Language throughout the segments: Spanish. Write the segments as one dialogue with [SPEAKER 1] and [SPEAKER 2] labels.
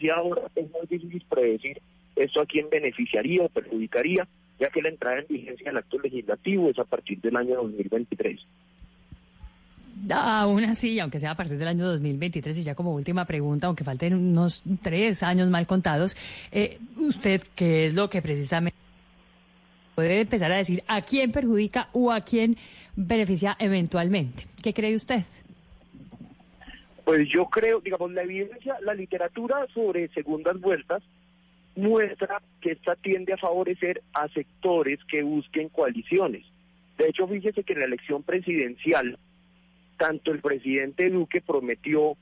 [SPEAKER 1] Y ahora es muy difícil predecir esto a quién beneficiaría o perjudicaría, ya que la entrada en vigencia del acto legislativo es a partir del año 2023.
[SPEAKER 2] Aún así, aunque sea a partir del año 2023, y ya como última pregunta, aunque falten unos tres años mal contados, eh, ¿usted qué es lo que precisamente puede empezar a decir a quién perjudica o a quién beneficia eventualmente? ¿Qué cree usted?
[SPEAKER 1] Pues yo creo, digamos, la evidencia, la literatura sobre segundas vueltas muestra que esta tiende a favorecer a sectores que busquen coaliciones. De hecho, fíjese que en la elección presidencial, tanto el presidente Duque prometió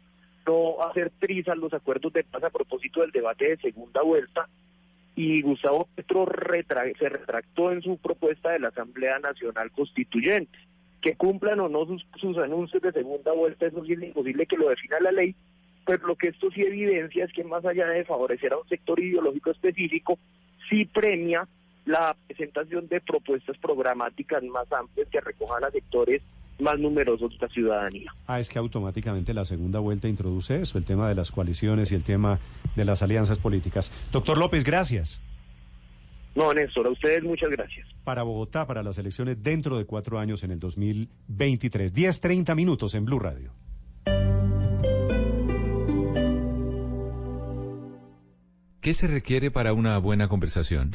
[SPEAKER 1] no hacer trizas los acuerdos de paz a propósito del debate de segunda vuelta y Gustavo Petro se retractó en su propuesta de la Asamblea Nacional Constituyente. Que cumplan o no sus, sus anuncios de segunda vuelta, eso sí es imposible que lo defina la ley, pero lo que esto sí evidencia es que más allá de favorecer a un sector ideológico específico, sí premia la presentación de propuestas programáticas más amplias que recojan a sectores más numerosos de la ciudadanía.
[SPEAKER 3] Ah, es que automáticamente la segunda vuelta introduce eso, el tema de las coaliciones y el tema de las alianzas políticas. Doctor López, gracias.
[SPEAKER 1] No, Néstor, a ustedes muchas gracias.
[SPEAKER 3] Para Bogotá, para las elecciones dentro de cuatro años en el 2023. 10, 30 minutos en Blue Radio.
[SPEAKER 4] ¿Qué se requiere para una buena conversación?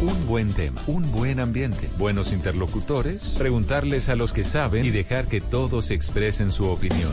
[SPEAKER 4] Un buen tema, un buen ambiente, buenos interlocutores, preguntarles a los que saben y dejar que todos expresen su opinión.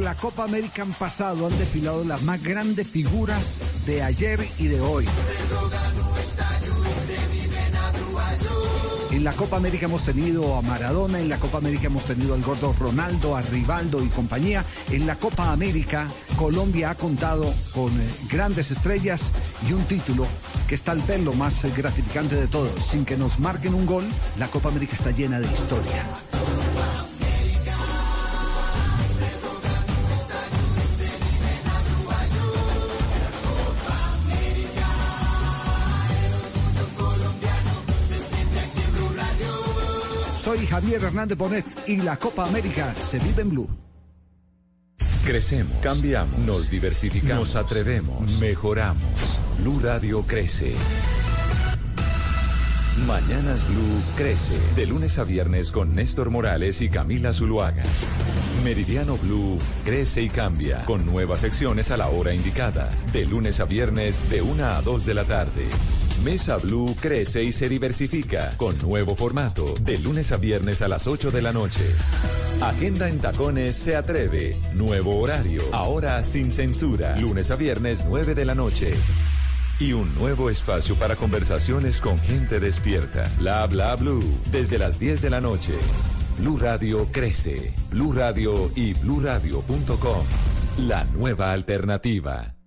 [SPEAKER 5] La Copa América han pasado, han desfilado las más grandes figuras de ayer y de hoy. En la Copa América hemos tenido a Maradona, en la Copa América hemos tenido al gordo Ronaldo, a Rivaldo y compañía. En la Copa América, Colombia ha contado con eh, grandes estrellas y un título que es tal vez lo más eh, gratificante de todos. Sin que nos marquen un gol, la Copa América está llena de historia. Soy Javier Hernández Bonet y la Copa América se vive en Blue.
[SPEAKER 4] Crecemos, cambiamos, nos diversificamos, nos atrevemos, mejoramos. Blue Radio crece. Mañanas Blue crece. De lunes a viernes con Néstor Morales y Camila Zuluaga. Meridiano Blue crece y cambia. Con nuevas secciones a la hora indicada. De lunes a viernes de 1 a 2 de la tarde. Mesa Blue crece y se diversifica con nuevo formato de lunes a viernes a las 8 de la noche. Agenda en Tacones se atreve. Nuevo horario, ahora sin censura. Lunes a viernes 9 de la noche. Y un nuevo espacio para conversaciones con gente despierta. Bla bla blue. Desde las 10 de la noche. Blue Radio crece. Blue Radio y bluradio.com. La nueva alternativa.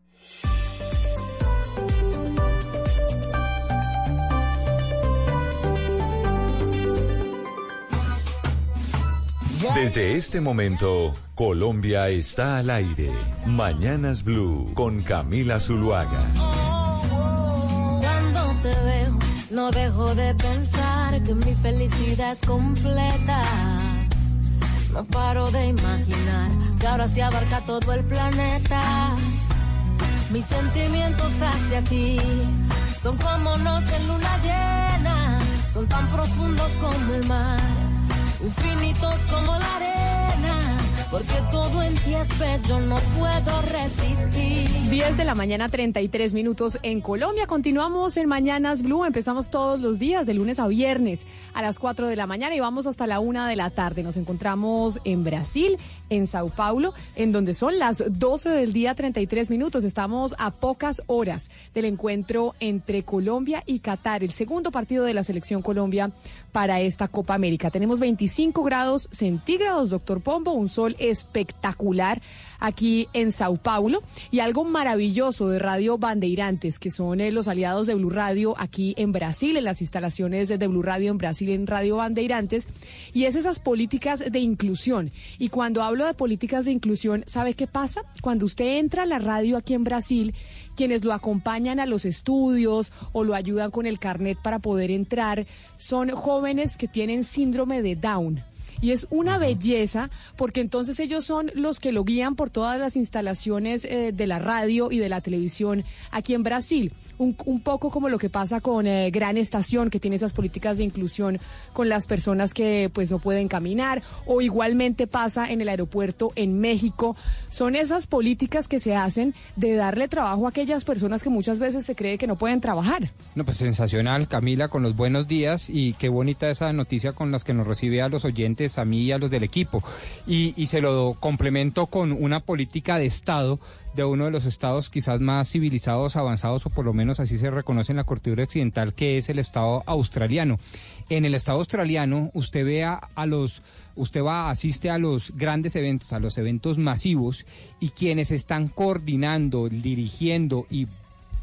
[SPEAKER 4] Desde este momento, Colombia está al aire. Mañanas Blue con Camila Zuluaga.
[SPEAKER 6] Cuando te veo, no dejo de pensar que mi felicidad es completa. No paro de imaginar que ahora se abarca todo el planeta. Mis sentimientos hacia ti son como noche en luna llena, son tan profundos como el mar infinitos como la arena. Porque todo en ti es bello, no puedo resistir.
[SPEAKER 7] 10 de la mañana, 33 minutos en Colombia. Continuamos en Mañanas Blue. Empezamos todos los días, de lunes a viernes, a las 4 de la mañana y vamos hasta la 1 de la tarde. Nos encontramos en Brasil, en Sao Paulo, en donde son las 12 del día, 33 minutos. Estamos a pocas horas del encuentro entre Colombia y Qatar, el segundo partido de la selección Colombia para esta Copa América. Tenemos 25 grados centígrados, doctor Pombo, un sol espectacular aquí en Sao Paulo y algo maravilloso de Radio Bandeirantes, que son eh, los aliados de Blue Radio aquí en Brasil, en las instalaciones de Blue Radio en Brasil, en Radio Bandeirantes, y es esas políticas de inclusión. Y cuando hablo de políticas de inclusión, ¿sabe qué pasa? Cuando usted entra a la radio aquí en Brasil, quienes lo acompañan a los estudios o lo ayudan con el carnet para poder entrar, son jóvenes que tienen síndrome de Down. Y es una belleza porque entonces ellos son los que lo guían por todas las instalaciones eh, de la radio y de la televisión aquí en Brasil. Un, poco como lo que pasa con eh, Gran Estación, que tiene esas políticas de inclusión con las personas que pues no pueden caminar, o igualmente pasa en el aeropuerto en México. Son esas políticas que se hacen de darle trabajo a aquellas personas que muchas veces se cree que no pueden trabajar.
[SPEAKER 8] No, pues sensacional, Camila, con los buenos días y qué bonita esa noticia con las que nos recibe a los oyentes, a mí y a los del equipo. Y, y se lo complemento con una política de Estado de uno de los estados quizás más civilizados, avanzados, o por lo menos así se reconoce en la cortidura occidental, que es el estado australiano. En el estado australiano, usted vea a los, usted va, asiste a los grandes eventos, a los eventos masivos, y quienes están coordinando, dirigiendo y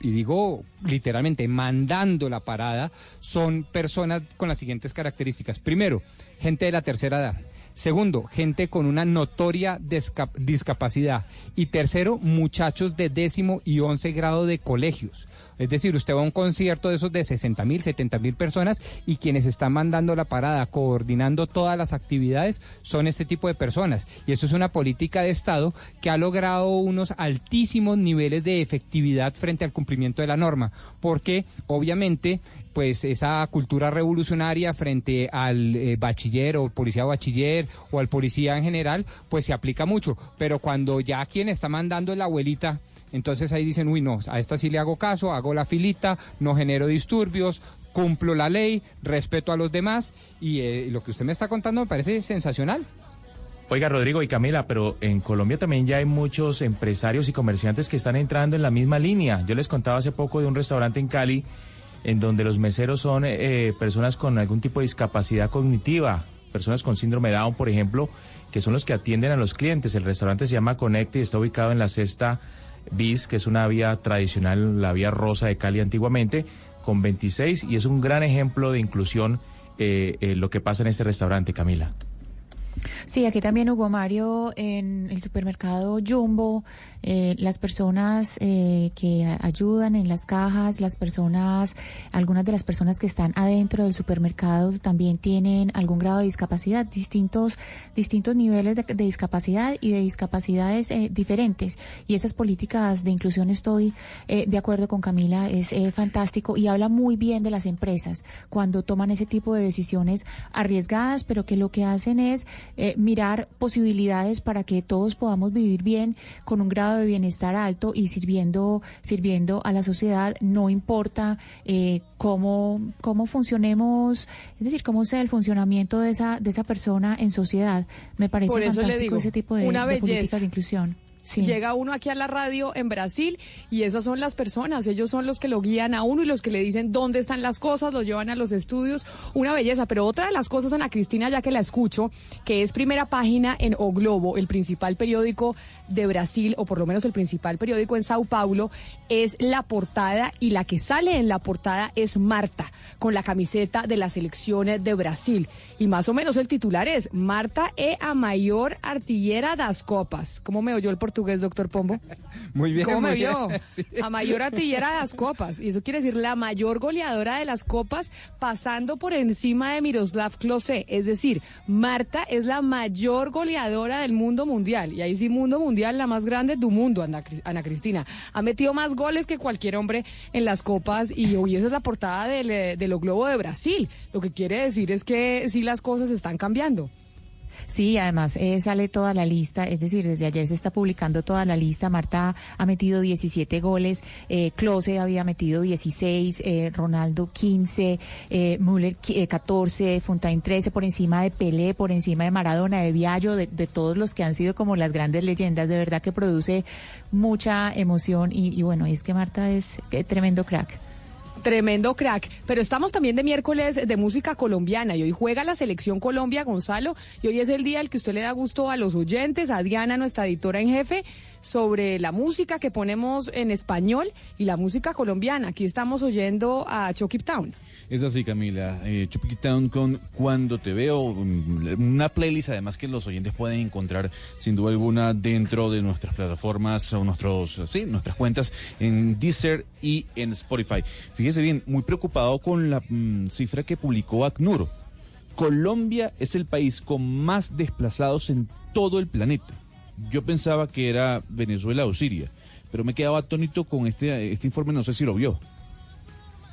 [SPEAKER 8] y digo literalmente, mandando la parada, son personas con las siguientes características. Primero, gente de la tercera edad. Segundo, gente con una notoria discapacidad. Y tercero, muchachos de décimo y once grado de colegios. Es decir, usted va a un concierto de esos de 60 mil, 70 mil personas y quienes están mandando la parada, coordinando todas las actividades, son este tipo de personas. Y eso es una política de Estado que ha logrado unos altísimos niveles de efectividad frente al cumplimiento de la norma. Porque, obviamente, pues esa cultura revolucionaria frente al eh, bachiller o policía bachiller o al policía en general, pues se aplica mucho. Pero cuando ya quien está mandando es la abuelita, entonces ahí dicen, uy, no, a esta sí le hago caso, hago la filita, no genero disturbios, cumplo la ley, respeto a los demás y eh, lo que usted me está contando me parece sensacional.
[SPEAKER 9] Oiga, Rodrigo y Camila, pero en Colombia también ya hay muchos empresarios y comerciantes que están entrando en la misma línea. Yo les contaba hace poco de un restaurante en Cali en donde los meseros son eh, personas con algún tipo de discapacidad cognitiva, personas con síndrome Down, por ejemplo, que son los que atienden a los clientes. El restaurante se llama Conecte y está ubicado en la sexta bis, que es una vía tradicional, la vía rosa de Cali antiguamente, con 26 y es un gran ejemplo de inclusión eh, eh, lo que pasa en este restaurante, Camila.
[SPEAKER 10] Sí, aquí también Hugo Mario en el supermercado Jumbo, eh, las personas eh, que ayudan en las cajas, las personas, algunas de las personas que están adentro del supermercado también tienen algún grado de discapacidad, distintos, distintos niveles de, discapacidad y de discapacidades eh, diferentes. Y esas políticas de inclusión estoy de acuerdo con Camila, es fantástico y habla muy bien de las empresas cuando toman ese tipo de decisiones arriesgadas, pero que lo que hacen es mirar posibilidades para que todos podamos vivir bien con un grado de bienestar alto y sirviendo, sirviendo a la sociedad, no importa eh, cómo, cómo funcionemos, es decir, cómo sea el funcionamiento de esa, de esa persona en sociedad. Me parece fantástico ese tipo de, de políticas de inclusión.
[SPEAKER 7] Llega uno aquí a la radio en Brasil y esas son las personas, ellos son los que lo guían a uno y los que le dicen dónde están las cosas, los llevan a los estudios, una belleza. Pero otra de las cosas, Ana Cristina, ya que la escucho, que es primera página en O Globo, el principal periódico de Brasil, o por lo menos el principal periódico en Sao Paulo, es la portada y la que sale en la portada es Marta, con la camiseta de las selecciones de Brasil. Y más o menos el titular es Marta e a mayor artillera das copas. ¿Cómo me oyó el portugués, doctor Pombo?
[SPEAKER 8] Muy bien.
[SPEAKER 7] ¿Cómo me vio? A mayor artillera de las copas. Y eso quiere decir la mayor goleadora de las copas, pasando por encima de Miroslav Klose. Es decir, Marta es la mayor goleadora del mundo mundial. Y ahí sí, mundo mundial, la más grande del mundo, Ana, Ana Cristina. Ha metido más goles que cualquier hombre en las copas. Y hoy esa es la portada del, eh, de lo Globo de Brasil. Lo que quiere decir es que sí las cosas están cambiando.
[SPEAKER 10] Sí, además eh, sale toda la lista, es decir, desde ayer se está publicando toda la lista. Marta ha metido 17 goles, eh, Klose había metido 16, eh, Ronaldo 15, eh, Müller qui- eh, 14, Fontaine 13, por encima de Pelé, por encima de Maradona, de Viallo, de, de todos los que han sido como las grandes leyendas. De verdad que produce mucha emoción y, y bueno, es que Marta es eh, tremendo crack.
[SPEAKER 7] Tremendo crack. Pero estamos también de miércoles de música colombiana y hoy juega la selección Colombia, Gonzalo. Y hoy es el día al que usted le da gusto a los oyentes, a Diana, nuestra editora en jefe, sobre la música que ponemos en español y la música colombiana. Aquí estamos oyendo a Chucky Town.
[SPEAKER 11] Es así, Camila. Eh, con Cuando Te Veo, una playlist además que los oyentes pueden encontrar sin duda alguna dentro de nuestras plataformas o nuestros, sí, nuestras cuentas en Deezer y en Spotify. Fíjese bien, muy preocupado con la mm, cifra que publicó ACNUR. Colombia es el país con más desplazados en todo el planeta. Yo pensaba que era Venezuela o Siria, pero me quedaba atónito con este, este informe, no sé si lo vio.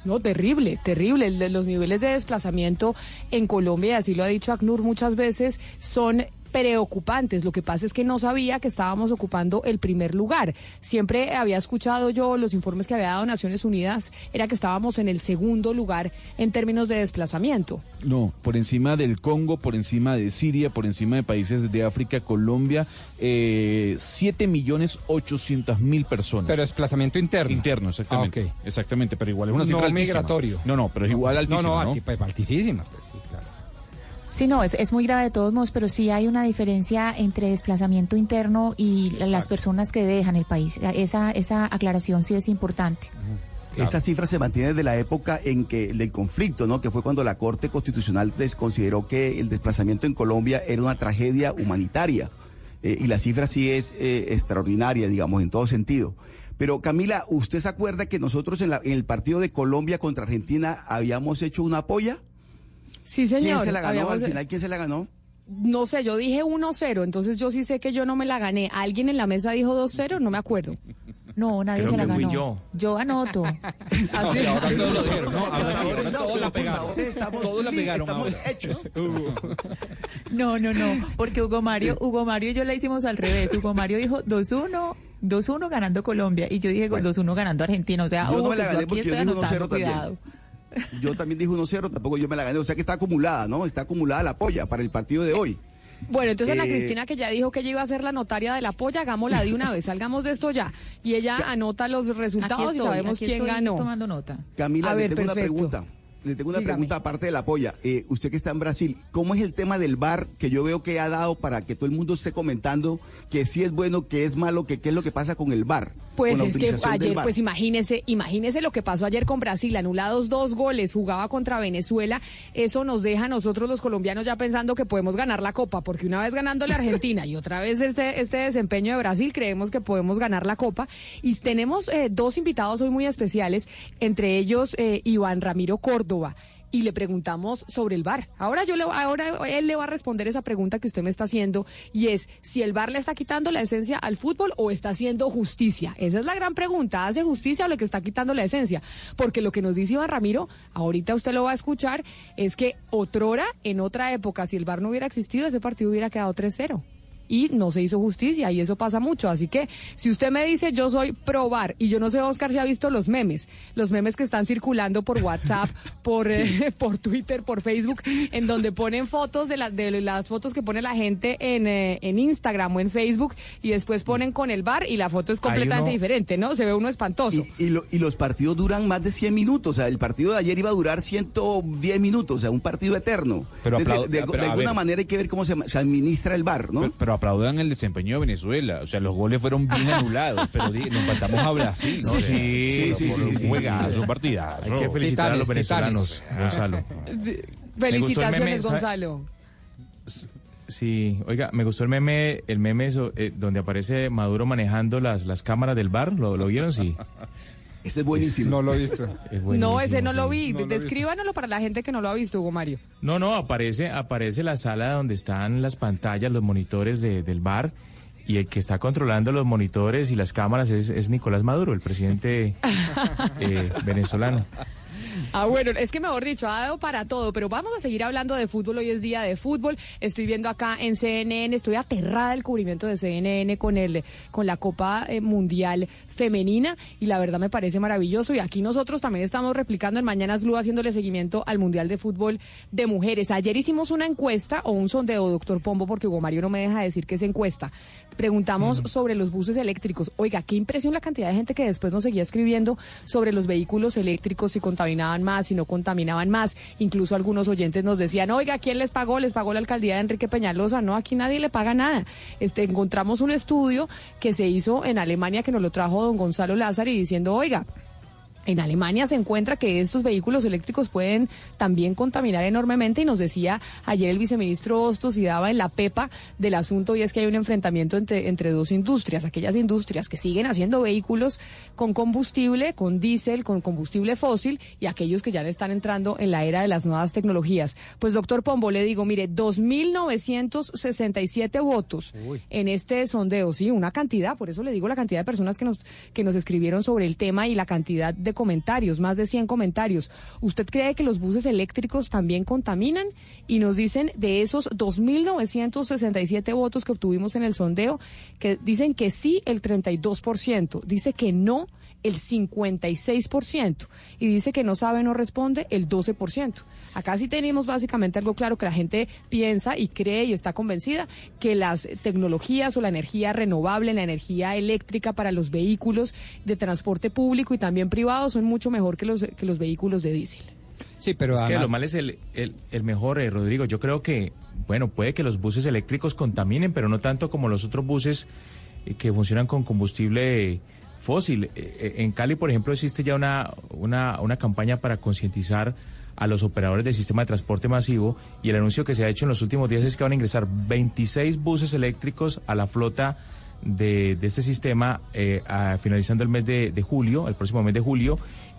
[SPEAKER 7] No, terrible, terrible. Los niveles de desplazamiento en Colombia, así lo ha dicho ACNUR muchas veces, son preocupantes. Lo que pasa es que no sabía que estábamos ocupando el primer lugar. Siempre había escuchado yo los informes que había dado Naciones Unidas, era que estábamos en el segundo lugar en términos de desplazamiento.
[SPEAKER 11] No, por encima del Congo, por encima de Siria, por encima de países de África, Colombia, eh, 7 millones 800 mil personas.
[SPEAKER 8] Pero desplazamiento interno.
[SPEAKER 11] Interno, exactamente.
[SPEAKER 8] Ah, ok.
[SPEAKER 11] Exactamente, pero igual es una
[SPEAKER 8] No
[SPEAKER 11] cifra altísima.
[SPEAKER 8] migratorio.
[SPEAKER 11] No, no, pero es igual altísima,
[SPEAKER 8] No, no,
[SPEAKER 11] ¿no?
[SPEAKER 8] altísima. pues, sí,
[SPEAKER 10] no, es, es muy grave de todos modos, pero sí hay una diferencia entre desplazamiento interno y la- las personas que dejan el país. Esa, esa aclaración sí es importante.
[SPEAKER 12] Esa cifra se mantiene de la época en que del conflicto, ¿no? Que fue cuando la Corte Constitucional desconsideró que el desplazamiento en Colombia era una tragedia humanitaria. Eh, y la cifra sí es eh, extraordinaria, digamos, en todo sentido. Pero Camila, ¿usted se acuerda que nosotros en, la- en el partido de Colombia contra Argentina habíamos hecho una polla?
[SPEAKER 7] Sí, señor.
[SPEAKER 12] ¿Quién se la ganó?
[SPEAKER 7] Habíamos-
[SPEAKER 12] Al final, ¿quién se la ganó?
[SPEAKER 7] No sé, yo dije 1-0, entonces yo sí sé que yo no me la gané. ¿Alguien en la mesa dijo 2-0? No me acuerdo.
[SPEAKER 10] No, nadie
[SPEAKER 7] Creo
[SPEAKER 10] se la
[SPEAKER 7] que fui
[SPEAKER 10] ganó.
[SPEAKER 7] yo.
[SPEAKER 10] anoto.
[SPEAKER 7] Así.
[SPEAKER 8] Ahora todos lo dijeron, ¿no? Ahora sí,
[SPEAKER 12] ahora no,
[SPEAKER 8] todos la pegaron. Todos la pegaron
[SPEAKER 12] estamos
[SPEAKER 8] ahora.
[SPEAKER 12] hechos.
[SPEAKER 10] No, no, no, porque Hugo Mario, Hugo Mario y yo la hicimos al revés. Hugo Mario dijo 2-1, 2-1 ganando Colombia y yo dije 2-1 ganando Argentina. O sea,
[SPEAKER 12] Yo no
[SPEAKER 10] ojo,
[SPEAKER 12] me la
[SPEAKER 10] que yo
[SPEAKER 12] gané
[SPEAKER 10] aquí
[SPEAKER 12] porque yo
[SPEAKER 10] estoy
[SPEAKER 12] 1-0
[SPEAKER 10] anotando,
[SPEAKER 12] también. Yo también dije 1-0, tampoco yo me la gané. O sea que está acumulada, ¿no? Está acumulada la polla para el partido de hoy.
[SPEAKER 7] Bueno, entonces Ana
[SPEAKER 12] Eh,
[SPEAKER 7] Cristina, que ya dijo que ella iba a ser la notaria de la polla, hagámosla de una vez, salgamos de esto ya. Y ella anota los resultados y sabemos quién ganó.
[SPEAKER 10] tomando nota.
[SPEAKER 12] Camila,
[SPEAKER 7] A
[SPEAKER 12] le
[SPEAKER 7] ver,
[SPEAKER 12] tengo una pregunta. Le tengo una
[SPEAKER 7] Dígame.
[SPEAKER 12] pregunta aparte de la polla. Eh, usted que está en Brasil, ¿cómo es el tema del bar que yo veo que ha dado para que todo el mundo esté comentando que sí es bueno, que es malo, que qué es lo que pasa con el bar?
[SPEAKER 7] Pues
[SPEAKER 12] la
[SPEAKER 7] es que ayer, pues imagínese, imagínese lo que pasó ayer con Brasil, anulados dos goles, jugaba contra Venezuela, eso nos deja a nosotros los colombianos ya pensando que podemos ganar la Copa, porque una vez ganándole a Argentina y otra vez este, este desempeño de Brasil, creemos que podemos ganar la Copa. Y tenemos eh, dos invitados hoy muy especiales, entre ellos eh, Iván Ramiro Y le preguntamos sobre el VAR. Ahora yo le, ahora él le va a responder esa pregunta que usted me está haciendo y es si el VAR le está quitando la esencia al fútbol o está haciendo justicia. Esa es la gran pregunta. ¿Hace justicia o le que está quitando la esencia? Porque lo que nos dice Iván Ramiro, ahorita usted lo va a escuchar, es que otrora, en otra época, si el VAR no hubiera existido, ese partido hubiera quedado 3-0 y no se hizo justicia y eso pasa mucho. Así que si usted me dice yo soy probar y yo no sé Oscar si ha visto los memes, los memes que están circulando por WhatsApp, por, eh, por Twitter, por Facebook, en donde ponen fotos de, las de las fotos que pone la gente en, eh, en Instagram o en Facebook y después ponen con el bar y la foto es completamente
[SPEAKER 12] uno-
[SPEAKER 7] diferente, ¿no? Se ve uno espantoso.
[SPEAKER 12] Y, y lo- y los partidos duran más de 100 minutos. O sea, el partido de ayer iba a durar 110 minutos. O sea, un partido eterno.
[SPEAKER 11] Pero
[SPEAKER 12] de,
[SPEAKER 11] pero,
[SPEAKER 12] de
[SPEAKER 11] a
[SPEAKER 12] alguna
[SPEAKER 11] ver.
[SPEAKER 12] manera hay que ver cómo se, se administra el bar, ¿no?
[SPEAKER 11] Pero, pero aplaudan el desempeño de Venezuela. O sea, los goles fueron bien anulados, pero di- nos faltamos a Brasil. ¿no?
[SPEAKER 13] Sí, sí, sí, sí,
[SPEAKER 11] un
[SPEAKER 13] sí, sí,
[SPEAKER 11] juegazo,
[SPEAKER 13] sí.
[SPEAKER 11] un partidazo.
[SPEAKER 13] Hay que felicitar a los venezolanos,
[SPEAKER 8] titanes.
[SPEAKER 13] Gonzalo.
[SPEAKER 7] Felicitaciones. Gonzalo.
[SPEAKER 13] Sí, oiga, me gustó el meme, el meme eso, eh, donde aparece Maduro manejando las, las cámaras del bar. ¿Lo, lo vieron? Sí.
[SPEAKER 12] Ese es buenísimo.
[SPEAKER 8] No lo he visto.
[SPEAKER 13] Es
[SPEAKER 7] No, ese no
[SPEAKER 13] sí.
[SPEAKER 7] lo vi.
[SPEAKER 8] No.
[SPEAKER 7] Descríbanoslo para la gente que no lo ha visto, Hugo Mario.
[SPEAKER 13] No, no, aparece, aparece la sala donde están las pantallas, los monitores de- del bar. Y el que está controlando los monitores y las cámaras es, es Nicolás Maduro, el presidente eh, venezolano.
[SPEAKER 7] Ah, bueno, es que mejor dicho, ha dado para todo, pero vamos a seguir hablando de fútbol. Hoy es día de fútbol. Estoy viendo acá en CNN, estoy aterrada del cubrimiento de CNN con el con la Copa eh, Mundial Femenina y la verdad me parece maravilloso. Y aquí nosotros también estamos replicando en Mañanas Blue haciéndole seguimiento al Mundial de Fútbol de Mujeres. Ayer hicimos una encuesta o un sondeo, doctor Pombo, porque Hugo Mario no me deja decir que es encuesta. Preguntamos sobre los buses eléctricos. Oiga, qué impresión la cantidad de gente que después nos seguía escribiendo sobre los vehículos eléctricos, si contaminaban más, si no contaminaban más. Incluso algunos oyentes nos decían, oiga, ¿quién les pagó? ¿Les pagó la alcaldía de Enrique Peñalosa? No, aquí nadie le paga nada. Este, encontramos un estudio que se hizo en Alemania que nos lo trajo don Gonzalo Lázaro y diciendo, oiga, en Alemania se encuentra que estos vehículos eléctricos pueden también contaminar enormemente y nos decía ayer el viceministro Hostos y daba en la pepa del asunto y es que hay un enfrentamiento entre, entre dos industrias, aquellas industrias que siguen haciendo vehículos con combustible, con diésel, con combustible fósil y aquellos que ya están entrando en la era de las nuevas tecnologías. Pues doctor Pombo, le digo, mire, 2.967 votos en este sondeo, sí, una cantidad, por eso le digo la cantidad de personas que nos, que nos escribieron sobre el tema y la cantidad de comentarios, más de 100 comentarios. ¿Usted cree que los buses eléctricos también contaminan? Y nos dicen de esos 2.967 votos que obtuvimos en el sondeo, que dicen que sí el 32%, dice que no el 56% y dice que no sabe, no responde el 12%. Acá sí tenemos básicamente algo claro que la gente piensa y cree y está convencida que las tecnologías o la energía renovable, la energía eléctrica para los vehículos de transporte público y también privado son mucho mejor que los, que los vehículos de diésel.
[SPEAKER 13] Sí, pero es que lo mal es el, el, mejor, eh, Rodrigo. Yo creo que, bueno, puede que los buses eléctricos contaminen, pero no tanto como los otros buses eh, que funcionan con combustible. Eh, eh, en Cali, por ejemplo, existe ya una, una, una campaña para concientizar a los operadores del sistema de transporte masivo y el anuncio que se ha hecho en los últimos días es que van a ingresar 26 buses eléctricos a la flota de, de este sistema eh, finalizando el mes de, julio, el próximo mes de julio,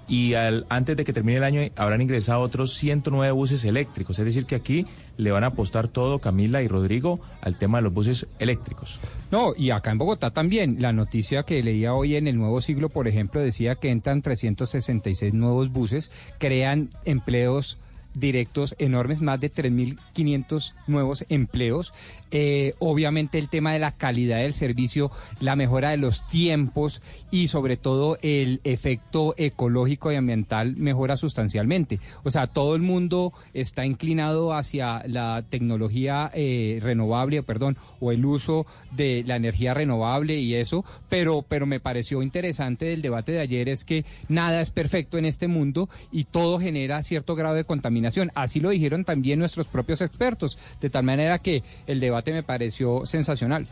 [SPEAKER 13] y al, antes de que termine el año habrán ingresado otros 109 buses eléctricos. Es decir, que aquí le van a apostar todo Camila y Rodrigo al tema de los buses eléctricos.
[SPEAKER 8] No, y acá en Bogotá también. La noticia que leía hoy en el Nuevo Siglo, por ejemplo, decía que entran 366 nuevos buses, crean empleos directos enormes, más de 3.500 nuevos empleos. Eh, obviamente el tema de la calidad del servicio, la mejora de los tiempos y sobre todo el efecto ecológico y ambiental mejora sustancialmente. O sea, todo el mundo está inclinado hacia la tecnología eh, renovable, perdón, o el uso de la energía renovable y eso, pero, pero me pareció interesante del debate de ayer es que nada es perfecto en este mundo y todo genera cierto grado de contaminación. Así lo dijeron también nuestros propios expertos, de tal manera que el debate me pareció sensacional.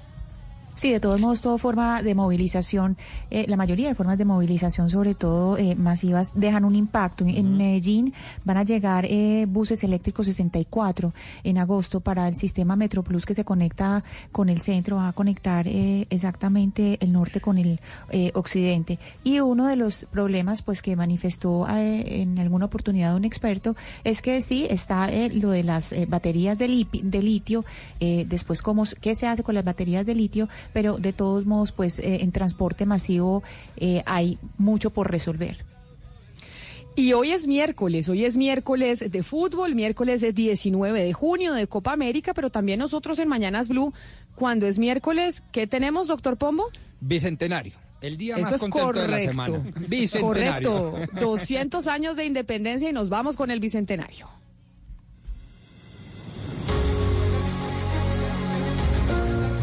[SPEAKER 10] Sí, de todos modos, toda forma de movilización, eh, la mayoría de formas de movilización, sobre todo eh, masivas, dejan un impacto. En Medellín van a llegar eh, buses eléctricos 64 en agosto para el sistema MetroPlus que se conecta con el centro, va a conectar exactamente el norte con el occidente. Y uno de los problemas pues que manifestó en alguna oportunidad un experto es que sí, está lo de las baterías de, de litio, después cómo, qué se hace con las baterías de litio, pero de todos modos, pues eh, en transporte masivo eh, hay mucho por resolver.
[SPEAKER 7] Y hoy es miércoles, hoy es miércoles de fútbol, miércoles de 19 de junio de Copa América, pero también nosotros en Mañanas Blue, cuando es miércoles, ¿qué tenemos, doctor Pombo?
[SPEAKER 8] Bicentenario. El día
[SPEAKER 7] más
[SPEAKER 8] contento de la semana.
[SPEAKER 7] Bicentenario. Correcto. 200 años de independencia y nos vamos con el bicentenario.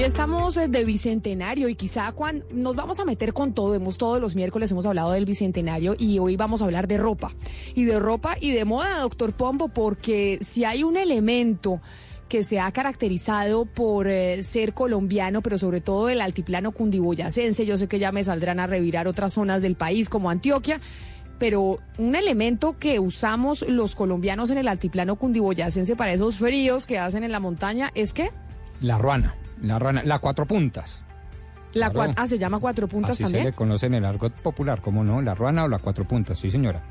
[SPEAKER 7] Hoy estamos eh, de bicentenario y quizá cuando nos vamos a meter con todo, hemos todos los miércoles hemos hablado del bicentenario y hoy vamos a hablar de ropa. Y de ropa y de moda, doctor Pombo, porque si hay un elemento que se ha caracterizado por eh, ser colombiano, pero sobre todo el altiplano cundiboyacense, yo sé que ya me saldrán a revirar otras zonas del país como Antioquia, pero un elemento que usamos los colombianos en el altiplano cundiboyacense para esos fríos que hacen en la montaña es que
[SPEAKER 8] La ruana, la ruana, la cuatro puntas.
[SPEAKER 7] la
[SPEAKER 8] Claro.
[SPEAKER 7] ah, se llama cuatro puntas
[SPEAKER 8] Así
[SPEAKER 7] también.
[SPEAKER 8] se le conoce en el argot popular, ¿cómo no? La ruana o la cuatro puntas, sí señora.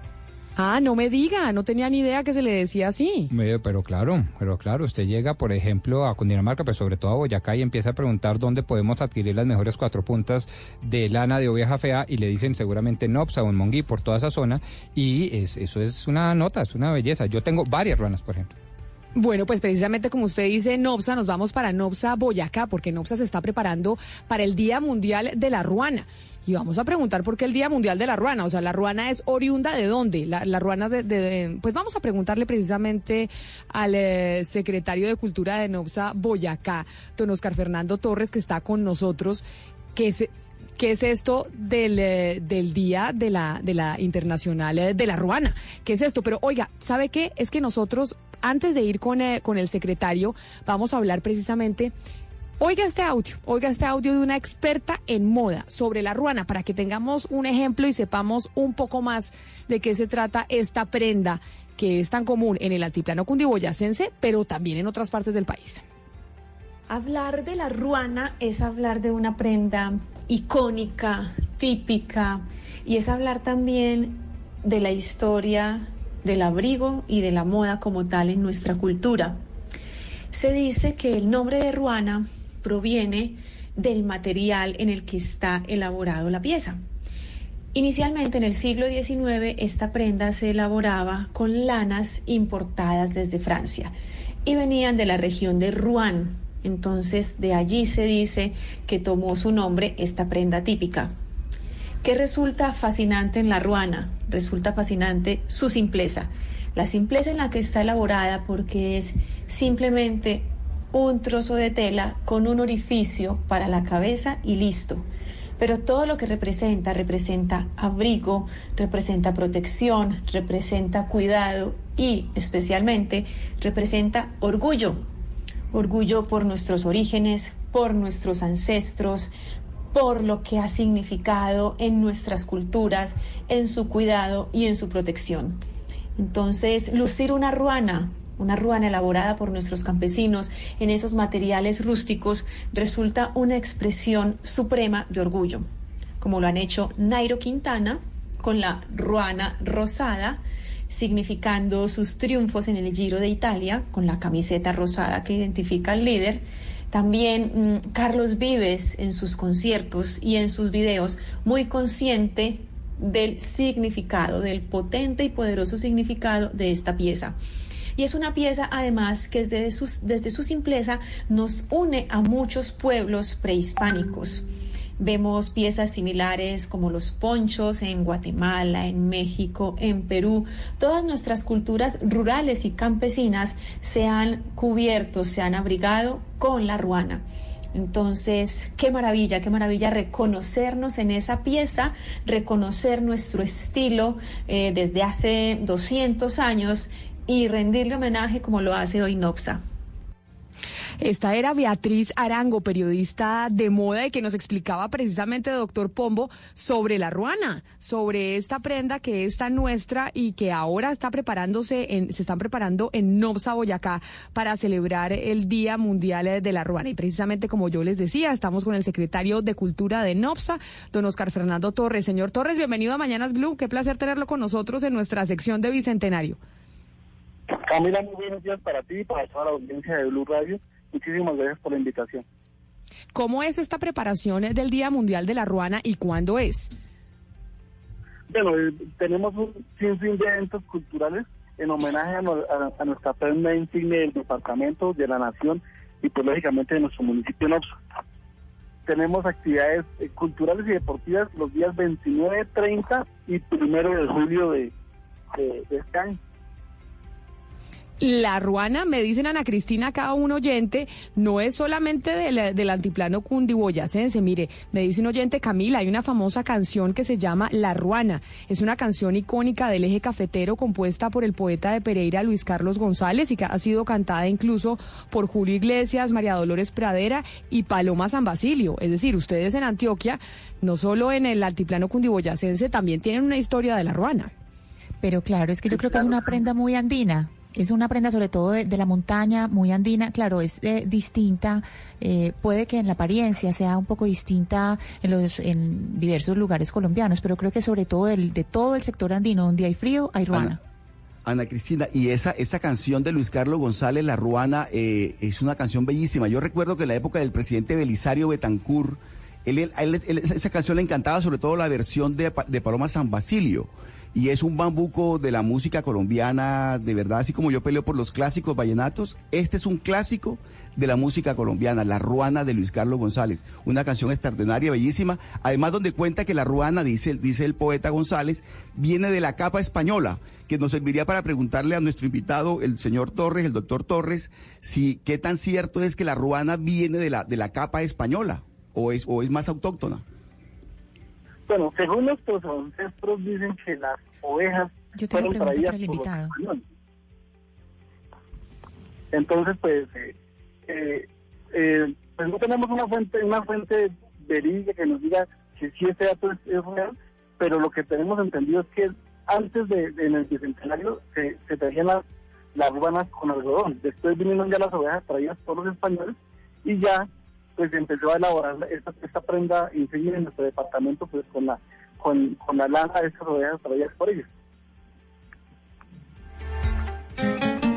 [SPEAKER 7] Ah, no me diga, no tenía ni idea que se le decía así.
[SPEAKER 8] Pero claro, pero claro, usted llega, por ejemplo, a Cundinamarca, pero sobre todo a Boyacá y empieza a preguntar dónde podemos adquirir las mejores cuatro puntas de lana de oveja fea y le dicen seguramente en Nopsa o Monguí por toda esa zona y es, eso es una nota, es una belleza. Yo tengo varias ruanas, por ejemplo.
[SPEAKER 7] Bueno, pues precisamente como usted dice, Nopsa, nos vamos para Nopsa, Boyacá, porque Nopsa se está preparando para el Día Mundial de la Ruana. Y vamos a preguntar por qué el Día Mundial de la Ruana. O sea, la ruana es oriunda de dónde? La, la ruana de, de- Pues vamos a preguntarle precisamente al eh, secretario de Cultura de Nopsa, Boyacá, don Oscar Fernando Torres, que está con nosotros, que se... ¿Qué es esto del, eh, del Día de la, de la Internacional eh, de la Ruana? ¿Qué es esto? Pero oiga, ¿sabe qué? Es que nosotros, antes de ir con, eh, con el secretario, vamos a hablar precisamente... Oiga este audio, oiga este audio de una experta en moda sobre la ruana para que tengamos un ejemplo y sepamos un poco más de qué se trata esta prenda que es tan común en el altiplano cundiboyacense, pero también en otras partes del país.
[SPEAKER 14] Hablar de la ruana es hablar de una prenda icónica, típica, y es hablar también de la historia del abrigo y de la moda como tal en nuestra cultura. Se dice que el nombre de ruana proviene del material en el que está elaborado la pieza. Inicialmente en el siglo XIX esta prenda se elaboraba con lanas importadas desde Francia y venían de la región de Rouen. Entonces de allí se dice que tomó su nombre esta prenda típica. ¿Qué resulta fascinante en la ruana? Resulta fascinante su simpleza. La simpleza en la que está elaborada porque es simplemente un trozo de tela con un orificio para la cabeza y listo. Pero todo lo que representa, representa abrigo, representa protección, representa cuidado y especialmente representa orgullo. Orgullo por nuestros orígenes, por nuestros ancestros, por lo que ha significado en nuestras culturas, en su cuidado y en su protección. Entonces, lucir una ruana, una ruana elaborada por nuestros campesinos en esos materiales rústicos, resulta una expresión suprema de orgullo, como lo han hecho Nairo Quintana con la ruana rosada, significando sus triunfos en el Giro de Italia, con la camiseta rosada que identifica al líder. También mm, Carlos Vives en sus conciertos y en sus videos, muy consciente del significado, del potente y poderoso significado de esta pieza. Y es una pieza, además, que desde, sus- desde su simpleza nos une a muchos pueblos prehispánicos. Vemos piezas similares como los ponchos en Guatemala, en México, en Perú. Todas nuestras culturas rurales y campesinas se han cubierto, se han abrigado con la ruana. Entonces, qué maravilla, qué maravilla reconocernos en esa pieza, reconocer nuestro estilo eh, desde hace 200 años y rendirle homenaje como lo hace hoy Nopsa.
[SPEAKER 7] Esta era Beatriz Arango, periodista de moda y que nos explicaba precisamente, doctor Pombo, sobre la ruana, sobre esta prenda que es tan nuestra y que ahora está preparándose, en, se están preparando en Nopsa, Boyacá, para celebrar el Día Mundial de la Ruana. Y precisamente como yo les decía, estamos con el secretario de Cultura de Nopsa, don Oscar Fernando Torres. Señor Torres, bienvenido a Mañanas Blue. Qué placer tenerlo con nosotros en nuestra sección de Bicentenario.
[SPEAKER 15] Camila, muy buenos días para ti y para toda la audiencia de Blue Radio. Muchísimas gracias por la invitación.
[SPEAKER 7] ¿Cómo es esta preparación del Día Mundial de la Ruana y cuándo es?
[SPEAKER 15] Bueno, eh, tenemos un sinfín de eventos culturales en homenaje a, no- a- a nuestra prenda insignia del departamento, de la nación y pues lógicamente de nuestro municipio Nopsa. Tenemos actividades eh, culturales y deportivas los días 29, 30 y 1 de julio de, de- de este año.
[SPEAKER 7] La ruana, me dicen Ana Cristina, cada un oyente, no es solamente del, del altiplano cundiboyacense. Mire, me dice un oyente, Camila, hay una famosa canción que se llama La Ruana. Es una canción icónica del eje cafetero compuesta por el poeta de Pereira, Luis Carlos González, y que ha sido cantada incluso por Julio Iglesias, María Dolores Pradera y Paloma San Basilio. Es decir, ustedes en Antioquia, no solo en el altiplano cundiboyacense, también tienen una historia de la ruana.
[SPEAKER 10] Pero claro, es que yo creo que es una prenda muy andina. Es una prenda sobre todo de, de la montaña, muy andina. Claro, es eh, distinta. eh, puede que en la apariencia sea un poco distinta en los en diversos lugares colombianos, pero creo que sobre todo del, de todo el sector andino, donde hay frío, hay ruana.
[SPEAKER 12] Ana Cristina, y esa, esa canción de Luis Carlos González, La Ruana, eh, es una canción bellísima. Yo recuerdo que en la época del presidente Belisario Betancourt, él, él- a él- él- esa canción le encantaba sobre todo la versión de, de Paloma San Basilio. Y es un bambuco de la música colombiana, de verdad, así como yo peleo por los clásicos vallenatos, este es un clásico de la música colombiana, La Ruana de Luis Carlos González. Una canción extraordinaria, bellísima. Además, donde cuenta que la ruana, dice, dice el poeta González, viene de la capa española, que nos serviría para preguntarle a nuestro invitado, el señor Torres, el doctor Torres, si qué tan cierto es que la ruana viene de la, de la capa española o es, o es más autóctona.
[SPEAKER 15] Bueno, según nuestros ancestros dicen que las ovejas
[SPEAKER 10] Yo
[SPEAKER 15] fueron traídas por los españoles. Entonces, pues, eh, eh, eh, pues no tenemos una fuente, una fuente verídica que nos diga que si este dato es, es real, pero lo que tenemos entendido es que antes de, de- en el bicentenario se, se traían las, las ruanas con algodón. Después vinieron ya las ovejas traídas por los españoles y ya pues empezó a elaborar esta, esta prenda insignia en nuestro departamento pues con la con, con la lana de estas ovejas traídas por ellos.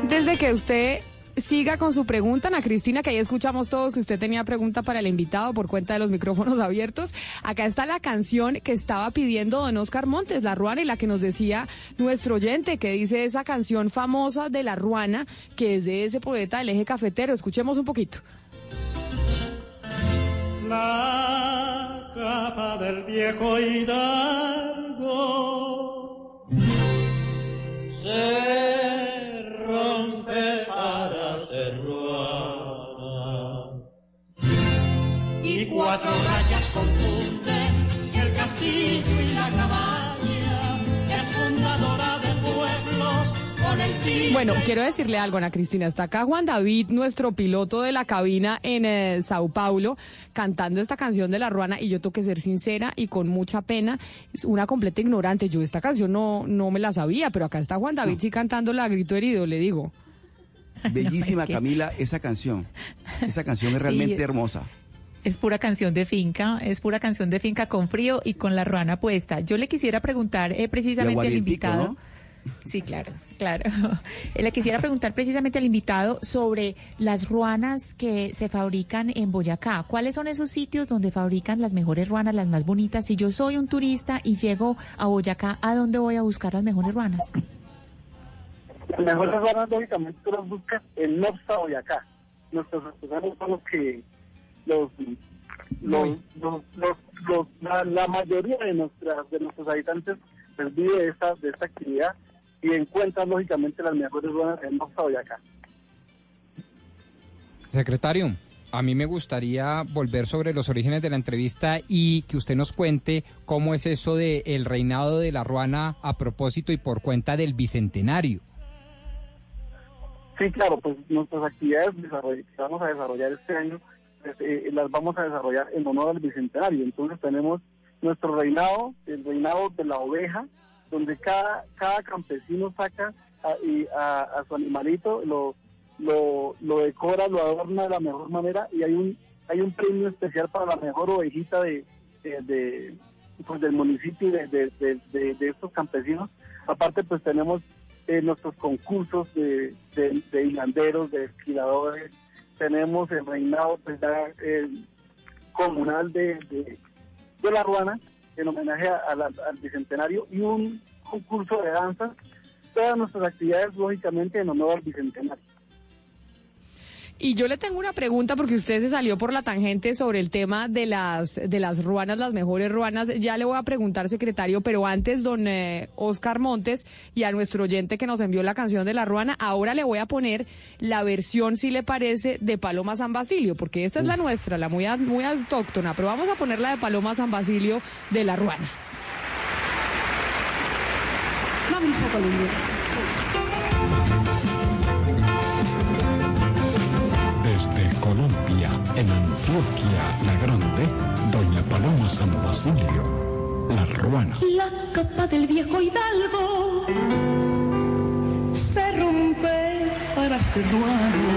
[SPEAKER 7] Desde que usted siga con su pregunta, Ana Cristina, que ahí escuchamos todos que usted tenía pregunta para el invitado por cuenta de los micrófonos abiertos. Acá está la canción que estaba pidiendo don Oscar Montes, La Ruana, y la que nos decía nuestro oyente, que dice esa canción famosa de La Ruana, que es de ese poeta del eje cafetero. Escuchemos un poquito.
[SPEAKER 16] La capa del viejo hidalgo. Se rompe para ser ruana. Y cuatro rayas confunden el castillo y la cabaña
[SPEAKER 7] Bueno, quiero decirle algo, Ana Cristina. Está acá Juan David, nuestro piloto de la cabina en eh, Sao Paulo, cantando esta canción de La Ruana. Y yo tengo que ser sincera y con mucha pena, es una completa ignorante. Yo esta canción no, no me la sabía, pero acá está Juan David sí cantándola a grito herido, le digo.
[SPEAKER 12] Bellísima,
[SPEAKER 10] es que-
[SPEAKER 12] Camila, esa canción. Esa canción es realmente
[SPEAKER 10] Sí.
[SPEAKER 12] hermosa.
[SPEAKER 10] Es pura canción de finca, es pura canción de finca con frío y con la ruana puesta. Yo le quisiera preguntar eh, precisamente al invitado.
[SPEAKER 12] ¿no?
[SPEAKER 10] Sí, claro, claro. Eh, Le quisiera preguntar precisamente al invitado sobre las ruanas que se fabrican en Boyacá. ¿Cuáles son esos sitios donde fabrican las mejores ruanas, las más bonitas? Si yo soy un turista y llego a Boyacá, ¿a dónde voy a buscar las mejores ruanas?
[SPEAKER 15] Las mejores ruanas, lógicamente, tú las buscas en Nopsa, Boyacá. Nuestros artesanos son los que, los, los, los, los- los- la, la mayoría de, nuestras, de nuestros habitantes pues, vive de esta, de esta actividad y encuentran, lógicamente, las mejores ruanas en Nopsa, Boyacá.
[SPEAKER 8] Secretario, a mí me gustaría volver sobre los orígenes de la entrevista y que usted nos cuente cómo es eso de el reinado de la Ruana a propósito y por cuenta del bicentenario.
[SPEAKER 15] Sí, claro, pues nuestras actividades que vamos a desarrollar este año pues, eh, las vamos a desarrollar en honor al bicentenario. Entonces tenemos nuestro reinado, el reinado de la oveja, donde cada, cada campesino saca a, y a, su animalito, lo, lo, lo decora, lo adorna de la mejor manera y hay un hay un premio especial para la mejor ovejita de, de, pues, del municipio y de, de, estos campesinos. Aparte, pues tenemos eh, nuestros concursos de, de, de hilanderos, de esquiladores, tenemos el reinado pues, ya, eh, comunal de, de La Ruana en homenaje al bicentenario y un concurso de danza. Todas nuestras actividades, lógicamente, en honor al bicentenario.
[SPEAKER 7] Y yo le tengo una pregunta porque usted se salió por la tangente sobre el tema de las de las ruanas, las mejores ruanas. Ya le voy a preguntar, secretario, pero antes, don eh, Oscar Montes y a nuestro oyente que nos envió la canción de la ruana, ahora le voy a poner la versión, si le parece, de Paloma San Basilio, porque esta es la nuestra, la muy, muy autóctona, pero vamos a poner la de Paloma San Basilio de la ruana.
[SPEAKER 17] Vámonos a Colombia.
[SPEAKER 18] Colombia, en Antioquia la Grande, Doña Paloma San Basilio. La ruana.
[SPEAKER 16] La copa del viejo Hidalgo se rompe para ser ruano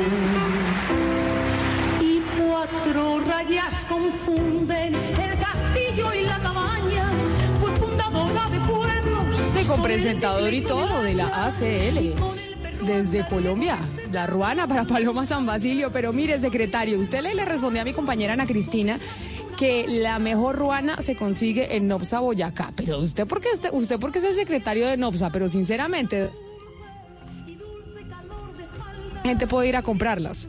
[SPEAKER 16] y cuatro rayas confunden el castillo y la cabaña. Fue fundadora de pueblos.
[SPEAKER 7] Sí, con presentador y todo de la ACL. Desde Colombia, la ruana para Paloma San Basilio. Pero mire, secretario, usted le, le respondió a mi compañera Ana Cristina que la mejor ruana se consigue en Nopsa, Boyacá. Pero usted, ¿por qué, es- usted porque es el secretario de Nopsa? Pero sinceramente, gente puede ir a comprarlas.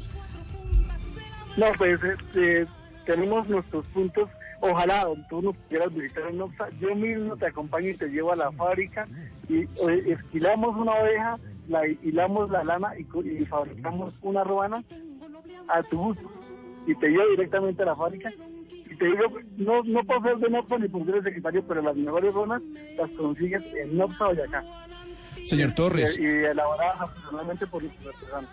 [SPEAKER 15] No, pues este, tenemos nuestros puntos. Ojalá tú nos quieras visitar en Noxa. Yo mismo te acompaño y te llevo a la fábrica y eh, esquilamos una oveja, la hilamos la lana y, y fabricamos una ruana a tu gusto. Y te llevo directamente a la fábrica. Y te digo, no, no por ser de Noxa ni por ser el secretario, pero las mejores ruanas las consigues en Noxa Boyacá.
[SPEAKER 11] Señor Torres.
[SPEAKER 15] Y, y elaboradas artesanalmente por nuestros artesanos.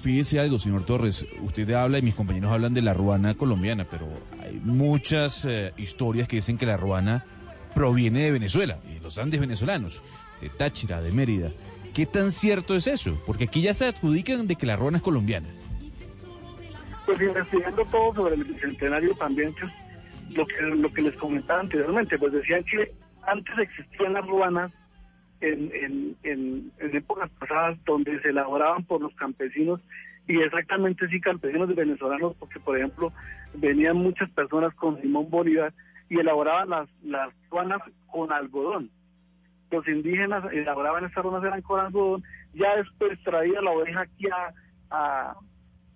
[SPEAKER 11] Fíjese algo, señor Torres. Usted habla y mis compañeros hablan de la ruana colombiana, pero hay muchas eh, historias que dicen que la ruana proviene de Venezuela, de los Andes venezolanos, de Táchira, de Mérida. ¿Qué tan cierto es eso? Porque aquí ya se adjudican de que la ruana es colombiana.
[SPEAKER 15] pues investigando todo sobre el bicentenario también, pues, lo que les comentaba anteriormente, pues decían que antes existían las ruanas en, en, épocas pasadas donde se elaboraban por los campesinos y exactamente sí campesinos venezolanos, porque por ejemplo venían muchas personas con Simón Bolívar y elaboraban las ruanas con algodón. Los indígenas elaboraban estas ruanas eran con algodón, ya después traía la oveja aquí a, a,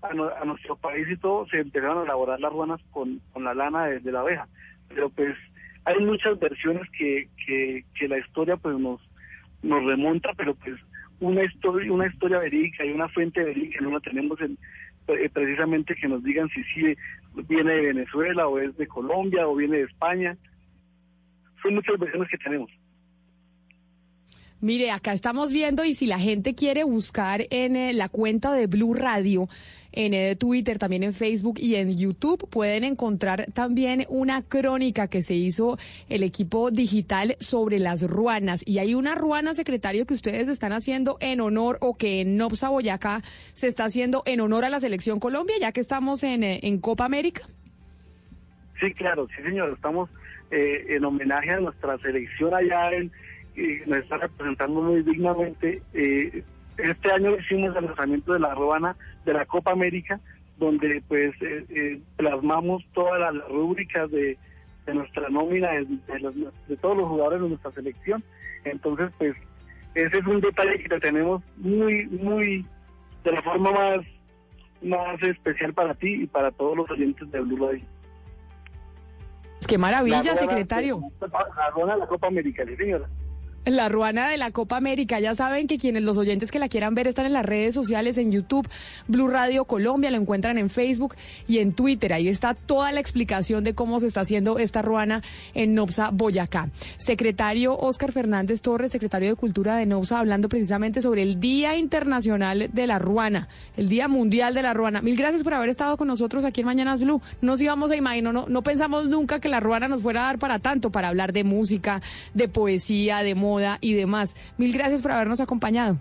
[SPEAKER 15] a nuestro país y todo, se empezaron a elaborar las ruanas con, con la lana de, de la abeja. Pero pues hay muchas versiones que, que, que la historia pues nos, nos remonta, pero pues una historia, una historia verídica y una fuente verídica no la tenemos en, eh, precisamente que nos digan si sí viene de Venezuela o es de Colombia o viene de España. Son muchas versiones que tenemos.
[SPEAKER 7] Mire, acá estamos viendo y si la gente quiere buscar en eh, la cuenta de Blue Radio, en eh, Twitter, también en Facebook y en YouTube, pueden encontrar también una crónica que se hizo el equipo digital sobre las ruanas. Y hay una ruana, secretario, que ustedes están haciendo en honor o que en Nopsa Boyacá se está haciendo en honor a la selección Colombia, ya que estamos en, eh, en Copa América.
[SPEAKER 15] Sí, claro, sí, señor. Estamos en homenaje a nuestra selección allá en, y nos está representando muy dignamente. Eh, este año hicimos el lanzamiento de la ruana de la Copa América, donde pues eh, eh, plasmamos todas las rúbricas de, de nuestra nómina, de, de los- de todos los jugadores de nuestra selección. Entonces, pues ese es un detalle que tenemos muy, muy, de la forma más, más especial para ti y para todos los oyentes de Blue Radio.
[SPEAKER 7] Qué maravilla,
[SPEAKER 15] La
[SPEAKER 7] secretario.
[SPEAKER 15] La de la Copa América, sí, señora.
[SPEAKER 7] La ruana de la Copa América. Ya saben que quienes los oyentes que la quieran ver están en las redes sociales, en YouTube, Blue Radio Colombia, lo encuentran en Facebook y en Twitter. Ahí está toda la explicación de cómo se está haciendo esta ruana en Nopsa, Boyacá. Secretario Óscar Fernández Torres, secretario de Cultura de Nopsa, hablando precisamente sobre el Día Internacional de la Ruana, el Día Mundial de la Ruana. Mil gracias por haber estado con nosotros aquí en Mañanas Blue. Nos íbamos a imaginar, no, no pensamos nunca que la ruana nos fuera a dar para tanto, para hablar de música, de poesía, de moda y demás. Mil gracias por habernos acompañado.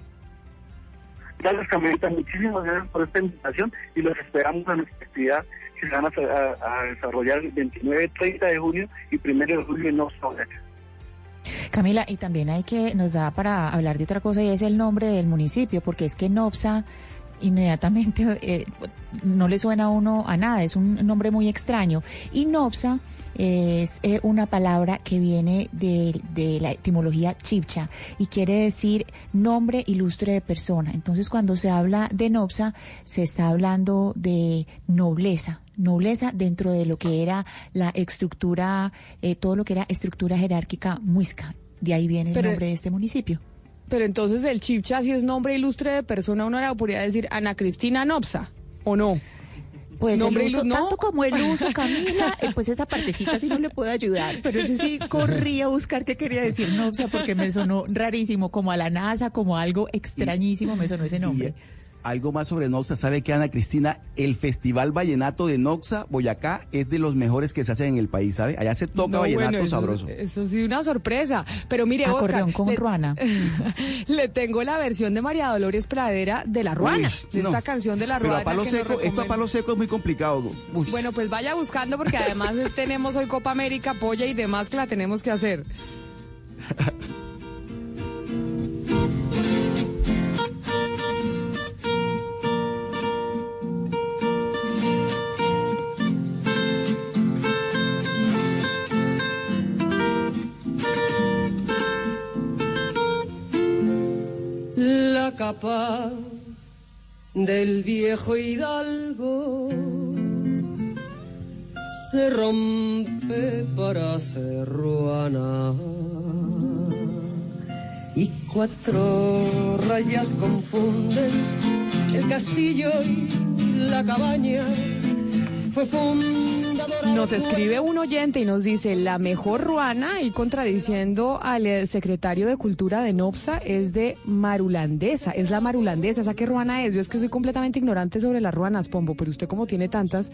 [SPEAKER 15] Gracias, Camilita. Muchísimas gracias por esta invitación y los esperamos en nuestra actividad que se van a, a- a desarrollar el 29, 30 de junio y 1 de julio en Boyacá.
[SPEAKER 10] Camila, y también hay que, nos da para hablar de otra cosa y es el nombre del municipio, porque es que Nopsa inmediatamente eh, no le suena a uno a nada, es un nombre muy extraño. Y Nopsa es eh, una palabra que viene de, de la etimología chipcha y quiere decir nombre ilustre de persona. Entonces cuando se habla de Nopsa se está hablando de nobleza, nobleza dentro de lo que era la estructura, eh, todo lo que era estructura jerárquica muisca. De ahí viene el nombre de este municipio.
[SPEAKER 7] Pero entonces el chipcha, si es nombre ilustre de persona, uno le podría decir Ana Cristina Nopsa, ¿o no?
[SPEAKER 10] Pues el
[SPEAKER 7] Nombre
[SPEAKER 10] uso,
[SPEAKER 7] ilu- ¿no?
[SPEAKER 10] tanto como el uso, Camila, eh, pues esa partecita sí no le puedo ayudar, pero yo sí corrí a buscar qué quería decir Nopsa porque me sonó rarísimo, como a la NASA, como algo extrañísimo, me sonó ese nombre.
[SPEAKER 12] Algo más sobre Noxa, ¿sabe qué, Ana Cristina? El Festival Vallenato de Noxa, Boyacá, es de los mejores que se hacen en el país, ¿sabe? Allá se toca
[SPEAKER 7] No,
[SPEAKER 12] vallenato
[SPEAKER 7] bueno, eso-
[SPEAKER 12] sabroso.
[SPEAKER 7] Eso, sí, una sorpresa. Pero mire,
[SPEAKER 10] Acordeón
[SPEAKER 7] Oscar,
[SPEAKER 10] con
[SPEAKER 7] le,
[SPEAKER 10] ruana.
[SPEAKER 7] le tengo la versión de María Dolores Pradera de La Ruana,
[SPEAKER 12] Uy,
[SPEAKER 7] de
[SPEAKER 12] no.
[SPEAKER 7] esta canción de La
[SPEAKER 12] Pero
[SPEAKER 7] Ruana.
[SPEAKER 12] a palo
[SPEAKER 7] que
[SPEAKER 12] seco, esto a palo seco es muy complicado. Uy.
[SPEAKER 7] Bueno, pues vaya buscando porque además tenemos hoy Copa América, Polla y demás que la tenemos que hacer.
[SPEAKER 19] La capa del viejo hidalgo. Se rompe para ser ruana. Y cuatro rayas confunden el castillo y la cabaña. Fue fundadora
[SPEAKER 7] Nos escribe un oyente y nos dice, la mejor ruana, y contradiciendo al eh, secretario de Cultura de NOPSA, es de marulandesa, es la marulandesa. ¿Esa qué ruana es? Yo es que soy completamente ignorante sobre las ruanas, Pombo, pero usted como tiene tantas,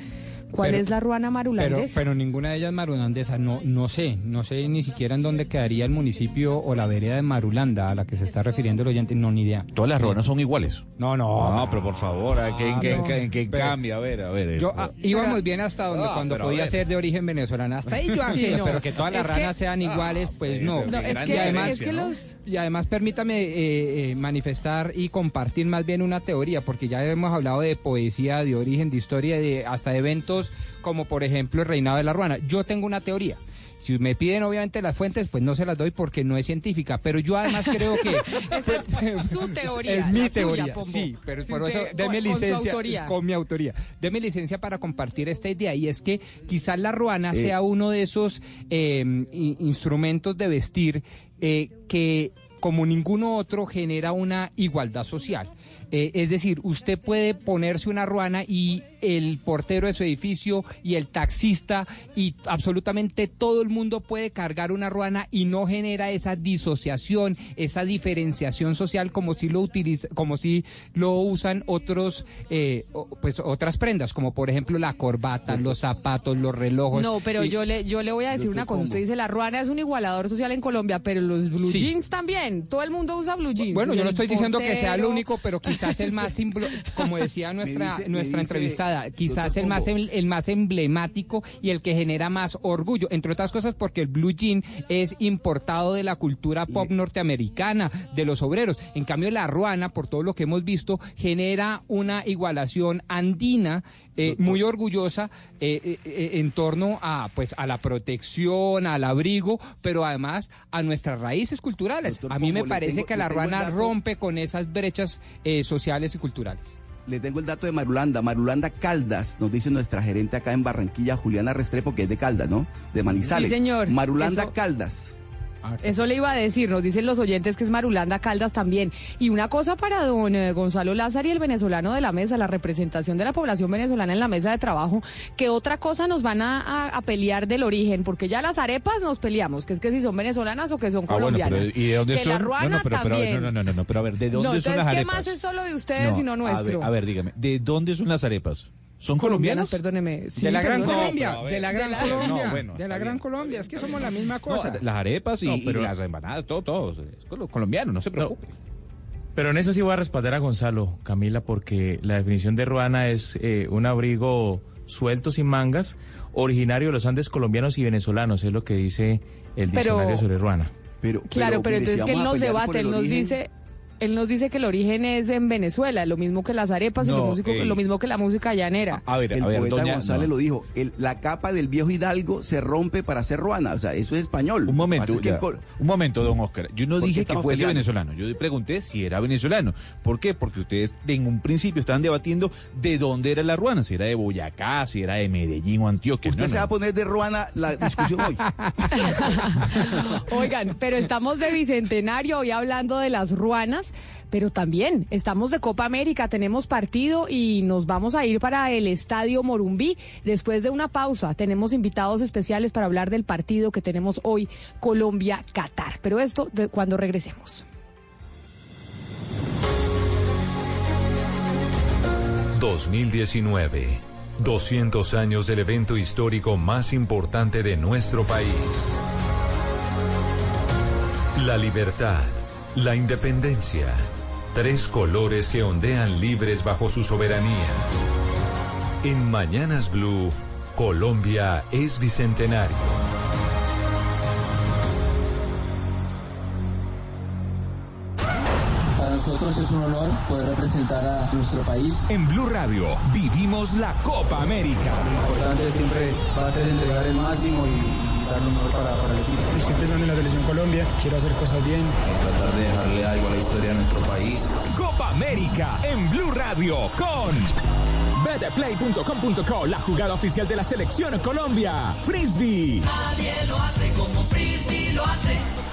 [SPEAKER 7] ¿cuál
[SPEAKER 8] Pero-
[SPEAKER 7] es la ruana
[SPEAKER 8] Pero,
[SPEAKER 7] marulandesa?
[SPEAKER 8] pero ninguna de ellas marunandesa, no, no sé, no sé ni siquiera en dónde quedaría el municipio o la vereda de Marulanda a la que se está refiriendo el oyente, no, ni idea.
[SPEAKER 11] Todas las ruanas son iguales.
[SPEAKER 8] No, no.
[SPEAKER 11] No, pero por favor, ¿a ¿qué, en qué, en qué- en qué
[SPEAKER 8] Pero-
[SPEAKER 11] cambia? A ver, a ver.
[SPEAKER 8] Yo,
[SPEAKER 11] eh,
[SPEAKER 8] ah, íbamos bien hasta donde
[SPEAKER 11] Ah,
[SPEAKER 8] cuando
[SPEAKER 11] pero
[SPEAKER 8] podía ser de origen venezolano. Hasta ahí yo
[SPEAKER 7] Sí, no.
[SPEAKER 8] pero que todas las
[SPEAKER 7] Es que-
[SPEAKER 8] ranas sean iguales, pues no.
[SPEAKER 7] No, es
[SPEAKER 8] y
[SPEAKER 7] que,
[SPEAKER 8] además,
[SPEAKER 7] es que los...
[SPEAKER 8] y además permítame eh, eh, manifestar y compartir más bien una teoría, porque ya hemos hablado de poesía, de origen, de historia, de hasta de eventos como por ejemplo el reinado de la ruana. Yo tengo una teoría. Si me piden obviamente las fuentes, pues no se las doy porque no es científica, pero yo además creo que
[SPEAKER 7] Esa es su teoría.
[SPEAKER 8] es mi
[SPEAKER 7] suya,
[SPEAKER 8] teoría, sí, pero
[SPEAKER 7] Si
[SPEAKER 8] por
[SPEAKER 7] usted-
[SPEAKER 8] eso deme
[SPEAKER 7] con- con su
[SPEAKER 8] licencia con mi autoría. Deme licencia para compartir esta idea y es que quizás la ruana
[SPEAKER 12] Eh.
[SPEAKER 8] sea uno de esos eh, instrumentos de vestir eh, que como ninguno otro genera una igualdad social. Eh, es decir, usted puede ponerse una ruana y el portero de su edificio y el taxista y absolutamente todo el mundo puede cargar una ruana y no genera esa disociación, esa diferenciación social como si lo utiliza, como si lo usan otros, eh, pues otras prendas, como por ejemplo la corbata, los zapatos, los relojes.
[SPEAKER 7] No, pero
[SPEAKER 8] Y-
[SPEAKER 7] yo le, yo le voy a decir una cosa.
[SPEAKER 8] como.
[SPEAKER 7] Usted dice, la ruana es un igualador social en Colombia, pero los blue
[SPEAKER 8] Sí.
[SPEAKER 7] jeans también. Todo el mundo usa blue jeans.
[SPEAKER 8] Bueno, yo no estoy diciendo que sea el
[SPEAKER 7] portero.
[SPEAKER 8] único, pero quizás el más, como decía nuestra,
[SPEAKER 12] dice-
[SPEAKER 8] nuestra
[SPEAKER 12] dice,
[SPEAKER 8] entrevistada, quizás el más, em- el más emblemático y el que genera más orgullo, entre otras cosas porque el blue jean es importado de la cultura pop norteamericana, de los obreros. En cambio, la ruana, por todo lo que hemos visto, genera una igualación andina eh, muy orgullosa eh, eh, eh, en torno a pues a la protección, al abrigo, pero además a nuestras raíces culturales.
[SPEAKER 12] Doctor
[SPEAKER 8] a mí me
[SPEAKER 12] Pombo,
[SPEAKER 8] parece
[SPEAKER 12] tengo-
[SPEAKER 8] que la ruana
[SPEAKER 12] dato.
[SPEAKER 8] rompe con esas brechas eh, sociales y culturales.
[SPEAKER 12] Le tengo el dato de Marulanda. Marulanda Caldas, nos dice nuestra gerente acá en Barranquilla, Juliana Restrepo, que es de Caldas, ¿no? De Manizales.
[SPEAKER 7] Sí, señor.
[SPEAKER 12] Marulanda
[SPEAKER 7] Eso-
[SPEAKER 12] Caldas.
[SPEAKER 7] Eso le iba a decir, nos dicen los oyentes que es Marulanda Caldas también. Y una cosa para don eh, Gonzalo Lázaro y el venezolano de la mesa, la representación de la población venezolana en la mesa de trabajo, que otra cosa nos van a, a- a pelear del origen, porque ya las arepas nos peleamos, que es que si son venezolanas o que son
[SPEAKER 11] Ah, bueno,
[SPEAKER 7] colombianas.
[SPEAKER 11] pero ¿y de dónde
[SPEAKER 7] que
[SPEAKER 11] son?
[SPEAKER 7] la ruana
[SPEAKER 11] no, no, pero, no, no, no, no, pero a ver, ¿de dónde
[SPEAKER 7] No,
[SPEAKER 11] son
[SPEAKER 7] entonces,
[SPEAKER 11] las
[SPEAKER 7] ¿qué
[SPEAKER 11] arepas?
[SPEAKER 7] más es solo de ustedes y no
[SPEAKER 11] a
[SPEAKER 7] nuestro?
[SPEAKER 11] ver, a ver, dígame, ¿de dónde son las arepas? ¿Son
[SPEAKER 7] Colombianas,
[SPEAKER 11] colombianas?
[SPEAKER 7] perdóneme. Sí,
[SPEAKER 8] de la Gran
[SPEAKER 7] perdóneme.
[SPEAKER 8] Colombia,
[SPEAKER 11] pero
[SPEAKER 8] de la Gran
[SPEAKER 7] De la-
[SPEAKER 8] Colombia,
[SPEAKER 11] No, bueno,
[SPEAKER 8] de la Gran
[SPEAKER 11] bien.
[SPEAKER 8] Colombia, es que somos la misma
[SPEAKER 11] No,
[SPEAKER 8] cosa.
[SPEAKER 11] las arepas y,
[SPEAKER 13] No,
[SPEAKER 11] y
[SPEAKER 13] pero-
[SPEAKER 11] las empanadas, todo, todo. Es colo- colombiano, no se preocupe.
[SPEAKER 13] Pero en eso sí voy a respaldar a Gonzalo, Camila, porque la definición de ruana es eh, un abrigo suelto sin mangas, originario de los Andes colombianos y venezolanos, es lo que dice el
[SPEAKER 7] Pero-
[SPEAKER 13] diccionario sobre ruana.
[SPEAKER 12] Pero,
[SPEAKER 7] Claro, pero,
[SPEAKER 12] mire, si
[SPEAKER 7] entonces que él nos debate, él nos
[SPEAKER 12] origen-
[SPEAKER 7] dice, él nos dice que el origen es en Venezuela, lo mismo que las arepas y lo, músico-
[SPEAKER 11] ey.
[SPEAKER 7] lo mismo que la música llanera.
[SPEAKER 11] A ver,
[SPEAKER 12] El
[SPEAKER 11] a ver,
[SPEAKER 12] poeta
[SPEAKER 11] doña...
[SPEAKER 12] González
[SPEAKER 11] no.
[SPEAKER 12] lo dijo. el- la capa del viejo Hidalgo se rompe para hacer ruana. O sea, eso es español.
[SPEAKER 11] Un momento,
[SPEAKER 12] es que
[SPEAKER 11] un momento, don Oscar. Yo no
[SPEAKER 12] ¿Por qué
[SPEAKER 11] dije que fuese
[SPEAKER 12] peleando?
[SPEAKER 11] venezolano. Yo pregunté si era venezolano. ¿Por qué? Porque ustedes en un principio estaban debatiendo de dónde era la ruana, si era de Boyacá, si era de Medellín o Antioquia.
[SPEAKER 12] Usted
[SPEAKER 11] No,
[SPEAKER 12] se
[SPEAKER 11] no.
[SPEAKER 12] va a poner de ruana la discusión hoy.
[SPEAKER 7] Oigan, pero estamos de bicentenario hoy hablando de las ruanas, pero también estamos de Copa América, tenemos partido y nos vamos a ir para el Estadio Morumbí. Después de una pausa, tenemos invitados especiales para hablar del partido que tenemos hoy, Colombia-Qatar. Pero esto cuando regresemos.
[SPEAKER 4] 2019. 200 años del evento histórico más importante de nuestro país. La libertad, la independencia. Tres colores que ondean libres bajo su soberanía. En Mañanas Blue, Colombia es bicentenario.
[SPEAKER 20] Para nosotros es un honor poder representar a nuestro país.
[SPEAKER 21] En Blue Radio vivimos la Copa América.
[SPEAKER 22] Lo importante siempre va a ser entregar el máximo y dar lo mejor para, para el equipo.
[SPEAKER 23] Estoy pensando en la selección Colombia, quiero hacer cosas bien.
[SPEAKER 20] Tratar de dejarle algo a la historia de nuestro país.
[SPEAKER 21] Copa América en Blue Radio con betplay.com.co, la jugada oficial de la selección Colombia. Frisbee.
[SPEAKER 24] Nadie lo hace como Frisbee lo hace.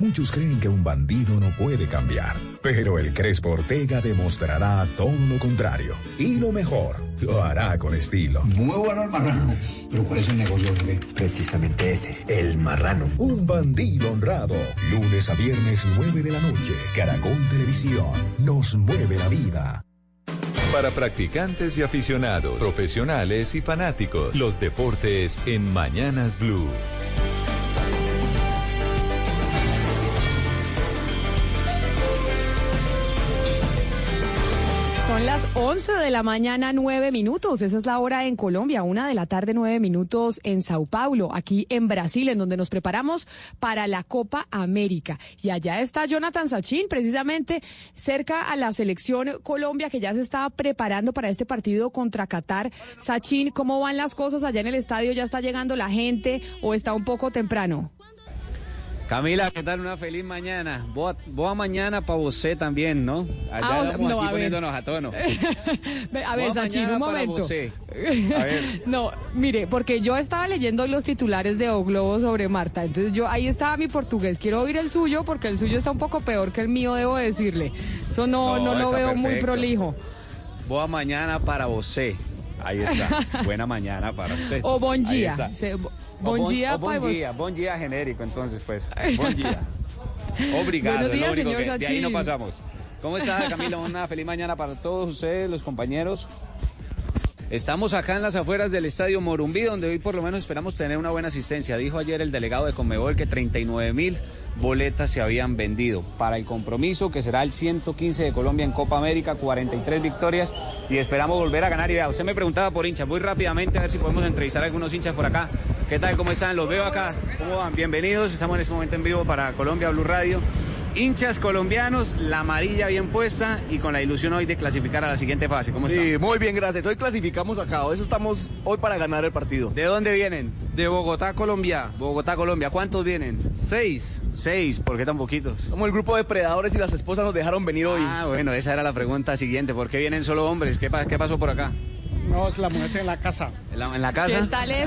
[SPEAKER 25] Muchos creen que un bandido no puede cambiar, pero el Crespo Ortega demostrará todo lo contrario. Y lo mejor, lo hará con estilo.
[SPEAKER 26] Muy bueno el marrano, pero ¿cuál es el negocio, jefe?
[SPEAKER 25] Precisamente ese, el marrano. Un bandido honrado. Lunes a viernes, 9 de la noche. Caracol Televisión. Nos mueve la vida.
[SPEAKER 4] Para practicantes y aficionados, profesionales y fanáticos, los deportes en Mañanas Blue.
[SPEAKER 7] Las 11 de la mañana, 9 minutos. Esa es la hora en Colombia, una de la tarde, 9 minutos en Sao Paulo, aquí en Brasil, en donde nos preparamos para la Copa América. Y allá está Jonathan Sachin, precisamente cerca a la selección Colombia, que ya se estaba preparando para este partido contra Qatar. Sachin, ¿cómo van las cosas allá en el estadio? ¿Ya está llegando la gente o está un poco temprano?
[SPEAKER 27] Camila, ¿qué tal? Una feliz mañana. Boa, boa mañana para usted también, ¿no? Allá
[SPEAKER 7] Ah, no,
[SPEAKER 27] aquí
[SPEAKER 7] a ver.
[SPEAKER 27] a tono.
[SPEAKER 7] Ve, A ver, un momento.
[SPEAKER 27] A ver.
[SPEAKER 7] No, mire, porque yo estaba leyendo los titulares de O Globo sobre Marta, entonces yo ahí estaba mi portugués. Quiero oír el suyo porque el suyo está un poco peor que el mío, debo decirle. Eso no, no,
[SPEAKER 27] No,
[SPEAKER 7] lo veo muy prolijo.
[SPEAKER 27] Boa mañana para você. Ahí está. Buena mañana para usted.
[SPEAKER 7] O bon
[SPEAKER 27] O
[SPEAKER 7] bon para
[SPEAKER 27] bon dia, bon dia genérico, entonces, pues. Bon dia. Obrigado.
[SPEAKER 7] Buenos días, señor
[SPEAKER 27] que- de ahí no pasamos. ¿Cómo está, Camila? Una feliz mañana para todos ustedes, los compañeros. Estamos acá en las afueras del estadio Morumbí, donde hoy por lo menos esperamos tener una buena asistencia. Dijo ayer el delegado de Conmebol que 39 mil boletas se habían vendido para el compromiso, que será el 115 de Colombia en Copa América, 43 victorias y esperamos volver a ganar. Y vea, usted me preguntaba por hinchas, muy rápidamente a ver si podemos entrevistar a algunos hinchas por acá. ¿Qué tal? ¿Cómo están? Los veo acá. ¿Cómo van? Bienvenidos. Estamos en este momento en vivo para Colombia Blue Radio. Hinchas colombianos, la amarilla bien puesta y con la ilusión hoy de clasificar a la siguiente fase. ¿Cómo están?
[SPEAKER 28] Sí, muy bien, gracias. Hoy clasificamos acá, eso estamos hoy para ganar el partido.
[SPEAKER 27] ¿De dónde vienen?
[SPEAKER 28] De Bogotá, Colombia.
[SPEAKER 27] Bogotá, Colombia. ¿Cuántos vienen?
[SPEAKER 28] Seis.
[SPEAKER 27] Seis. ¿Por qué tan poquitos?
[SPEAKER 28] Somos el grupo de depredadores y las esposas nos dejaron venir hoy.
[SPEAKER 27] Ah, bueno, esa era la pregunta siguiente. ¿Por qué vienen solo hombres? ¿Qué, pa- qué pasó por acá?
[SPEAKER 29] No, es la mujer en la casa.
[SPEAKER 27] ¿En la, en la casa?
[SPEAKER 7] ¿Qué tal?
[SPEAKER 27] Eh,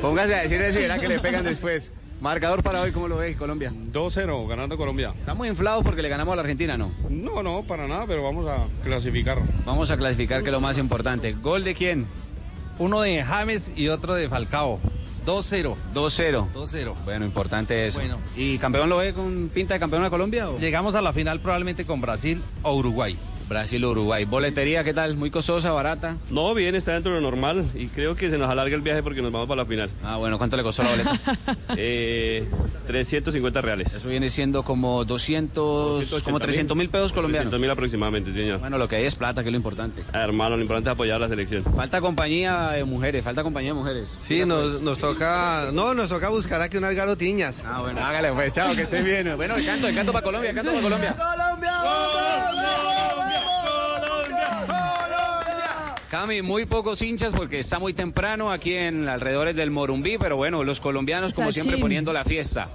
[SPEAKER 27] póngase a decir eso y verá que le pegan después. Marcador para hoy, ¿cómo lo ves, Colombia?
[SPEAKER 30] 2-0, ganando Colombia.
[SPEAKER 27] Estamos inflados porque le ganamos a la Argentina, ¿no?
[SPEAKER 30] No, no, para nada, pero vamos a clasificar.
[SPEAKER 27] Vamos a clasificar, que es lo más importante. ¿Gol de quién?
[SPEAKER 28] Uno de James y otro de Falcao. 2-0.
[SPEAKER 27] 2-0.
[SPEAKER 28] 2-0.
[SPEAKER 27] Bueno, importante eso.
[SPEAKER 28] Bueno.
[SPEAKER 27] ¿Y campeón lo ve con pinta de campeón de Colombia? O?
[SPEAKER 28] Llegamos a la final probablemente con Brasil o Uruguay.
[SPEAKER 27] Brasil Uruguay. ¿Boletería qué tal? ¿Muy costosa, barata?
[SPEAKER 30] No, bien, está dentro de lo normal y creo que se nos alarga el viaje porque nos vamos para la final.
[SPEAKER 27] Ah, bueno, ¿cuánto le costó la boleta?
[SPEAKER 30] Eh, 350 reales.
[SPEAKER 27] Eso viene siendo como 200, como 300 mil pesos colombianos.
[SPEAKER 30] 300 mil aproximadamente, señor.
[SPEAKER 27] Bueno, lo que hay es plata, que es lo importante.
[SPEAKER 30] Ah, hermano, lo importante es apoyar a la selección.
[SPEAKER 27] Falta compañía de mujeres, falta compañía de mujeres.
[SPEAKER 28] Sí, nos, nos toca, no, nos toca buscar aquí unas garotiñas.
[SPEAKER 27] Ah, bueno, hágale, pues, chao, que esté bien. Bueno, el canto, el canto para Colombia, el canto para Colombia. Cami, muy pocos hinchas porque está muy temprano aquí en alrededores del Morumbí, pero bueno, los colombianos como
[SPEAKER 7] Sachin.
[SPEAKER 27] siempre poniendo la fiesta.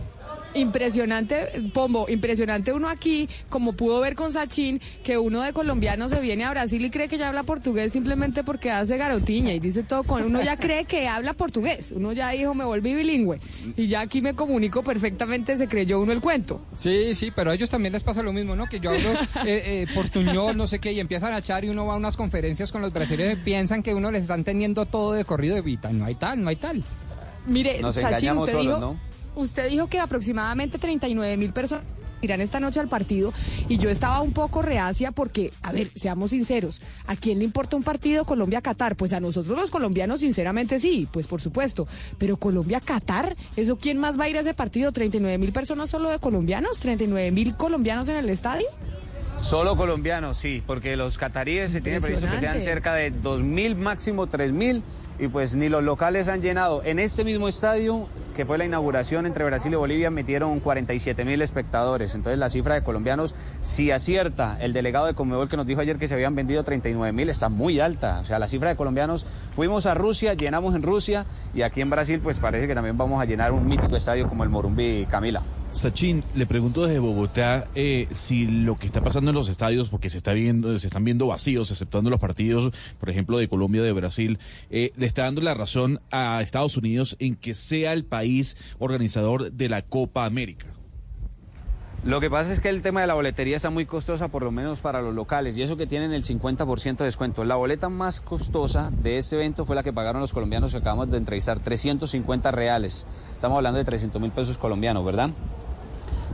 [SPEAKER 7] Impresionante, Pombo, impresionante uno aquí, como pudo ver con Sachin, que uno de colombiano se viene a Brasil y cree que ya habla portugués simplemente porque hace garotiña y dice todo con... Uno ya cree que habla portugués, uno ya dijo, me volví bilingüe y ya aquí me comunico perfectamente, se creyó uno el cuento.
[SPEAKER 8] Sí, sí, pero a ellos también les pasa lo mismo, ¿no? Que yo hablo eh, eh, portuñol, no sé qué, y empiezan a echar y uno va a unas conferencias con los brasileños y piensan que uno les están teniendo todo de corrido de vita. No hay tal, no hay tal.
[SPEAKER 7] Mire,
[SPEAKER 27] Nos
[SPEAKER 7] Sachin,
[SPEAKER 27] engañamos
[SPEAKER 7] usted
[SPEAKER 27] solos,
[SPEAKER 7] dijo,
[SPEAKER 27] ¿no?
[SPEAKER 7] Usted dijo que aproximadamente 39 mil personas irán esta noche al partido y yo estaba un poco reacia porque, a ver, seamos sinceros, ¿a quién le importa un partido Colombia-Qatar? Pues a nosotros los colombianos sinceramente sí, pues por supuesto, pero Colombia-Qatar, ¿eso quién más va a ir a ese partido? ¿39 mil personas solo de colombianos? ¿39 mil colombianos en el estadio?
[SPEAKER 27] Solo colombianos, sí, porque los cataríes se tiene previsto que sean cerca de 2.000, máximo 3.000, y pues ni los locales han llenado. En este mismo estadio, que fue la inauguración entre Brasil y Bolivia, metieron 47.000 espectadores. Entonces la cifra de colombianos, si acierta el delegado de Conmebol que nos dijo ayer que se habían vendido 39.000, está muy alta. O sea, la cifra de colombianos, fuimos a Rusia, llenamos en Rusia, y aquí en Brasil pues parece que también vamos a llenar un mítico estadio como el Morumbí, Camila.
[SPEAKER 31] Sachin, le pregunto desde Bogotá eh, si lo que está pasando en los estadios, porque se está viendo, se están viendo vacíos, exceptuando los partidos, por ejemplo, de Colombia, de Brasil, eh, está dando la razón a Estados Unidos en que sea el país organizador de la Copa América.
[SPEAKER 27] Lo que pasa es que el tema de la boletería está muy costosa, por lo menos para los locales, y eso que tienen el 50% de descuento. La boleta más costosa de este evento fue la que pagaron los colombianos que acabamos de entrevistar, 350 reales. Estamos hablando de 300 mil pesos colombianos, ¿verdad?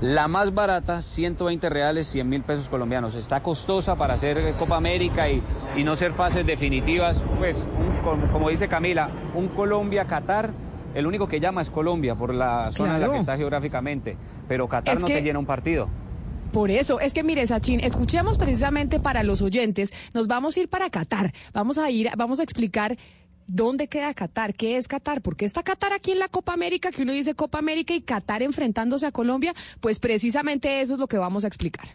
[SPEAKER 27] La más barata, 120 reales, 100 mil pesos colombianos. Está costosa para hacer Copa América y, y no ser fases definitivas. Pues, un- como, dice Camila, un Colombia-Qatar, el único que llama es Colombia por la zona en la
[SPEAKER 7] Claro.
[SPEAKER 27] que está geográficamente, pero Qatar
[SPEAKER 7] Es
[SPEAKER 27] no
[SPEAKER 7] que-
[SPEAKER 27] te llena un partido.
[SPEAKER 7] Por eso, es que mire, Sachin, escuchemos precisamente para los oyentes, nos vamos a ir para Qatar, vamos a ir, vamos a explicar dónde queda Qatar, qué es Qatar, por qué está Qatar aquí en la Copa América, que uno dice Copa América y Qatar enfrentándose a Colombia, pues precisamente eso es lo que vamos a explicar.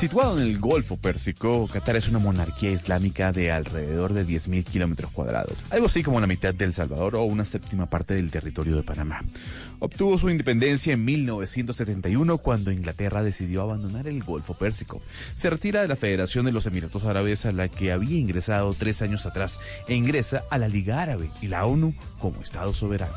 [SPEAKER 11] Situado en el Golfo Pérsico, Qatar es una monarquía islámica de alrededor de 10.000 kilómetros cuadrados, algo así como la mitad de El Salvador o una séptima parte del territorio de Panamá. Obtuvo su independencia en 1971 cuando Inglaterra decidió abandonar el Golfo Pérsico. Se retira de la Federación de los Emiratos Árabes a la que había ingresado tres años atrás e ingresa a la Liga Árabe y la ONU como Estado soberano.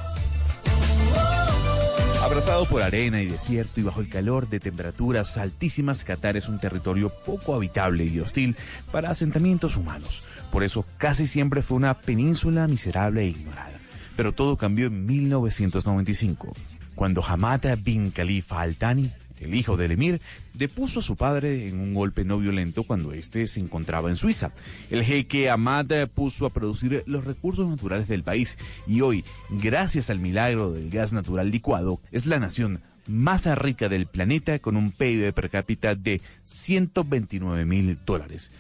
[SPEAKER 11] Abrazado por arena y desierto y bajo el calor de temperaturas altísimas, Qatar es un territorio poco habitable y hostil para asentamientos humanos. Por eso casi siempre fue una península miserable e ignorada. Pero todo cambió en 1995, cuando Hamada bin Khalifa Al Thani, el hijo del emir, depuso a su padre en un golpe no violento cuando éste se encontraba en Suiza. El jeque Ahmad puso a producir los recursos naturales del país y hoy, gracias al milagro del gas natural licuado, es la nación más rica del planeta con un PIB per cápita de 129 mil dólares.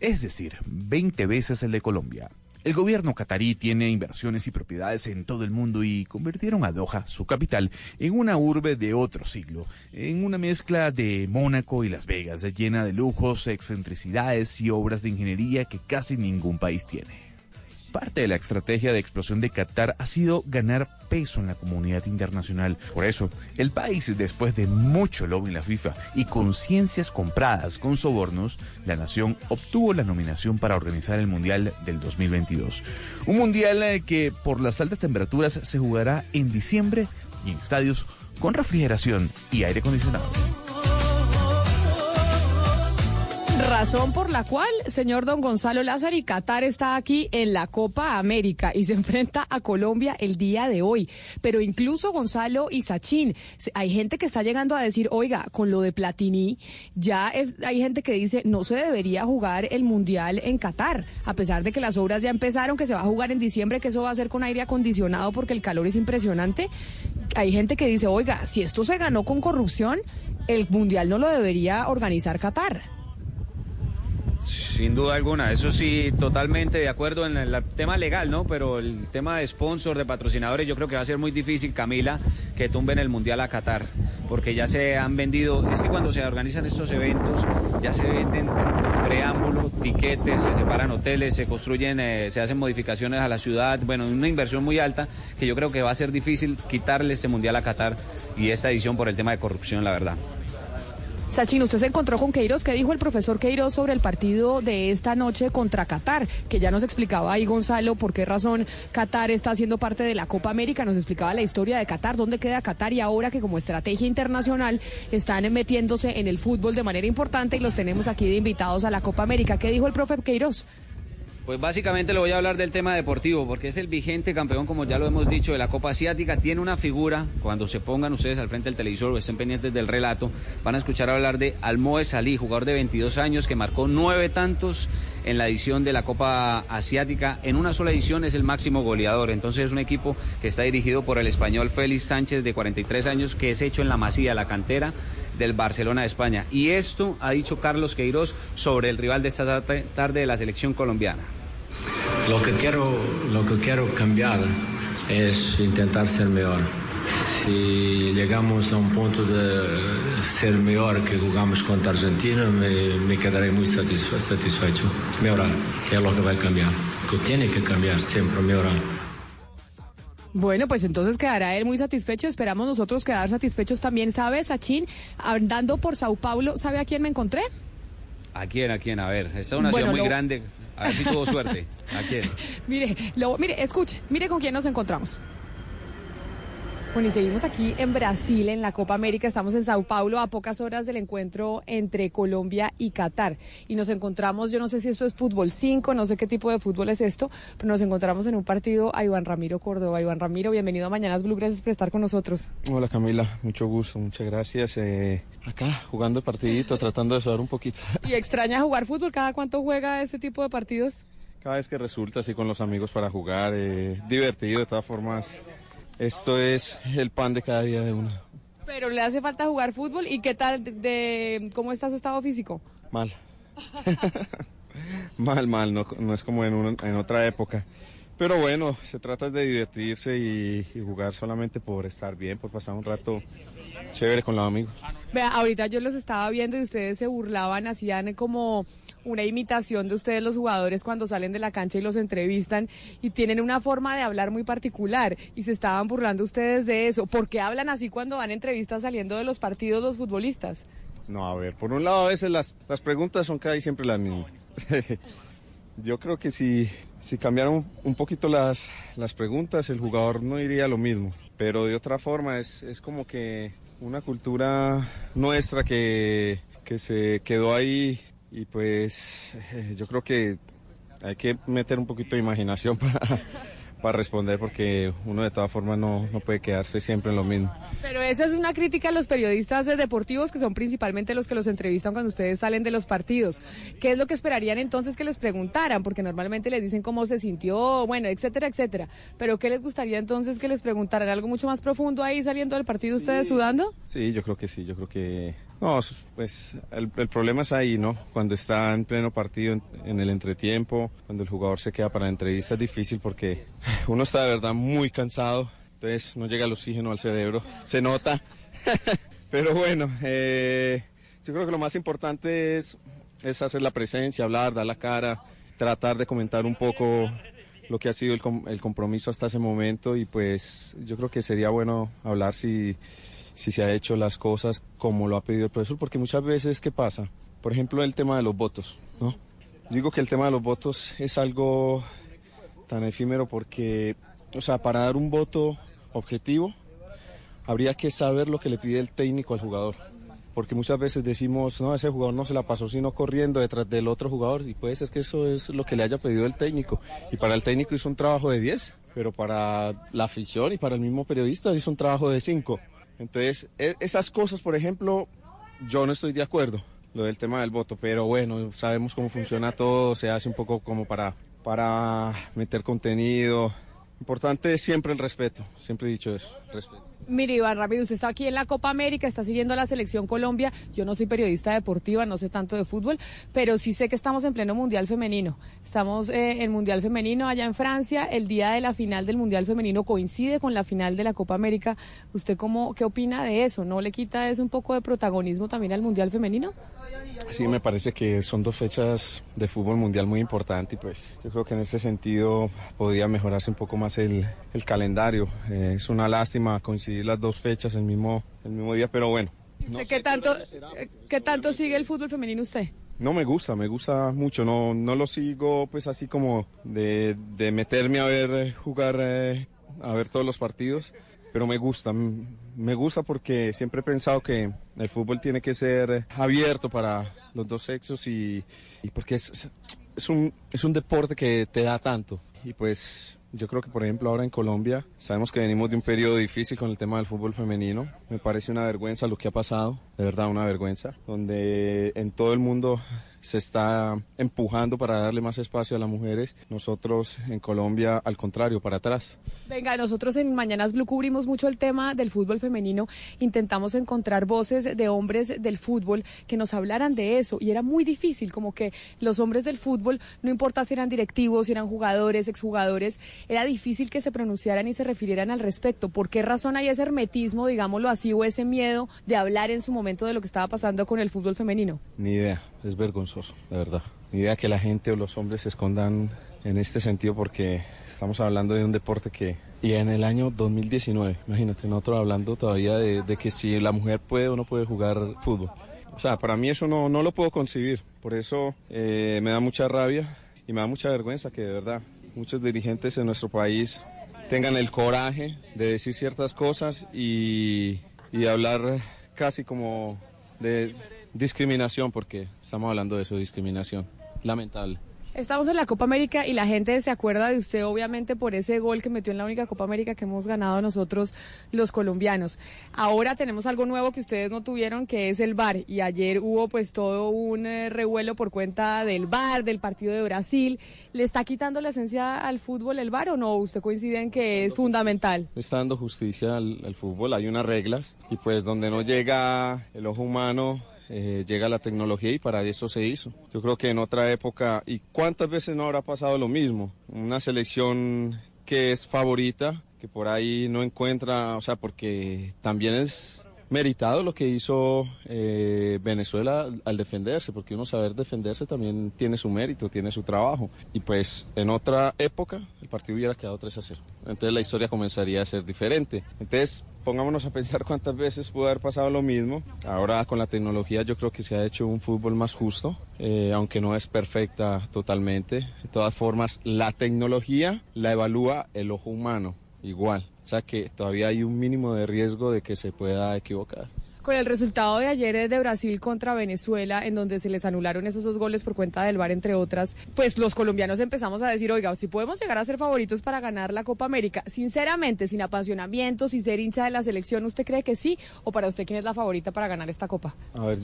[SPEAKER 11] Es decir, 20 veces el de Colombia. El gobierno catarí tiene inversiones y propiedades en todo el mundo y convirtieron a Doha, su capital, en una urbe de otro siglo, en una mezcla de Mónaco y Las Vegas, llena de lujos, excentricidades y obras de ingeniería que casi ningún país tiene. Parte de la estrategia de explosión de Qatar ha sido ganar peso en la comunidad internacional. Por eso, el país, después de mucho lobby en la FIFA y conciencias compradas con sobornos, la nación obtuvo la nominación para organizar el Mundial del 2022. Un Mundial eh, que por las altas temperaturas se jugará en diciembre y en estadios con refrigeración y aire acondicionado.
[SPEAKER 7] Razón por la cual, señor don Gonzalo Lázaro, y Qatar está aquí en la Copa América y se enfrenta a Colombia el día de hoy. Pero incluso Gonzalo y Sachin, hay gente que está llegando a decir, oiga, con lo de Platini, ya es, hay gente que dice, no se debería jugar el Mundial en Qatar, a pesar de que las obras ya empezaron, que se va a jugar en diciembre, que eso va a ser con aire acondicionado porque el calor es impresionante. Hay gente que dice, oiga, si esto se ganó con corrupción, el Mundial no lo debería organizar Qatar.
[SPEAKER 27] Sin duda alguna, eso sí, totalmente de acuerdo en el, tema legal, ¿no? Pero el tema de sponsor, de patrocinadores, yo creo que va a ser muy difícil, Camila, que tumben el Mundial a Qatar. porque ya se han vendido, es que cuando se organizan estos eventos ya se venden preámbulo, tiquetes, se separan hoteles, se construyen, eh, se hacen modificaciones a la ciudad, bueno, una inversión muy alta que yo creo que va a ser difícil quitarle este mundial a Qatar y esta edición por el tema de corrupción, la verdad.
[SPEAKER 7] Sachin, usted se encontró con Queiroz. ¿Qué dijo el profesor Queiroz sobre el partido de esta noche contra Qatar? Que ya nos explicaba ahí Gonzalo por qué razón Qatar está haciendo parte de la Copa América. Nos explicaba la historia de Qatar, dónde queda Qatar y ahora que como estrategia internacional están metiéndose en el fútbol de manera importante y los tenemos aquí de invitados a la Copa América. ¿Qué dijo el profe Queiroz?
[SPEAKER 27] Pues básicamente le voy a hablar del tema deportivo, porque es el vigente campeón, como ya lo hemos dicho, de la Copa Asiática. Tiene una figura, cuando se pongan ustedes al frente del televisor o estén pendientes del relato, van a escuchar hablar de Almoe Salí, jugador de 22 años que marcó nueve tantos en la edición de la Copa Asiática. En una sola edición es el máximo goleador. Entonces es un equipo que está dirigido por el español Félix Sánchez, de 43 años, que es hecho en la Masía, la cantera del Barcelona de España. Y esto ha dicho Carlos Queiroz sobre el rival de esta tarde de la selección colombiana.
[SPEAKER 32] Lo que quiero, lo que quiero cambiar es intentar ser mejor. Si llegamos a un punto de ser mejor que jugamos contra Argentina, me, me quedaré muy satisfe satisfecho. Mejorar, que es lo que va a cambiar. Que tiene que cambiar siempre, mejorar.
[SPEAKER 7] Bueno, pues entonces quedará él muy satisfecho. Esperamos nosotros quedar satisfechos también. ¿Sabe, Sachin? Andando por Sao Paulo, ¿sabe a quién me encontré?
[SPEAKER 27] ¿A quién? ¿A quién? A ver, esta es una bueno, ciudad muy lo... grande. A ver si tuvo suerte. ¿A quién?
[SPEAKER 7] mire, lo, mire, escuche, mire con quién nos encontramos. Bueno, y seguimos aquí en Brasil, en la Copa América. Estamos en Sao Paulo, a pocas horas del encuentro entre Colombia y Qatar. Y nos encontramos, yo no sé si esto es fútbol 5, no sé qué tipo de fútbol es esto, pero nos encontramos en un partido a Iván Ramiro Córdoba. Iván Ramiro, bienvenido a Mañanas Blue, gracias por estar con nosotros.
[SPEAKER 33] Hola Camila, mucho gusto, muchas gracias. Eh, acá, jugando el partidito, tratando de sudar un poquito.
[SPEAKER 7] ¿Y extraña jugar fútbol? ¿Cada cuánto juega este tipo de partidos?
[SPEAKER 33] Cada vez que resulta así con los amigos para jugar, eh, divertido de todas formas. Esto es el pan de cada día de uno.
[SPEAKER 7] Pero le hace falta jugar fútbol y qué tal de, de cómo está su estado físico?
[SPEAKER 33] Mal. mal, mal, no, no es como en, una, en, otra época. Pero bueno, se trata de divertirse y, y, jugar solamente por estar bien, por pasar un rato chévere con los amigos.
[SPEAKER 7] Vea, ahorita yo los estaba viendo y ustedes se burlaban, hacían como una imitación de ustedes los jugadores cuando salen de la cancha y los entrevistan y tienen una forma de hablar muy particular y se estaban burlando ustedes de eso. ¿Por qué hablan así cuando van entrevistas saliendo de los partidos los futbolistas?
[SPEAKER 33] No, a ver, por un lado a veces las, las preguntas son casi siempre las mismas. Yo creo que si, si cambiaran un poquito las, las preguntas, el jugador no diría lo mismo. Pero de otra forma es, es como que una cultura nuestra que, que se quedó ahí y pues eh, yo creo que hay que meter un poquito de imaginación para, para responder porque uno de todas formas no, no, puede quedarse siempre en lo mismo.
[SPEAKER 7] Pero eso es una crítica a los periodistas deportivos que son principalmente los que los entrevistan cuando ustedes salen de los partidos. ¿Qué es lo que esperarían entonces que les preguntaran? Porque normalmente les dicen cómo se sintió, bueno, etcétera, etcétera. Pero ¿qué les gustaría entonces que les preguntaran? ¿Algo mucho más profundo ahí saliendo del partido ustedes sudando?
[SPEAKER 33] Sí, yo creo que sí, yo creo que no, pues el, problema es ahí, ¿no? Cuando está en pleno partido, en, el entretiempo, cuando el jugador se queda para la entrevista es difícil porque uno está de verdad muy cansado, entonces no llega el oxígeno al cerebro, se nota. Pero bueno, eh, yo creo que lo más importante es, es hacer la presencia, hablar, dar la cara, tratar de comentar un poco lo que ha sido el, el compromiso hasta ese momento y pues yo creo que sería bueno hablar si si se ha hecho las cosas como lo ha pedido el profesor, porque muchas veces, ¿qué pasa? Por ejemplo, el tema de los votos, ¿no? Digo que el tema de los votos es algo tan efímero porque, o sea, para dar un voto objetivo, habría que saber lo que le pide el técnico al jugador. Porque muchas veces decimos, no, ese jugador no se la pasó sino corriendo detrás del otro jugador. Y puede ser que eso es lo que le haya pedido el técnico. Y para el técnico hizo un trabajo de 10, pero para la afición y para el mismo periodista hizo un trabajo de 5. Entonces, esas cosas, por ejemplo, yo no estoy de acuerdo, lo del tema del voto, pero bueno, sabemos cómo funciona todo, se hace un poco como para, para meter contenido, importante es siempre el respeto, siempre he dicho eso, respeto.
[SPEAKER 7] Mire, Iván Rápido, usted está aquí en la Copa América, está siguiendo a la selección Colombia. Yo no soy periodista deportiva, no sé tanto de fútbol, pero sí sé que estamos en pleno Mundial Femenino. Estamos eh, en Mundial Femenino allá en Francia. El día de la final del Mundial Femenino coincide con la final de la Copa América. ¿Usted cómo, qué opina de eso? ¿No le quita eso un poco de protagonismo también al Mundial Femenino?
[SPEAKER 33] Sí, me parece que son dos fechas de fútbol mundial muy importantes y pues yo creo que en este sentido podría mejorarse un poco más el, el calendario. Eh, es una lástima coincidir las dos fechas el mismo, el mismo día, pero bueno.
[SPEAKER 7] ¿Y usted qué, tanto, eh, qué tanto sigue el fútbol femenino usted?
[SPEAKER 33] No me gusta, me gusta mucho, no, no lo sigo pues así como de, de meterme a ver eh, jugar, eh, a ver todos los partidos, pero me gusta, me gusta porque siempre he pensado que el fútbol tiene que ser abierto para los dos sexos y, porque es, es, un, es un deporte que te da tanto y pues yo creo que, por ejemplo, ahora en Colombia sabemos que venimos de un periodo difícil con el tema del fútbol femenino. Me parece una vergüenza lo que ha pasado, de verdad una vergüenza, donde en todo el mundo se está empujando para darle más espacio a las mujeres. Nosotros en Colombia, al contrario, para atrás.
[SPEAKER 7] Venga, nosotros en Mañanas Blue cubrimos mucho el tema del fútbol femenino. Intentamos encontrar voces de hombres del fútbol que nos hablaran de eso. Y era muy difícil, como que los hombres del fútbol, no importa si eran directivos, si eran jugadores, exjugadores, era difícil que se pronunciaran y se refirieran al respecto. ¿Por qué razón hay ese hermetismo, digámoslo así, o ese miedo de hablar en su momento de lo que estaba pasando con el fútbol femenino?
[SPEAKER 33] Ni idea, es vergonzoso, de verdad. Ni idea que la gente o los hombres se escondan en este sentido porque estamos hablando de un deporte que... Y en el año 2019, imagínate, nosotros hablando todavía de, de que si la mujer puede o no puede jugar fútbol. O sea, para mí eso no, no lo puedo concebir. Por eso eh, me da mucha rabia y me da mucha vergüenza que de verdad muchos dirigentes en nuestro país tengan el coraje de decir ciertas cosas y, y hablar casi como de discriminación, porque estamos hablando de eso, discriminación. Lamentable.
[SPEAKER 7] Estamos en la Copa América y la gente se acuerda de usted obviamente por ese gol que metió en la única Copa América que hemos ganado nosotros los colombianos. Ahora tenemos algo nuevo que ustedes no tuvieron que es el VAR y ayer hubo pues todo un eh, revuelo por cuenta del VAR, del partido de Brasil. ¿Le está quitando la esencia al fútbol el VAR o no? ¿Usted coincide en que es fundamental?
[SPEAKER 33] Está dando justicia al, al fútbol, hay unas reglas y pues donde no llega el ojo humano eh, llega la tecnología y para eso se hizo. Yo creo que en otra época, ¿y cuántas veces no habrá pasado lo mismo? Una selección que es favorita, que por ahí no encuentra, o sea, porque también es meritado lo que hizo eh, Venezuela al defenderse, porque uno saber defenderse también tiene su mérito, tiene su trabajo. Y pues en otra época el partido hubiera quedado 3 a 0. Entonces la historia comenzaría a ser diferente. Entonces pongámonos a pensar cuántas veces pudo haber pasado lo mismo. Ahora con la tecnología yo creo que se ha hecho un fútbol más justo, eh, aunque no es perfecta totalmente. De todas formas, la tecnología la evalúa el ojo humano igual. O sea que todavía hay un mínimo de riesgo de que se pueda equivocar.
[SPEAKER 7] Con el resultado de ayer de Brasil contra Venezuela, en donde se les anularon esos dos goles por cuenta del VAR, entre otras, pues los colombianos empezamos a decir, oiga, si podemos llegar a ser favoritos para ganar la Copa América, sinceramente, sin apasionamiento, sin ser hincha de la selección, ¿usted cree que sí? ¿O para usted quién es la favorita para ganar esta Copa?
[SPEAKER 33] A ver,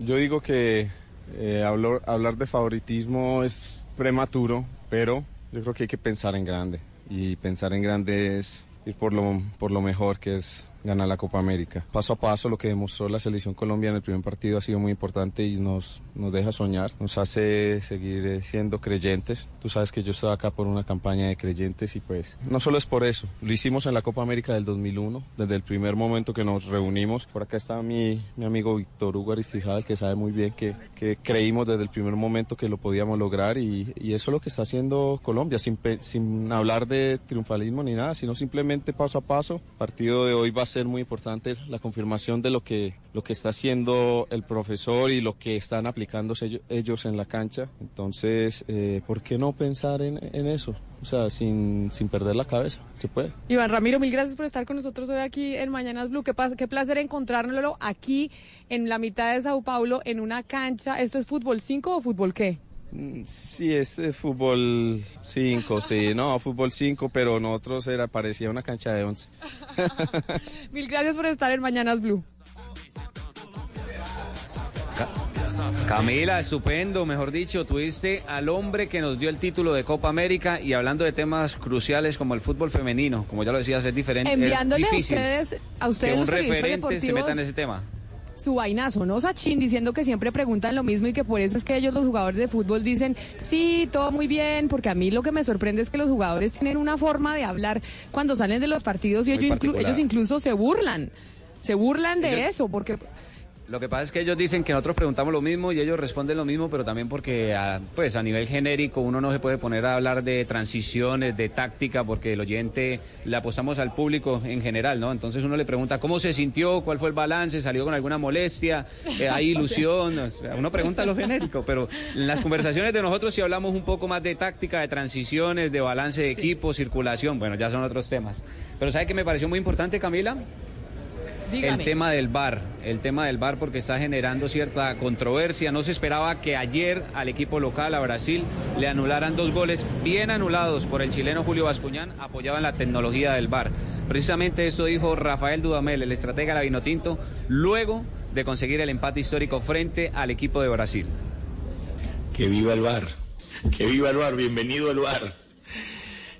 [SPEAKER 33] yo, digo que eh, hablar, hablar de favoritismo es prematuro, pero yo creo que hay que pensar en grande. Y pensar en grande es ir por lo, por lo mejor, que es ganar la Copa América. Paso a paso, lo que demostró la selección colombiana en el primer partido ha sido muy importante y nos, nos deja soñar, nos hace seguir eh, siendo creyentes. Tú sabes que yo estoy acá por una campaña de creyentes y pues no solo es por eso, lo hicimos en la Copa América del 2001, desde el primer momento que nos reunimos. Por acá está mi, mi amigo Víctor Hugo Aristijal, que sabe muy bien que, que creímos desde el primer momento que lo podíamos lograr y, y eso es lo que está haciendo Colombia, sin, sin hablar de triunfalismo ni nada, sino simplemente paso a paso. El partido de hoy va a ser muy importante la confirmación de lo que, lo que está haciendo el profesor y lo que están aplicando ellos, en la cancha. Entonces, eh, ¿por qué no pensar en, eso? O sea, sin, sin perder la cabeza, se puede.
[SPEAKER 7] Iván Ramiro, mil gracias por estar con nosotros hoy aquí en Mañanas Blue. Qué, qué placer encontrárnoslo aquí en la mitad de Sao Paulo, en una cancha. ¿Esto es fútbol 5 o fútbol qué?
[SPEAKER 33] Sí, es de fútbol 5, sí, no, fútbol 5, pero nosotros era, parecía una cancha de 11.
[SPEAKER 7] Mil gracias por estar en Mañanas Blue.
[SPEAKER 27] Camila, estupendo, mejor dicho, tuviste al hombre que nos dio el título de Copa América y hablando de temas cruciales como el fútbol femenino, como ya lo decías, es diferente. es
[SPEAKER 7] Enviándole a
[SPEAKER 27] difícil
[SPEAKER 7] ustedes, a ustedes
[SPEAKER 27] que un
[SPEAKER 7] los
[SPEAKER 27] referente se meta en ese tema.
[SPEAKER 7] Su vainazo, ¿no? Sachin diciendo que siempre preguntan lo mismo y que por eso es que ellos los jugadores de fútbol dicen, sí, todo muy bien, porque a mí lo que me sorprende es que los jugadores tienen una forma de hablar cuando salen de los partidos y ellos, inclu- ellos incluso se burlan, se burlan de
[SPEAKER 27] Ellos-
[SPEAKER 7] eso, porque
[SPEAKER 27] Lo que pasa es que ellos dicen que nosotros preguntamos lo mismo y ellos responden lo mismo, pero también porque a, pues a nivel genérico uno no se puede poner a hablar de transiciones, de táctica, porque el oyente le apostamos al público en general, ¿no? Entonces uno le pregunta cómo se sintió, cuál fue el balance, salió con alguna molestia, eh, hay ilusión, o sea, uno pregunta lo genérico, pero en las conversaciones de nosotros sí hablamos un poco más de táctica, de transiciones, de balance de equipo, circulación, bueno, ya son otros temas. Pero ¿sabe qué me pareció muy importante, Camila?
[SPEAKER 7] Dígame.
[SPEAKER 27] El tema del VAR, el tema del VAR porque está generando cierta controversia. No se esperaba que ayer al equipo local, a Brasil, le anularan dos goles bien anulados por el chileno Julio Bascuñán, apoyaban la tecnología del VAR. Precisamente esto dijo Rafael Dudamel, el estratega de la Vinotinto, luego de conseguir el empate histórico frente al equipo de Brasil.
[SPEAKER 34] Que viva el bar. Que viva el bar. Bienvenido al bar.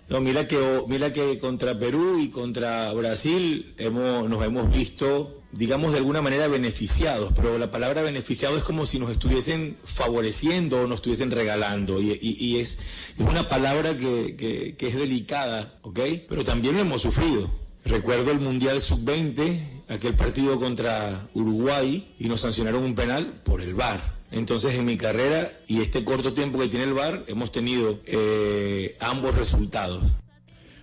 [SPEAKER 34] No, mira que, mira que contra Perú y contra Brasil hemos, nos hemos visto, digamos, de alguna manera beneficiados, pero la palabra beneficiado es como si nos estuviesen favoreciendo o nos estuviesen regalando, y, y- es, es una palabra que, que- que es delicada, ¿ok? Pero también lo hemos sufrido. Recuerdo el Mundial Sub-20, aquel partido contra Uruguay, y nos sancionaron un penal por el VAR. Entonces, en mi carrera y este corto tiempo que tiene el VAR, hemos tenido eh, ambos resultados.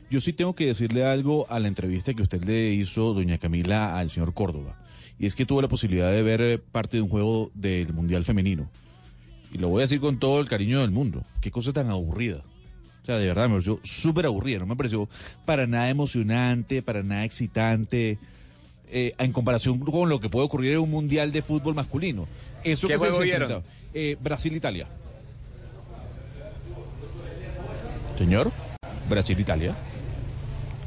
[SPEAKER 11] Yo sí tengo que decirle algo a la entrevista que usted le hizo, doña Camila, al señor Córdoba. Y es que tuvo la posibilidad de ver eh, parte de un juego del Mundial Femenino. Y lo voy a decir con todo el cariño del mundo. Qué cosa tan aburrida. O sea, de verdad me pareció súper aburrida. No me pareció para nada emocionante, para nada excitante. eh, en comparación con lo que puede ocurrir en un Mundial de fútbol masculino. Eso
[SPEAKER 27] ¿Qué
[SPEAKER 11] que
[SPEAKER 27] juego vieron?
[SPEAKER 11] Eh, Brasil-Italia. Señor, Brasil-Italia.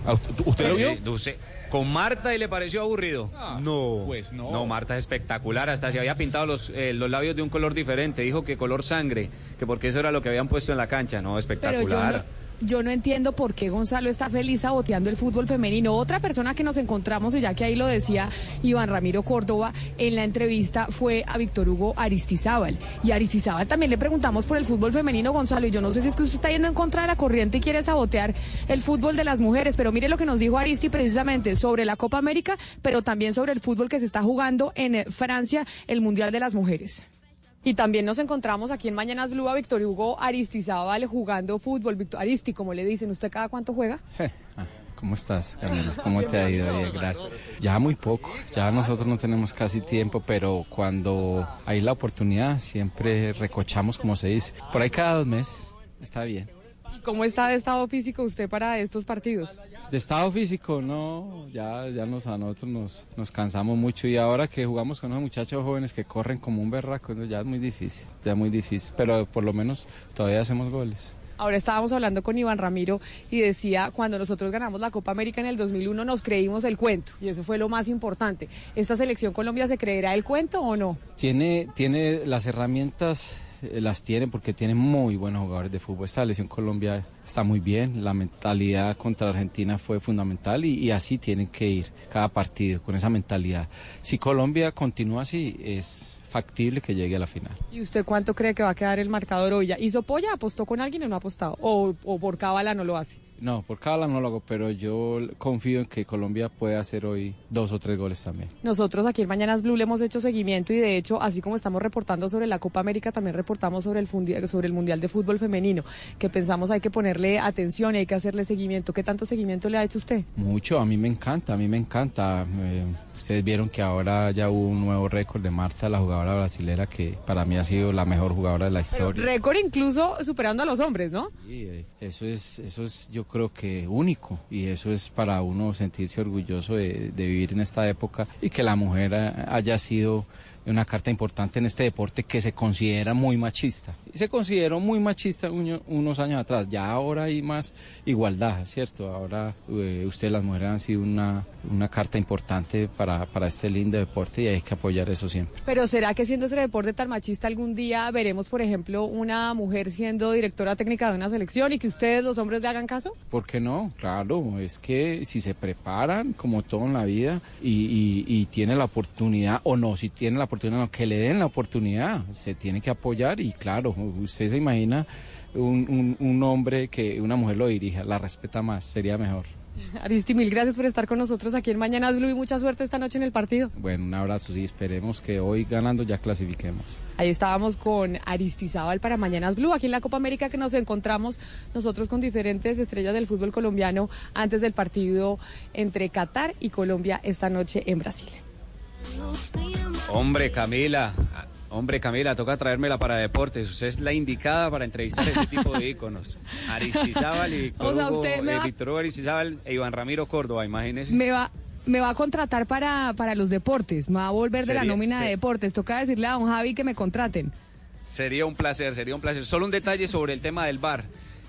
[SPEAKER 11] Ah, ¿Usted, usted lo vio?
[SPEAKER 27] Dulce. Con Marta y le pareció aburrido. no.
[SPEAKER 11] Pues no.
[SPEAKER 27] No, Marta es espectacular. Hasta se había pintado los, eh, los labios de un color diferente. Dijo que color sangre, que porque eso era lo que habían puesto en la cancha. No,
[SPEAKER 7] Pero yo
[SPEAKER 27] espectacular.
[SPEAKER 7] Yo no entiendo por qué Gonzalo está feliz saboteando el fútbol femenino. Otra persona que nos encontramos, y ya que ahí lo decía Iván Ramiro Córdoba en la entrevista, fue a Víctor Hugo Aristizábal. Y Aristizábal también le preguntamos por el fútbol femenino, Gonzalo. Y yo no sé si es que usted está yendo en contra de la corriente y quiere sabotear el fútbol de las mujeres. Pero mire lo que nos dijo Aristi precisamente sobre la Copa América, pero también sobre el fútbol que se está jugando en Francia, el Mundial de las Mujeres. Y también nos encontramos aquí en Mañanas Blue a Víctor Hugo Aristizábal jugando fútbol. Víctor Aristi, como le dicen, ¿usted cada cuánto juega?
[SPEAKER 35] ¿Cómo estás, Camila? ¿Cómo te ha ido? Bien, gracias. Ya muy poco, ya nosotros no tenemos casi tiempo, pero cuando hay la oportunidad siempre recochamos, como se dice. Por ahí cada dos meses, está bien.
[SPEAKER 7] ¿Y cómo está de estado físico usted para estos partidos?
[SPEAKER 35] De estado físico, no, ya, ya nos, a nosotros nos, nos cansamos mucho y ahora que jugamos con unos muchachos jóvenes que corren como un berraco, ya es muy difícil, ya muy difícil, pero por lo menos todavía hacemos goles.
[SPEAKER 7] Ahora estábamos hablando con Iván Ramiro y decía, cuando nosotros ganamos la Copa América en el 2001 nos creímos el cuento y eso fue lo más importante. ¿Esta selección Colombia se creerá el cuento o no?
[SPEAKER 35] Tiene, tiene las herramientas, las tiene porque tiene muy buenos jugadores de fútbol. Esta selección Colombia está muy bien, la mentalidad contra Argentina fue fundamental y, así tienen que ir cada partido con esa mentalidad. Si Colombia continúa así, es factible que llegue a la final.
[SPEAKER 7] ¿Y usted cuánto cree que va a quedar el marcador hoy? ¿Hizo polla? ¿Apostó con alguien o no ha apostado? ¿O, o por cábala no lo hace?
[SPEAKER 35] No, por cada no lo hago, pero yo confío en que Colombia puede hacer hoy dos o tres goles también.
[SPEAKER 7] Nosotros aquí en Mañanas Blue le hemos hecho seguimiento y de hecho, así como estamos reportando sobre la Copa América, también reportamos sobre el, sobre el Mundial de Fútbol Femenino, que pensamos hay que ponerle atención y hay que hacerle seguimiento. ¿Qué tanto seguimiento le ha hecho usted?
[SPEAKER 35] Mucho, a mí me encanta, a mí me encanta. Eh, ustedes vieron que ahora ya hubo un nuevo récord de Marta, la jugadora brasilera, que para mí ha sido la mejor jugadora de la historia.
[SPEAKER 7] Récord incluso superando a los hombres, ¿no?
[SPEAKER 35] Sí, eh, eso es, eso es yo creo que único y eso es para uno sentirse orgulloso de, de vivir en esta época y que la mujer haya sido una carta importante en este deporte que se considera muy machista. Y se consideró muy machista unos años atrás. Ya ahora hay más igualdad, ¿cierto? Ahora eh, ustedes las mujeres han sido una, una carta importante para, para este lindo deporte y hay que apoyar eso siempre.
[SPEAKER 7] Pero ¿será que siendo ese deporte tan machista algún día veremos, por ejemplo, una mujer siendo directora técnica de una selección y que ustedes los hombres le hagan caso?
[SPEAKER 35] ¿Por qué no? Claro, es que si se preparan, como todo en la vida, y, y, y tiene la oportunidad, o no, si tiene la oportunidad, no, que le den la oportunidad, se tiene que apoyar y claro, usted se imagina un, un, un hombre que una mujer lo dirija, la respeta más, sería mejor.
[SPEAKER 7] Aristi, mil gracias por estar con nosotros aquí en Mañanas Blue y mucha suerte esta noche en el partido.
[SPEAKER 35] Bueno, un abrazo, sí, esperemos que hoy ganando ya clasifiquemos.
[SPEAKER 7] Ahí estábamos con Aristizábal para Mañanas Blue, aquí en la Copa América que nos encontramos nosotros con diferentes estrellas del fútbol colombiano antes del partido entre Qatar y Colombia esta noche en Brasil.
[SPEAKER 27] Hombre, Camila. Hombre, Camila, toca traérmela para deportes. Usted es la indicada para entrevistar ese tipo de íconos. Aristizábal y
[SPEAKER 7] O sea,
[SPEAKER 27] Hugo, eh,
[SPEAKER 7] va-
[SPEAKER 27] Aristizábal e Iván Ramiro Córdoba, imagínese.
[SPEAKER 7] Me va, me va a contratar para, para los deportes, me va a volver de la nómina de deportes. Toca decirle a don Javi que me contraten.
[SPEAKER 27] Sería un placer, sería un placer. Solo un detalle sobre el tema del VAR.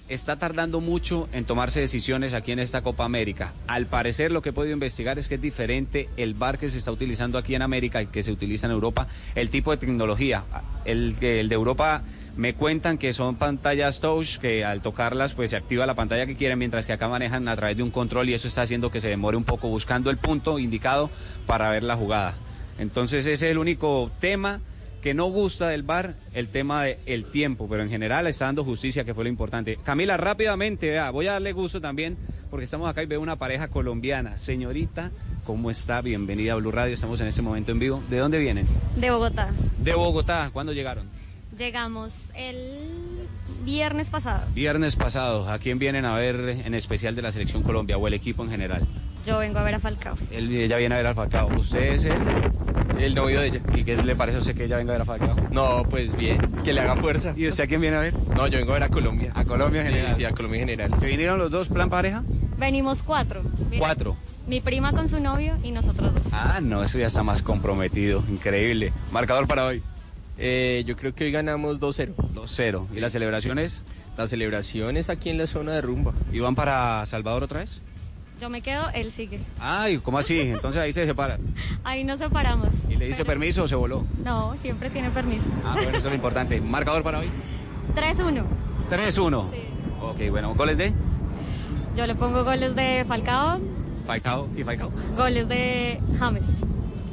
[SPEAKER 27] Está tardando mucho en tomarse decisiones aquí en esta Copa América. Al parecer lo que he podido investigar es que es diferente el VAR que se está utilizando aquí en América y que se utiliza en Europa, el tipo de tecnología. El, el de Europa me cuentan que son pantallas touch que al tocarlas pues se activa la pantalla que quieren, mientras que acá manejan a través de un control y eso está haciendo que se demore un poco buscando el punto indicado para ver la jugada. Entonces ese es el único tema que no gusta del VAR el tema del tiempo, pero en general está dando justicia, que fue lo importante. Camila, rápidamente, vea, voy a darle gusto también, porque estamos acá y veo una pareja colombiana. Señorita, ¿cómo está? Bienvenida a Blue Radio, estamos en este momento en vivo. ¿De dónde vienen?
[SPEAKER 36] De Bogotá.
[SPEAKER 27] De Bogotá, ¿cuándo llegaron?
[SPEAKER 36] Llegamos el viernes pasado.
[SPEAKER 27] Viernes pasado, ¿a quién vienen a ver en especial de la Selección Colombia o el equipo en general?
[SPEAKER 36] Yo vengo a ver a Falcao.
[SPEAKER 27] Él, ella viene a ver al Falcao. ¿Usted es el, el novio de ella? ¿Y qué le parece a usted que ella venga a ver a Falcao?
[SPEAKER 37] No, pues bien, que le haga fuerza.
[SPEAKER 27] ¿Y usted a quién viene a ver?
[SPEAKER 37] No, yo vengo a ver a Colombia.
[SPEAKER 27] A Colombia en
[SPEAKER 37] Sí,
[SPEAKER 27] general.
[SPEAKER 37] Sí, a Colombia en general.
[SPEAKER 27] ¿Se vinieron los dos plan pareja?
[SPEAKER 36] Venimos cuatro. Mira,
[SPEAKER 27] Cuatro.
[SPEAKER 36] Mi prima con su novio y nosotros dos.
[SPEAKER 27] Ah, no, eso ya está más comprometido. Increíble. Marcador para hoy.
[SPEAKER 37] Eh, yo creo que hoy ganamos 2-0.
[SPEAKER 27] 2-0. ¿Y las celebraciones?
[SPEAKER 37] La celebración es aquí en la zona de rumba.
[SPEAKER 27] ¿Y van para Salvador otra vez?
[SPEAKER 36] Yo me quedo, él sigue.
[SPEAKER 27] Ay, ¿cómo así? Entonces ahí se separan.
[SPEAKER 36] Ahí nos separamos.
[SPEAKER 27] ¿Y le dice permiso o se voló?
[SPEAKER 36] No, siempre tiene permiso.
[SPEAKER 27] Ah, bueno, eso es lo importante. ¿Marcador para hoy?
[SPEAKER 36] 3-1.
[SPEAKER 27] 3-1. Ok, bueno. ¿Goles de?
[SPEAKER 36] Yo le pongo goles de Falcao,
[SPEAKER 27] Falcao y Falcao.
[SPEAKER 36] goles de James.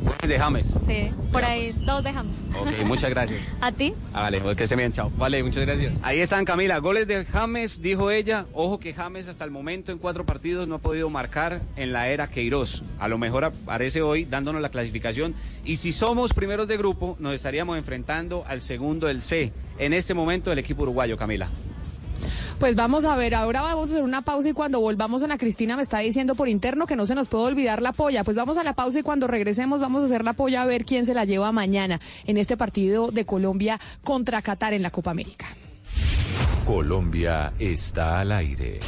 [SPEAKER 27] Goles de James.
[SPEAKER 36] Sí, por ahí dos de James.
[SPEAKER 27] Ok, muchas gracias.
[SPEAKER 36] ¿A ti?
[SPEAKER 27] Ah, vale, que se bien, chao.
[SPEAKER 37] Vale, muchas gracias.
[SPEAKER 27] Ahí están, Camila. Goles de James, dijo ella. Ojo que James hasta el momento en cuatro partidos no ha podido marcar en la era Queiroz. A lo mejor aparece hoy dándonos la clasificación. Y si somos primeros de grupo, nos estaríamos enfrentando al segundo del C. En este momento, el equipo uruguayo, Camila.
[SPEAKER 7] Pues vamos a ver, ahora vamos a hacer una pausa y cuando volvamos Ana Cristina me está diciendo por interno que no se nos puede olvidar la polla. Pues vamos a la pausa y cuando regresemos vamos a hacer la polla a ver quién se la lleva mañana en este partido de Colombia contra Qatar en la Copa América.
[SPEAKER 4] Colombia está al aire.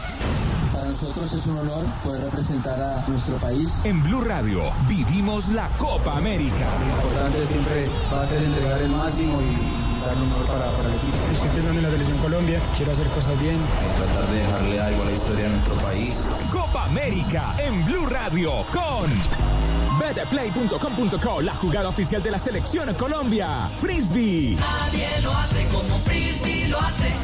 [SPEAKER 20] Para nosotros es un honor poder representar a nuestro país.
[SPEAKER 21] En Blue Radio vivimos la Copa América.
[SPEAKER 20] Lo importante siempre va a ser entregar el máximo y dar lo mejor para, para el equipo.
[SPEAKER 23] Estoy pensando en la selección Colombia, quiero hacer cosas bien.
[SPEAKER 20] Tratar de dejarle algo a la historia de nuestro país.
[SPEAKER 21] Copa América en Blue Radio con betplay.com.co, la jugada oficial de la selección Colombia. Frisbee.
[SPEAKER 24] Nadie lo hace como Frisbee lo hace.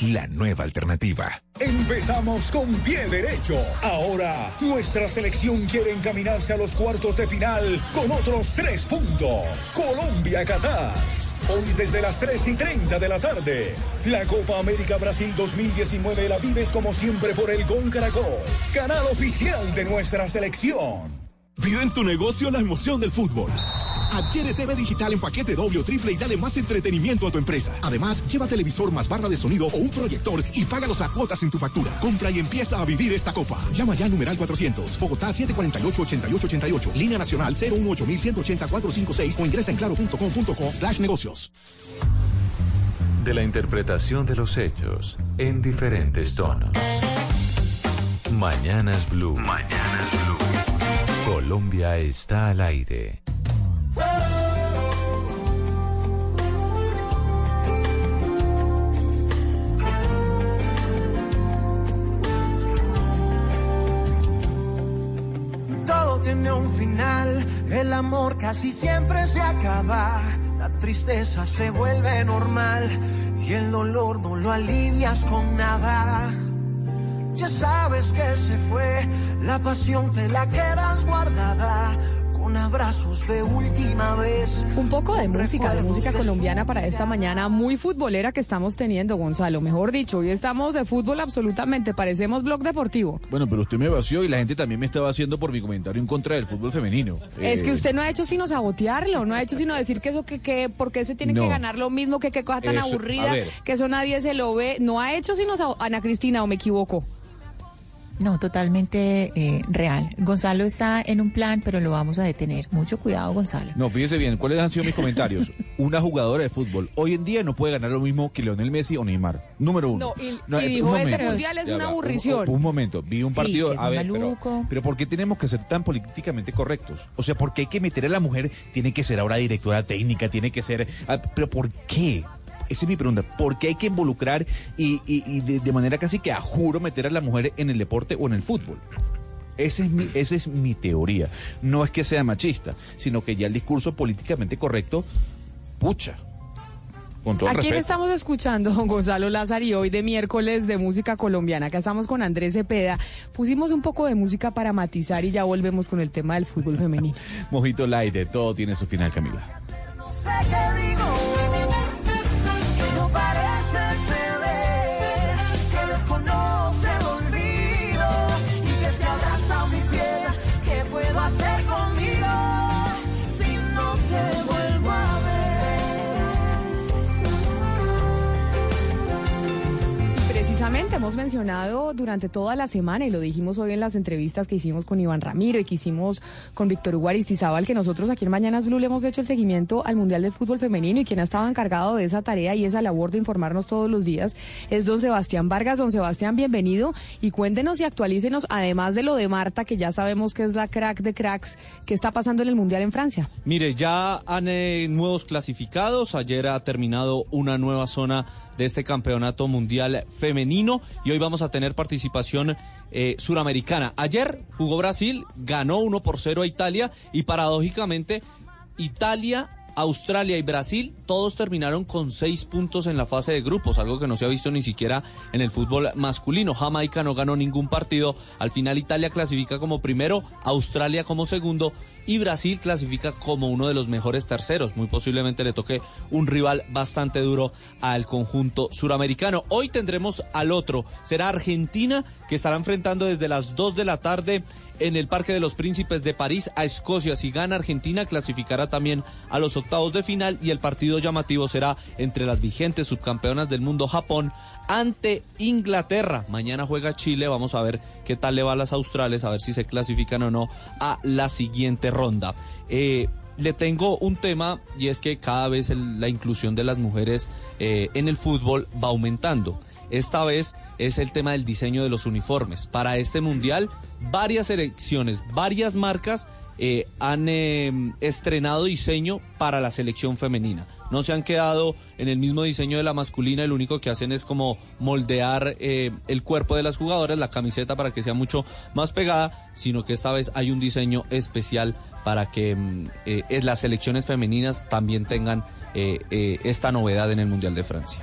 [SPEAKER 25] La nueva alternativa.
[SPEAKER 38] Empezamos con pie derecho. Ahora, nuestra selección quiere encaminarse a los cuartos de final con otros tres puntos. Colombia-Qatar. Hoy desde las 3 y 30 de la tarde. La Copa América Brasil 2019 la vives como siempre por el Gol Caracol, canal oficial de nuestra selección.
[SPEAKER 39] Vive en tu negocio la emoción del fútbol. Adquiere TV digital en paquete doble o triple y dale más entretenimiento a tu empresa. Además, lleva televisor más barra de sonido o un proyector y págalos a cuotas en tu factura. Compra y empieza a vivir esta copa. Llama ya a numeral 400. Bogotá 748-8888. Línea nacional 018-180-456 o ingresa en claro.com.co slash negocios.
[SPEAKER 4] De la interpretación de los hechos en diferentes tonos. Mañanas Blue. Mañanas Blue. Colombia está al aire.
[SPEAKER 40] Tiene un final, el amor casi siempre se acaba, la tristeza se vuelve normal. Y el dolor no lo alivias con nada. Ya sabes que se fue, la pasión te la quedas guardada con abrazos de última vez.
[SPEAKER 7] Un poco de música, de música colombiana para esta mañana muy futbolera que estamos teniendo, Gonzalo. Mejor dicho, hoy estamos de fútbol absolutamente, parecemos blog deportivo.
[SPEAKER 11] Bueno, pero usted me vació y la gente también me estaba haciendo por mi comentario en contra del fútbol femenino.
[SPEAKER 7] Es que
[SPEAKER 11] Eh,
[SPEAKER 7] usted no ha hecho sino sabotearlo, no ha hecho sino decir que eso que, que por qué se tiene
[SPEAKER 11] No.
[SPEAKER 7] que ganar lo mismo, que qué cosa tan
[SPEAKER 11] Eso,
[SPEAKER 7] aburrida, que eso nadie se lo ve. No ha hecho sino Ana Cristina, o me equivoco.
[SPEAKER 41] No, totalmente eh, real. Gonzalo está en un plan, pero lo vamos a detener. Mucho cuidado, Gonzalo.
[SPEAKER 11] No, fíjese bien, ¿cuáles han sido mis comentarios? Una jugadora de fútbol hoy en día no puede ganar lo mismo que Leonel Messi o Neymar. Número uno.
[SPEAKER 7] No, y- y
[SPEAKER 11] eh,
[SPEAKER 7] dijo,
[SPEAKER 11] un
[SPEAKER 7] ese mundial es una
[SPEAKER 11] va,
[SPEAKER 7] aburrición.
[SPEAKER 11] Un, momento, vi un
[SPEAKER 41] Sí,
[SPEAKER 11] partido.
[SPEAKER 41] que es
[SPEAKER 11] a ver, pero,
[SPEAKER 41] maluco.
[SPEAKER 11] pero ¿por qué tenemos que ser tan políticamente correctos? O sea, ¿por qué hay que meter a la mujer? Tiene que ser ahora directora técnica, tiene que ser. ah, ¿Pero por qué? Esa es mi pregunta. ¿Por qué hay que involucrar y, y- y de, de manera casi que a juro meter a la mujer en el deporte o en el fútbol? Esa es, mi, esa es mi teoría. No es que sea machista, sino que ya el discurso políticamente correcto, pucha. Con todo
[SPEAKER 7] ¿A quién estamos escuchando, Gonzalo Lázaro, y hoy de miércoles de música colombiana? Acá estamos con Andrés Cepeda. Pusimos un poco de música para matizar y ya volvemos con el tema del fútbol femenino.
[SPEAKER 11] Mojito Light, de todo tiene su final, Camila.
[SPEAKER 40] No sé qué digo, hacer
[SPEAKER 7] Precisamente hemos mencionado durante toda la semana y lo dijimos hoy en las entrevistas que hicimos con Iván Ramiro y que hicimos con Víctor Hugo Aristizábal que nosotros aquí en Mañanas Blue le hemos hecho el seguimiento al Mundial de Fútbol Femenino y quien ha estado encargado de esa tarea y esa labor de informarnos todos los días es don Sebastián Vargas. Don Sebastián, bienvenido y cuéntenos y actualícenos, además de lo de Marta, que ya sabemos que es la crack de cracks, ¿qué está pasando en el Mundial en Francia?
[SPEAKER 42] Mire, ya han eh, nuevos clasificados. Ayer ha terminado una nueva zona de este campeonato mundial femenino y hoy vamos a tener participación eh, suramericana. Ayer jugó Brasil, ganó 1 por 0 a Italia y paradójicamente Italia, Australia y Brasil todos terminaron con seis puntos en la fase de grupos, algo que no se ha visto ni siquiera en el fútbol masculino. Jamaica no ganó ningún partido. Al final Italia clasifica como primero, Australia como segundo y Brasil clasifica como uno de los mejores terceros. Muy posiblemente le toque un rival bastante duro al conjunto suramericano. Hoy tendremos al otro. Será Argentina que estará enfrentando desde las 2 de la tarde en el Parque de los Príncipes de París a Escocia. Si gana Argentina, clasificará también a los octavos de final y el partido llamativo será entre las vigentes subcampeonas del mundo Japón ante Inglaterra. Mañana juega Chile, vamos a ver qué tal le va a las australes, a ver si se clasifican o no a la siguiente ronda. Eh, le tengo un tema y es que cada vez la inclusión de las mujeres eh, en el fútbol va aumentando. Esta vez es el tema del diseño de los uniformes. Para este mundial, varias selecciones, varias marcas eh, han eh, estrenado diseño para la selección femenina. No se han quedado en el mismo diseño de la masculina, el único que hacen es como moldear eh, el cuerpo de las jugadoras, la camiseta para que sea mucho más pegada, sino que esta vez hay un diseño especial para que mm, las selecciones femeninas también tengan esta novedad en el Mundial de Francia.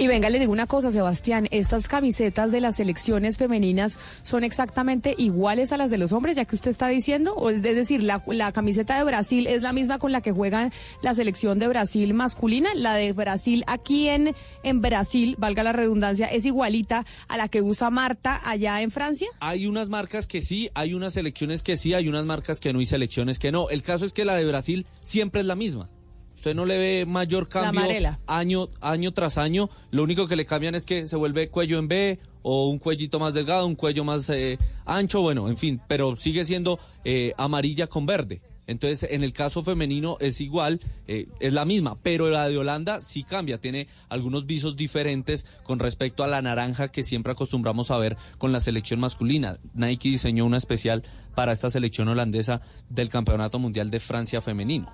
[SPEAKER 7] Y venga, le digo una cosa, Sebastián, estas camisetas de las selecciones femeninas son exactamente iguales a las de los hombres, ya que usted está diciendo, o es, decir, la, la camiseta de Brasil es la misma con la que juegan la selección de Brasil masculina, la de Brasil aquí en, en Brasil, valga la redundancia, es igualita a la que usa Marta allá en Francia.
[SPEAKER 42] Hay unas marcas que sí, hay unas selecciones que sí, hay unas marcas que no y selecciones que no. El caso es que la de Brasil siempre es la misma. Usted no le ve mayor cambio año, año tras año. Lo único que le cambian es que se vuelve cuello en B o un cuellito más delgado, un cuello más eh, ancho, bueno, en fin, pero sigue siendo eh, amarilla con verde. Entonces, en el caso femenino es igual, eh, es la misma, pero la de Holanda sí cambia, tiene algunos visos diferentes con respecto a la naranja que siempre acostumbramos a ver con la selección masculina. Nike diseñó una especial para esta selección holandesa del Campeonato Mundial de Francia femenino.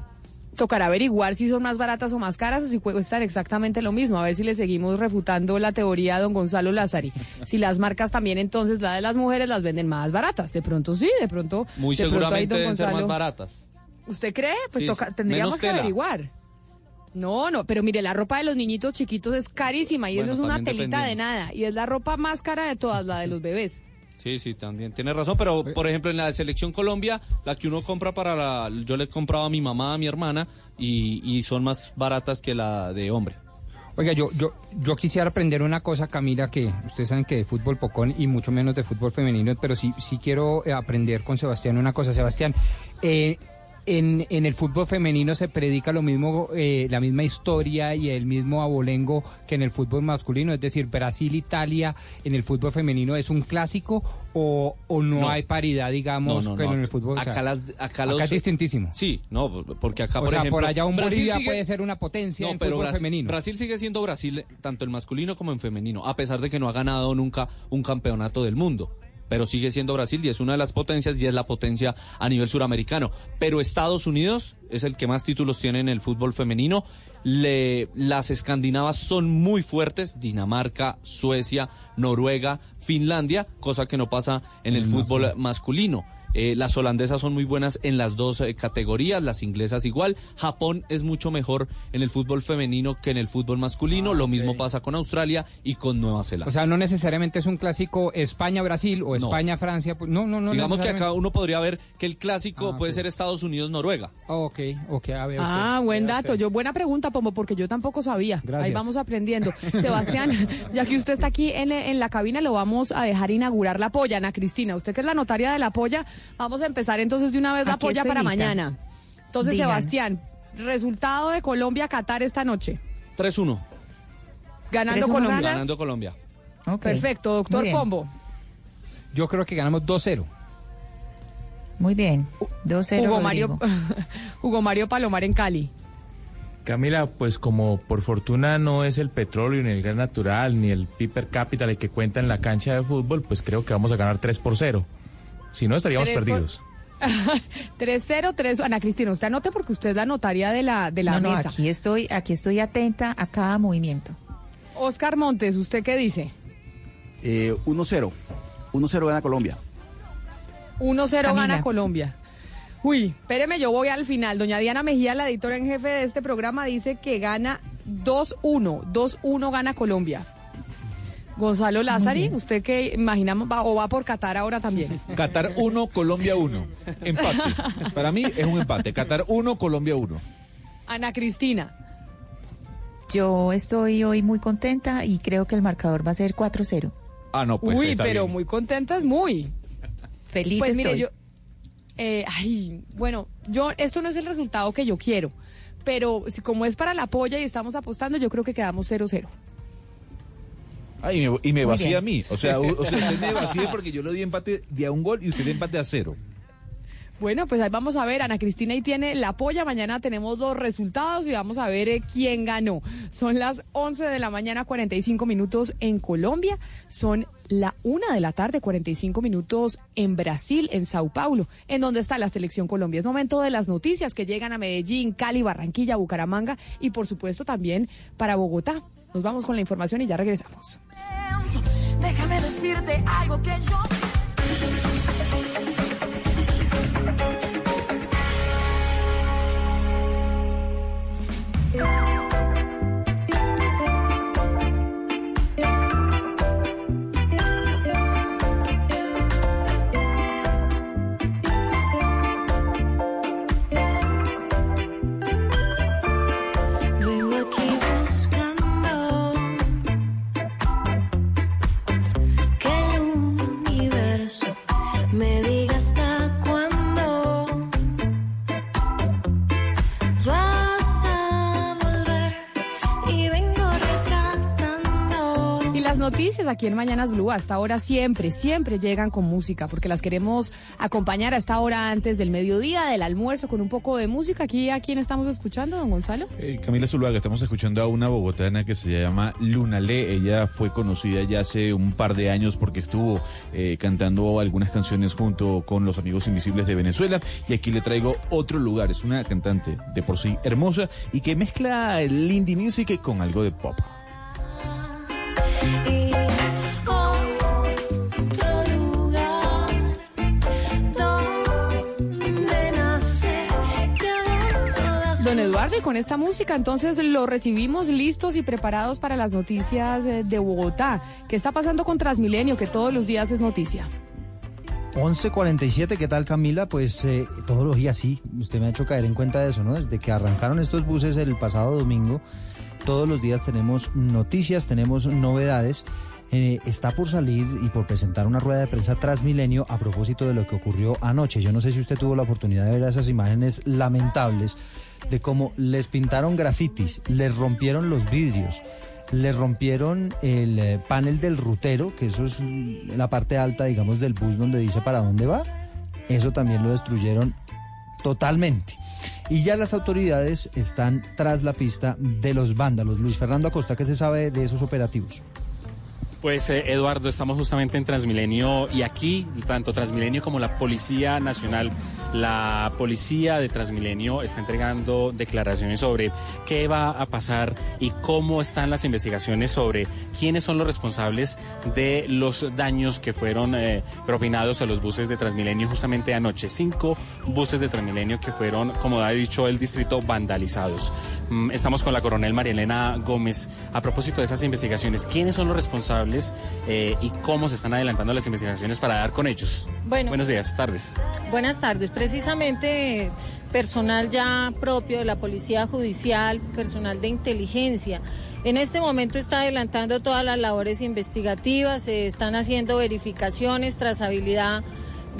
[SPEAKER 7] Tocará averiguar si son más baratas o más caras o si cuestan exactamente lo mismo. A ver si le seguimos refutando la teoría a don Gonzalo Lázari. Si las marcas también entonces, la de las mujeres, las venden más baratas. De pronto sí, de pronto.
[SPEAKER 42] Muy
[SPEAKER 7] de pronto ahí
[SPEAKER 42] seguramente
[SPEAKER 7] don
[SPEAKER 42] deben ser más baratas.
[SPEAKER 7] ¿Usted cree? Pues
[SPEAKER 42] Sí,
[SPEAKER 7] toca- tendríamos que averiguar. No, no, pero mire, la ropa de los niñitos chiquitos es carísima y
[SPEAKER 42] Bueno,
[SPEAKER 7] eso es una telita de nada. Y es la ropa más cara de todas, la de los bebés.
[SPEAKER 42] Sí, sí, también tiene razón, pero por ejemplo en la selección Colombia, la que uno compra para la, yo le he comprado a mi mamá, a mi hermana, y, y son más baratas que la de hombre.
[SPEAKER 43] Oiga, yo, yo, yo quisiera aprender una cosa, Camila, que ustedes saben que de fútbol pocón y mucho menos de fútbol femenino, pero sí, sí quiero eh, aprender con Sebastián una cosa. Sebastián, eh, en, en el fútbol femenino se predica lo mismo, eh, la misma historia y el mismo abolengo que en el fútbol masculino, es decir, Brasil-Italia en el fútbol femenino es un clásico o, o no,
[SPEAKER 42] No.
[SPEAKER 43] hay paridad, digamos,
[SPEAKER 42] No, no,
[SPEAKER 43] que
[SPEAKER 42] no.
[SPEAKER 43] en el fútbol. o sea,
[SPEAKER 42] Acá las- acá los-
[SPEAKER 43] es distintísimo.
[SPEAKER 42] Sí, no, porque acá
[SPEAKER 43] o
[SPEAKER 42] por
[SPEAKER 43] sea,
[SPEAKER 42] ejemplo,
[SPEAKER 43] por allá un
[SPEAKER 42] Brasil
[SPEAKER 43] Bolivia
[SPEAKER 42] sigue-
[SPEAKER 43] puede ser una potencia
[SPEAKER 42] No,
[SPEAKER 43] en
[SPEAKER 42] pero
[SPEAKER 43] fútbol
[SPEAKER 42] Brasil,
[SPEAKER 43] femenino.
[SPEAKER 42] Brasil sigue siendo Brasil, tanto en masculino como en femenino, a pesar de que no ha ganado nunca un campeonato del mundo. Pero sigue siendo Brasil y es una de las potencias y es la potencia a nivel suramericano. Pero Estados Unidos es el que más títulos tiene en el fútbol femenino. Le- las escandinavas son muy fuertes, Dinamarca, Suecia, Noruega, Finlandia, cosa que no pasa en el fútbol masculino. Eh, las holandesas son muy buenas en las dos eh, categorías, las inglesas igual. Japón es mucho mejor en el fútbol femenino que en el fútbol masculino. Lo mismo pasa con Australia y con Nueva Zelanda.
[SPEAKER 43] O sea, no necesariamente es un clásico España-Brasil o España-Francia. pues, No, no, no.
[SPEAKER 42] Digamos que acá uno podría ver que el clásico
[SPEAKER 43] Ah,
[SPEAKER 42] puede ser Estados Unidos-Noruega.
[SPEAKER 43] Ok, ok, a ver.
[SPEAKER 7] Ah,
[SPEAKER 43] ok,
[SPEAKER 7] buen dato. Yo buena pregunta, Pombo, porque yo tampoco sabía.
[SPEAKER 43] Gracias.
[SPEAKER 7] Ahí vamos aprendiendo. Sebastián, ya que usted está aquí en, en la cabina, lo vamos a dejar inaugurar la polla, Ana Cristina. Usted que es la notaria de la polla, vamos a empezar entonces de una vez la
[SPEAKER 41] Aquí
[SPEAKER 7] polla para
[SPEAKER 41] lista.
[SPEAKER 7] mañana. Entonces,
[SPEAKER 41] Digan.
[SPEAKER 7] Sebastián, resultado de Colombia-Qatar esta noche.
[SPEAKER 42] 3-1.
[SPEAKER 7] Ganando
[SPEAKER 41] 3-1
[SPEAKER 7] Colombia.
[SPEAKER 41] gana.
[SPEAKER 42] Ganando Colombia.
[SPEAKER 7] Perfecto, doctor. Pombo.
[SPEAKER 43] Yo creo que ganamos 2-0.
[SPEAKER 41] Muy bien. 2-0.
[SPEAKER 7] Hugo
[SPEAKER 41] Rodrigo.
[SPEAKER 7] Mario, Hugo Mario Palomar en Cali.
[SPEAKER 9] Camila, pues como por fortuna no es el petróleo, ni el gas natural, ni el piper capital el que cuenta en la cancha de fútbol, pues creo que vamos a ganar 3 por 0. Si no, estaríamos
[SPEAKER 7] Tres
[SPEAKER 9] perdidos.
[SPEAKER 7] 3-0, 3 Ana Cristina, usted anote porque usted es la notaria de la, de la
[SPEAKER 41] no, no,
[SPEAKER 7] mesa.
[SPEAKER 41] aquí estoy, aquí estoy atenta a cada movimiento.
[SPEAKER 7] Oscar Montes, ¿usted qué dice?
[SPEAKER 44] Eh, 1-0. 1-0 gana Colombia.
[SPEAKER 7] 1-0
[SPEAKER 41] Camila.
[SPEAKER 7] gana Colombia. Uy, espéreme, yo voy al final. Doña Diana Mejía, la editora en jefe de este programa, dice que gana 2-1. 2-1 gana Colombia. Gonzalo Lázari, ¿usted qué imaginamos? Va, ¿O va por Qatar ahora también?
[SPEAKER 11] Qatar 1, Colombia 1. Empate. Para mí es un empate. Qatar 1, Colombia 1.
[SPEAKER 7] Ana Cristina.
[SPEAKER 41] Yo estoy hoy muy contenta y creo que el marcador va a ser 4-0.
[SPEAKER 11] Ah, no, pues
[SPEAKER 7] Uy,
[SPEAKER 11] está
[SPEAKER 7] pero
[SPEAKER 11] bien.
[SPEAKER 7] muy contentas, muy.
[SPEAKER 41] Feliz
[SPEAKER 7] Pues mire,
[SPEAKER 41] estoy.
[SPEAKER 7] yo. eh, ay, bueno, yo, esto no es el resultado que yo quiero. Pero si como es para la polla y estamos apostando, yo creo que quedamos 0-0.
[SPEAKER 11] Ah, y me, y me vacía a mí. O sea, o sea, usted me vacía porque yo le di empate de a un gol y usted de empate a cero.
[SPEAKER 7] Bueno, pues ahí vamos a ver, Ana Cristina y tiene la polla. Mañana tenemos dos resultados y vamos a ver eh, quién ganó. Son las 11 de la mañana, 45 minutos en Colombia. Son la 1 de la tarde, 45 minutos en Brasil, en Sao Paulo, en donde está la selección Colombia. Es momento de las noticias que llegan a Medellín, Cali, Barranquilla, Bucaramanga y por supuesto también para Bogotá. Nos vamos con la información y ya regresamos.
[SPEAKER 24] Déjame decirte algo que yo
[SPEAKER 7] las noticias aquí en Mañanas Blue, hasta ahora siempre, siempre llegan con música, porque las queremos acompañar a esta hora antes del mediodía, del almuerzo, con un poco de música. Aquí, ¿a quién estamos escuchando, don Gonzalo?
[SPEAKER 11] Eh, Camila Zuluaga, estamos escuchando a una bogotana que se llama Luna Le. Ella fue conocida ya hace un par de años porque estuvo eh, cantando algunas canciones junto con los amigos invisibles de Venezuela. Y aquí le traigo otro lugar. Es una cantante de por sí hermosa y que mezcla el indie music con algo de pop.
[SPEAKER 7] Eduardo, y con esta música entonces lo recibimos listos y preparados para las noticias eh, de Bogotá. ¿Qué está pasando con Transmilenio, que todos los días es noticia?
[SPEAKER 45] 11.47, ¿qué tal Camila? Pues eh, todos los días sí, usted me ha hecho caer en cuenta de eso, ¿no? Desde que arrancaron estos buses el pasado domingo, todos los días tenemos noticias, tenemos novedades. Eh, está por salir y por presentar una rueda de prensa Transmilenio a propósito de lo que ocurrió anoche. Yo no sé si usted tuvo la oportunidad de ver esas imágenes lamentables de cómo les pintaron grafitis, les rompieron los vidrios, les rompieron el eh, panel del rutero, que eso es la parte alta, digamos, del bus donde dice para dónde va. Eso también lo destruyeron totalmente. Y ya las autoridades están tras la pista de los vándalos. Luis Fernando Acosta, ¿qué se sabe de esos operativos?
[SPEAKER 46] Pues eh, Eduardo, estamos justamente en Transmilenio y aquí tanto Transmilenio como la Policía Nacional, la Policía de Transmilenio está entregando declaraciones sobre qué va a pasar y cómo están las investigaciones sobre quiénes son los responsables de los daños que fueron eh, propinados a los buses de Transmilenio justamente anoche. Cinco buses de Transmilenio que fueron, como ha dicho el distrito, vandalizados. Mm, Estamos con la coronel María Elena Gómez a propósito de esas investigaciones. ¿Quiénes son los responsables eh, y cómo se están adelantando las investigaciones para dar con ellos?
[SPEAKER 47] Bueno.
[SPEAKER 46] Buenos días, tardes.
[SPEAKER 47] Buenas tardes. Precisamente personal ya propio de la Policía Judicial, personal de inteligencia. En este momento está adelantando todas las labores investigativas, se están haciendo verificaciones, trazabilidad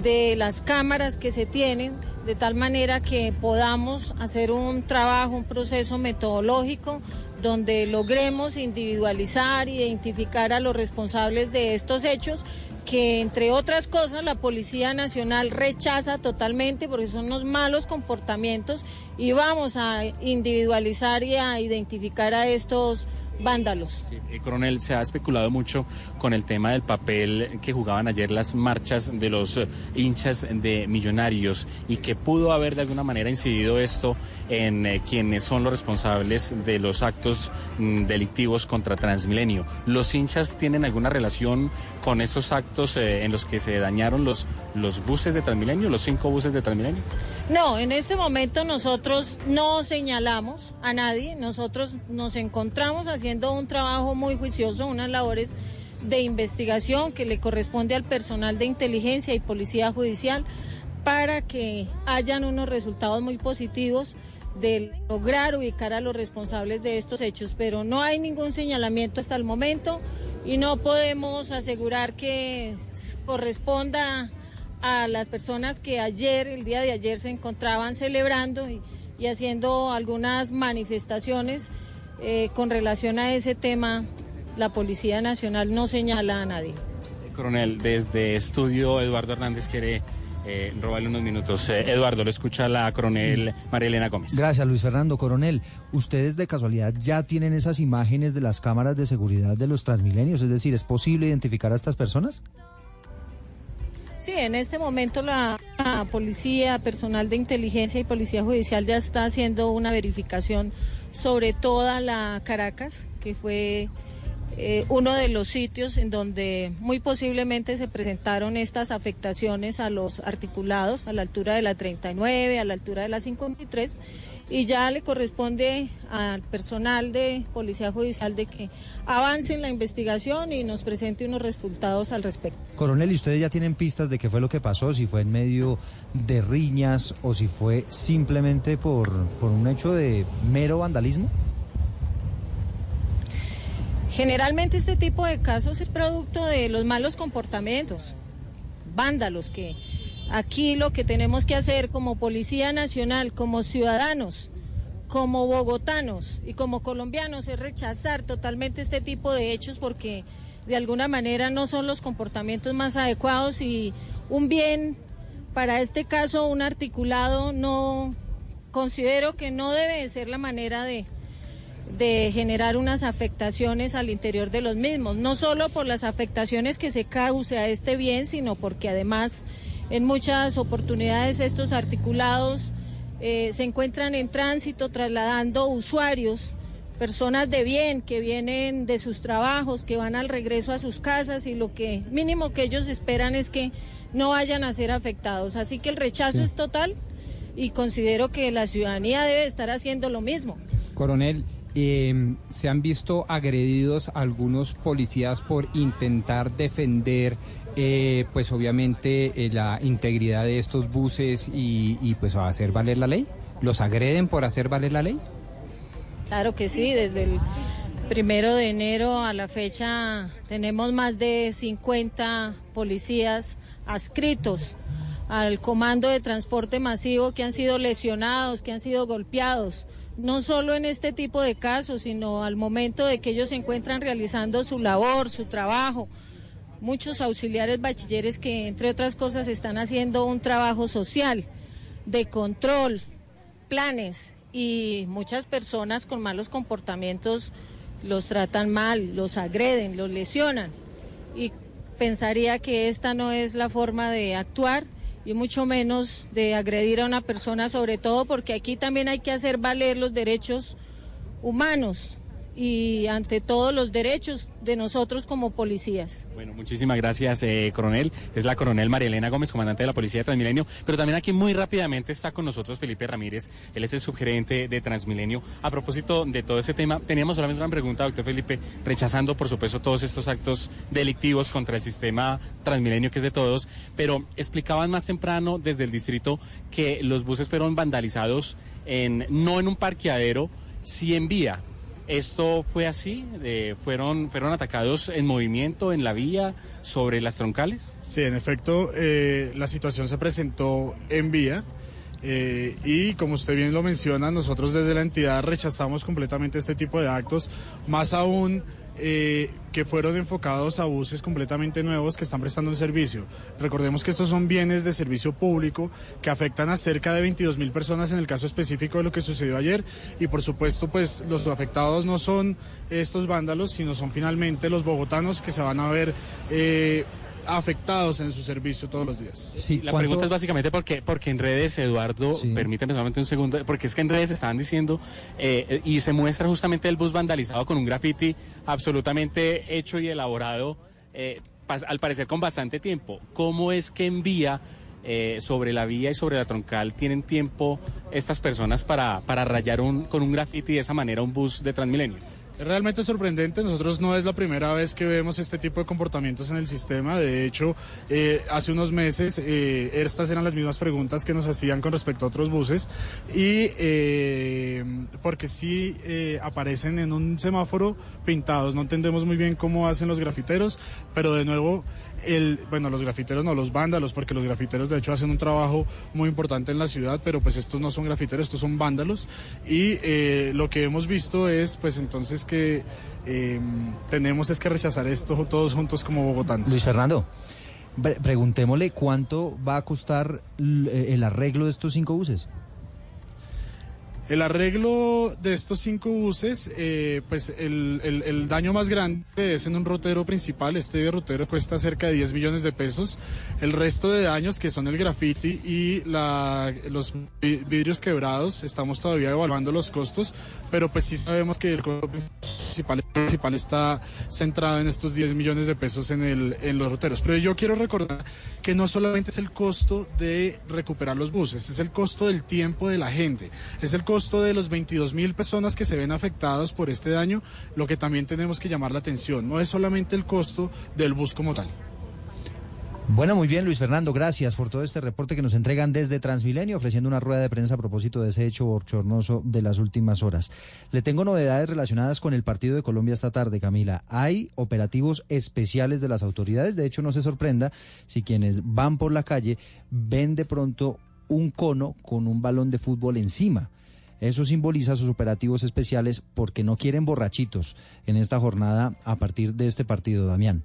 [SPEAKER 47] de las cámaras que se tienen, de tal manera que podamos hacer un trabajo, un proceso metodológico donde logremos individualizar, identificar a los responsables de estos hechos que entre otras cosas la Policía Nacional rechaza totalmente porque son unos malos comportamientos y vamos a individualizar y a identificar a estos vándalos.
[SPEAKER 46] Sí, eh, coronel, se ha especulado mucho con el tema del papel que jugaban ayer las marchas de los eh, hinchas de millonarios y que pudo haber de alguna manera incidido esto en eh, quienes son los responsables de los actos mm, delictivos contra Transmilenio. ¿Los hinchas tienen alguna relación con esos actos eh, en los que se dañaron los, los buses de Transmilenio, los cinco buses de Transmilenio?
[SPEAKER 47] No, en este momento nosotros no señalamos a nadie, nosotros nos encontramos haciendo un trabajo muy juicioso, unas labores de investigación que le corresponde al personal de inteligencia y policía judicial para que hayan unos resultados muy positivos de lograr ubicar a los responsables de estos hechos, pero no hay ningún señalamiento hasta el momento y no podemos asegurar que corresponda a las personas que ayer, el día de ayer, se encontraban celebrando y, y haciendo algunas manifestaciones eh, con relación a ese tema. La Policía Nacional no señala a nadie.
[SPEAKER 46] Eh, Coronel, desde estudio Eduardo Hernández quiere eh, robarle unos minutos. Eh, Eduardo, lo escucha la coronel María Elena Gómez.
[SPEAKER 45] Gracias, Luis Fernando. Coronel, ¿ustedes de casualidad ya tienen esas imágenes de las cámaras de seguridad de los Transmilenios? Es decir, ¿es posible identificar a estas personas?
[SPEAKER 47] Sí, en este momento la, la policía, personal de inteligencia y policía judicial ya está haciendo una verificación sobre toda la Caracas, que fue eh, uno de los sitios en donde muy posiblemente se presentaron estas afectaciones a los articulados a la altura de la 39, a la altura de la 53 y ya le corresponde al personal de Policía Judicial de que avance en la investigación y nos presente unos resultados al respecto.
[SPEAKER 45] Coronel, ¿y ustedes ya tienen pistas de qué fue lo que pasó? Si fue en medio de riñas o si fue simplemente por, por un hecho de mero vandalismo?
[SPEAKER 47] Generalmente este tipo de casos es producto de los malos comportamientos, vándalos, que aquí lo que tenemos que hacer como Policía Nacional, como ciudadanos, como bogotanos y como colombianos es rechazar totalmente este tipo de hechos porque de alguna manera no son los comportamientos más adecuados y un bien, para este caso un articulado, no considero que no debe de ser la manera de, de generar unas afectaciones al interior de los mismos, no solo por las afectaciones que se cause a este bien, sino porque además en muchas oportunidades estos articulados eh, se encuentran en tránsito trasladando usuarios, personas de bien que vienen de sus trabajos, que van al regreso a sus casas y lo que mínimo que ellos esperan es que no vayan a ser afectados. Así que el rechazo
[SPEAKER 43] Sí.
[SPEAKER 47] es total y considero que la ciudadanía debe estar haciendo lo mismo.
[SPEAKER 43] Coronel, eh, se han visto agredidos algunos policías por intentar defender, eh, pues obviamente, eh, la integridad de estos buses y, y, pues hacer valer la ley. ¿Los agreden por hacer valer la ley?
[SPEAKER 47] Claro que sí, desde el primero de enero a la fecha tenemos más de 50 policías adscritos al comando de transporte masivo que han sido lesionados, que han sido golpeados, no solo en este tipo de casos, sino al momento de que ellos se encuentran realizando su labor, su trabajo. Muchos auxiliares bachilleres que, entre otras cosas, están haciendo un trabajo social, de control, planes y muchas personas con malos comportamientos los tratan mal, los agreden, los lesionan. Y pensaría que esta no es la forma de actuar y mucho menos de agredir a una persona, sobre todo porque aquí también hay que hacer valer los derechos humanos y ante todo los derechos de nosotros como policías.
[SPEAKER 46] Bueno, muchísimas gracias, eh, coronel. Es la coronel María Elena Gómez, comandante de la Policía de Transmilenio. Pero también aquí muy rápidamente está con nosotros Felipe Ramírez. Él es el subgerente de Transmilenio. A propósito de todo ese tema, teníamos solamente una pregunta, doctor Felipe, rechazando, por supuesto, todos estos actos delictivos contra el sistema Transmilenio, que es de todos. Pero explicaban más temprano desde el distrito que los buses fueron vandalizados en, no en un parqueadero, sí en vía. ¿Esto fue así? ¿fueron, ¿Fueron atacados en movimiento, en la vía, sobre las troncales?
[SPEAKER 48] Sí, en efecto, eh, la situación se presentó en vía. eh, y como usted bien lo menciona, nosotros desde la entidad rechazamos completamente este tipo de actos, más aún eh, que fueron enfocados a buses completamente nuevos que están prestando un servicio. Recordemos que estos son bienes de servicio público que afectan a cerca de 22 mil personas en el caso específico de lo que sucedió ayer y por supuesto pues los afectados no son estos vándalos, sino son finalmente los bogotanos que se van a ver eh, afectados en su servicio todos los días.
[SPEAKER 46] la pregunta es básicamente porque, porque en redes, Eduardo, permíteme solamente un segundo, porque es que en redes estaban diciendo eh, y se muestra justamente el bus vandalizado con un graffiti absolutamente hecho y elaborado, eh, pas- al parecer con bastante tiempo. ¿Cómo es que en vía, eh, sobre la vía y sobre la troncal, tienen tiempo estas personas para, para rayar un, con un graffiti de esa manera un bus de Transmilenio?
[SPEAKER 48] Es realmente sorprendente, nosotros no es la primera vez que vemos este tipo de comportamientos en el sistema, de hecho eh, hace unos meses eh, estas eran las mismas preguntas que nos hacían con respecto a otros buses. Y eh, porque sí aparecen en un semáforo pintados, no entendemos muy bien cómo hacen los grafiteros, pero de nuevo el, bueno, los grafiteros no, los vándalos, porque los grafiteros de hecho hacen un trabajo muy importante en la ciudad, pero pues estos no son grafiteros, estos son vándalos. Y eh, lo que hemos visto es pues entonces que eh, tenemos es que rechazar esto todos juntos como bogotanos.
[SPEAKER 49] Luis Fernando, pre- preguntémosle cuánto va a costar eh, el arreglo de estos cinco buses.
[SPEAKER 48] El arreglo de estos cinco buses, eh, pues el, el- daño más grande es en un rotero principal. Este rotero cuesta cerca de 10 millones de pesos. El resto de daños, que son el graffiti y los vi- vidrios quebrados, estamos todavía evaluando los costos, pero pues sí sabemos que el costo principal, principal está centrado en estos 10 millones de pesos en, el, en los roteros. Pero yo quiero recordar que no solamente es el costo de recuperar los buses, es el costo del tiempo de la gente, es el costo de los 22 mil personas que se ven afectados por este daño, lo que también tenemos que llamar la atención. No es solamente el costo del bus como tal.
[SPEAKER 49] Bueno, muy bien, Luis Fernando, gracias por todo este reporte que nos entregan desde Transmilenio, ofreciendo una rueda de prensa a propósito de ese hecho bochornoso de las últimas horas. Le tengo novedades relacionadas con el partido de Colombia esta tarde, Camila. Hay operativos especiales de las autoridades, de hecho no se sorprenda si quienes van por la calle ven de pronto un cono con un balón de fútbol encima. Eso simboliza sus operativos especiales porque no quieren borrachitos en esta jornada a partir de este partido, Damián.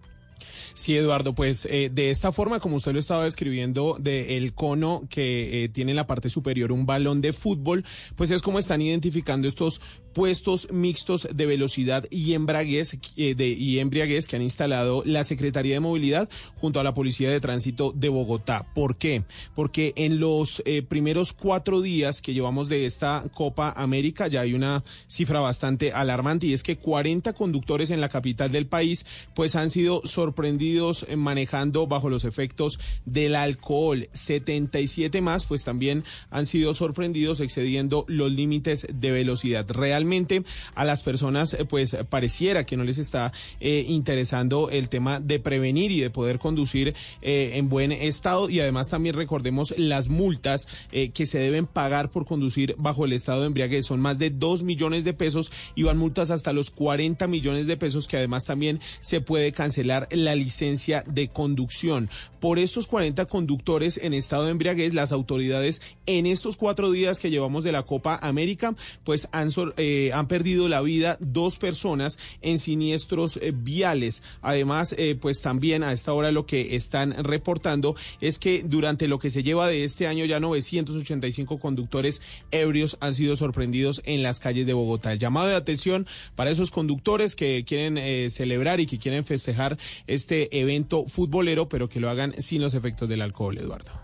[SPEAKER 45] Sí, Eduardo, pues eh, de esta forma, como usted lo estaba describiendo, del cono que eh, tiene en la parte superior un balón de fútbol, pues es como están identificando estos puestos mixtos de velocidad y eh, de, y embriaguez que han instalado la Secretaría de Movilidad junto a la Policía de Tránsito de Bogotá. ¿Por qué? Porque en los eh, primeros cuatro días que llevamos de esta Copa América ya hay una cifra bastante alarmante y es que 40 conductores en la capital del país pues han sido sorprendidos eh, manejando bajo los efectos del alcohol. 77 más pues también han sido sorprendidos excediendo los límites de velocidad. Realmente a las personas eh, pues pareciera que no les está eh, interesando el tema de prevenir y de poder conducir eh, en buen estado y además también recordemos las multas eh, que se deben pagar por conducir bajo el estado de embriaguez. Son más de 2 millones de pesos y van multas hasta los 40 millones de pesos que además también se puede cancelar la licencia de conducción. Por estos 40 conductores en estado de embriaguez, las autoridades en estos cuatro días que llevamos de la Copa América, pues han, sol- eh, han perdido la vida dos personas en siniestros eh, viales. Además, eh, pues también a esta hora lo que están reportando es que durante lo que se lleva de este año ya 985 conductores ebrios han sido sorprendidos en las calles de Bogotá. El llamado de atención para esos conductores que quieren celebrar y que quieren festejar este evento futbolero, pero que lo hagan sin los efectos del alcohol, Eduardo.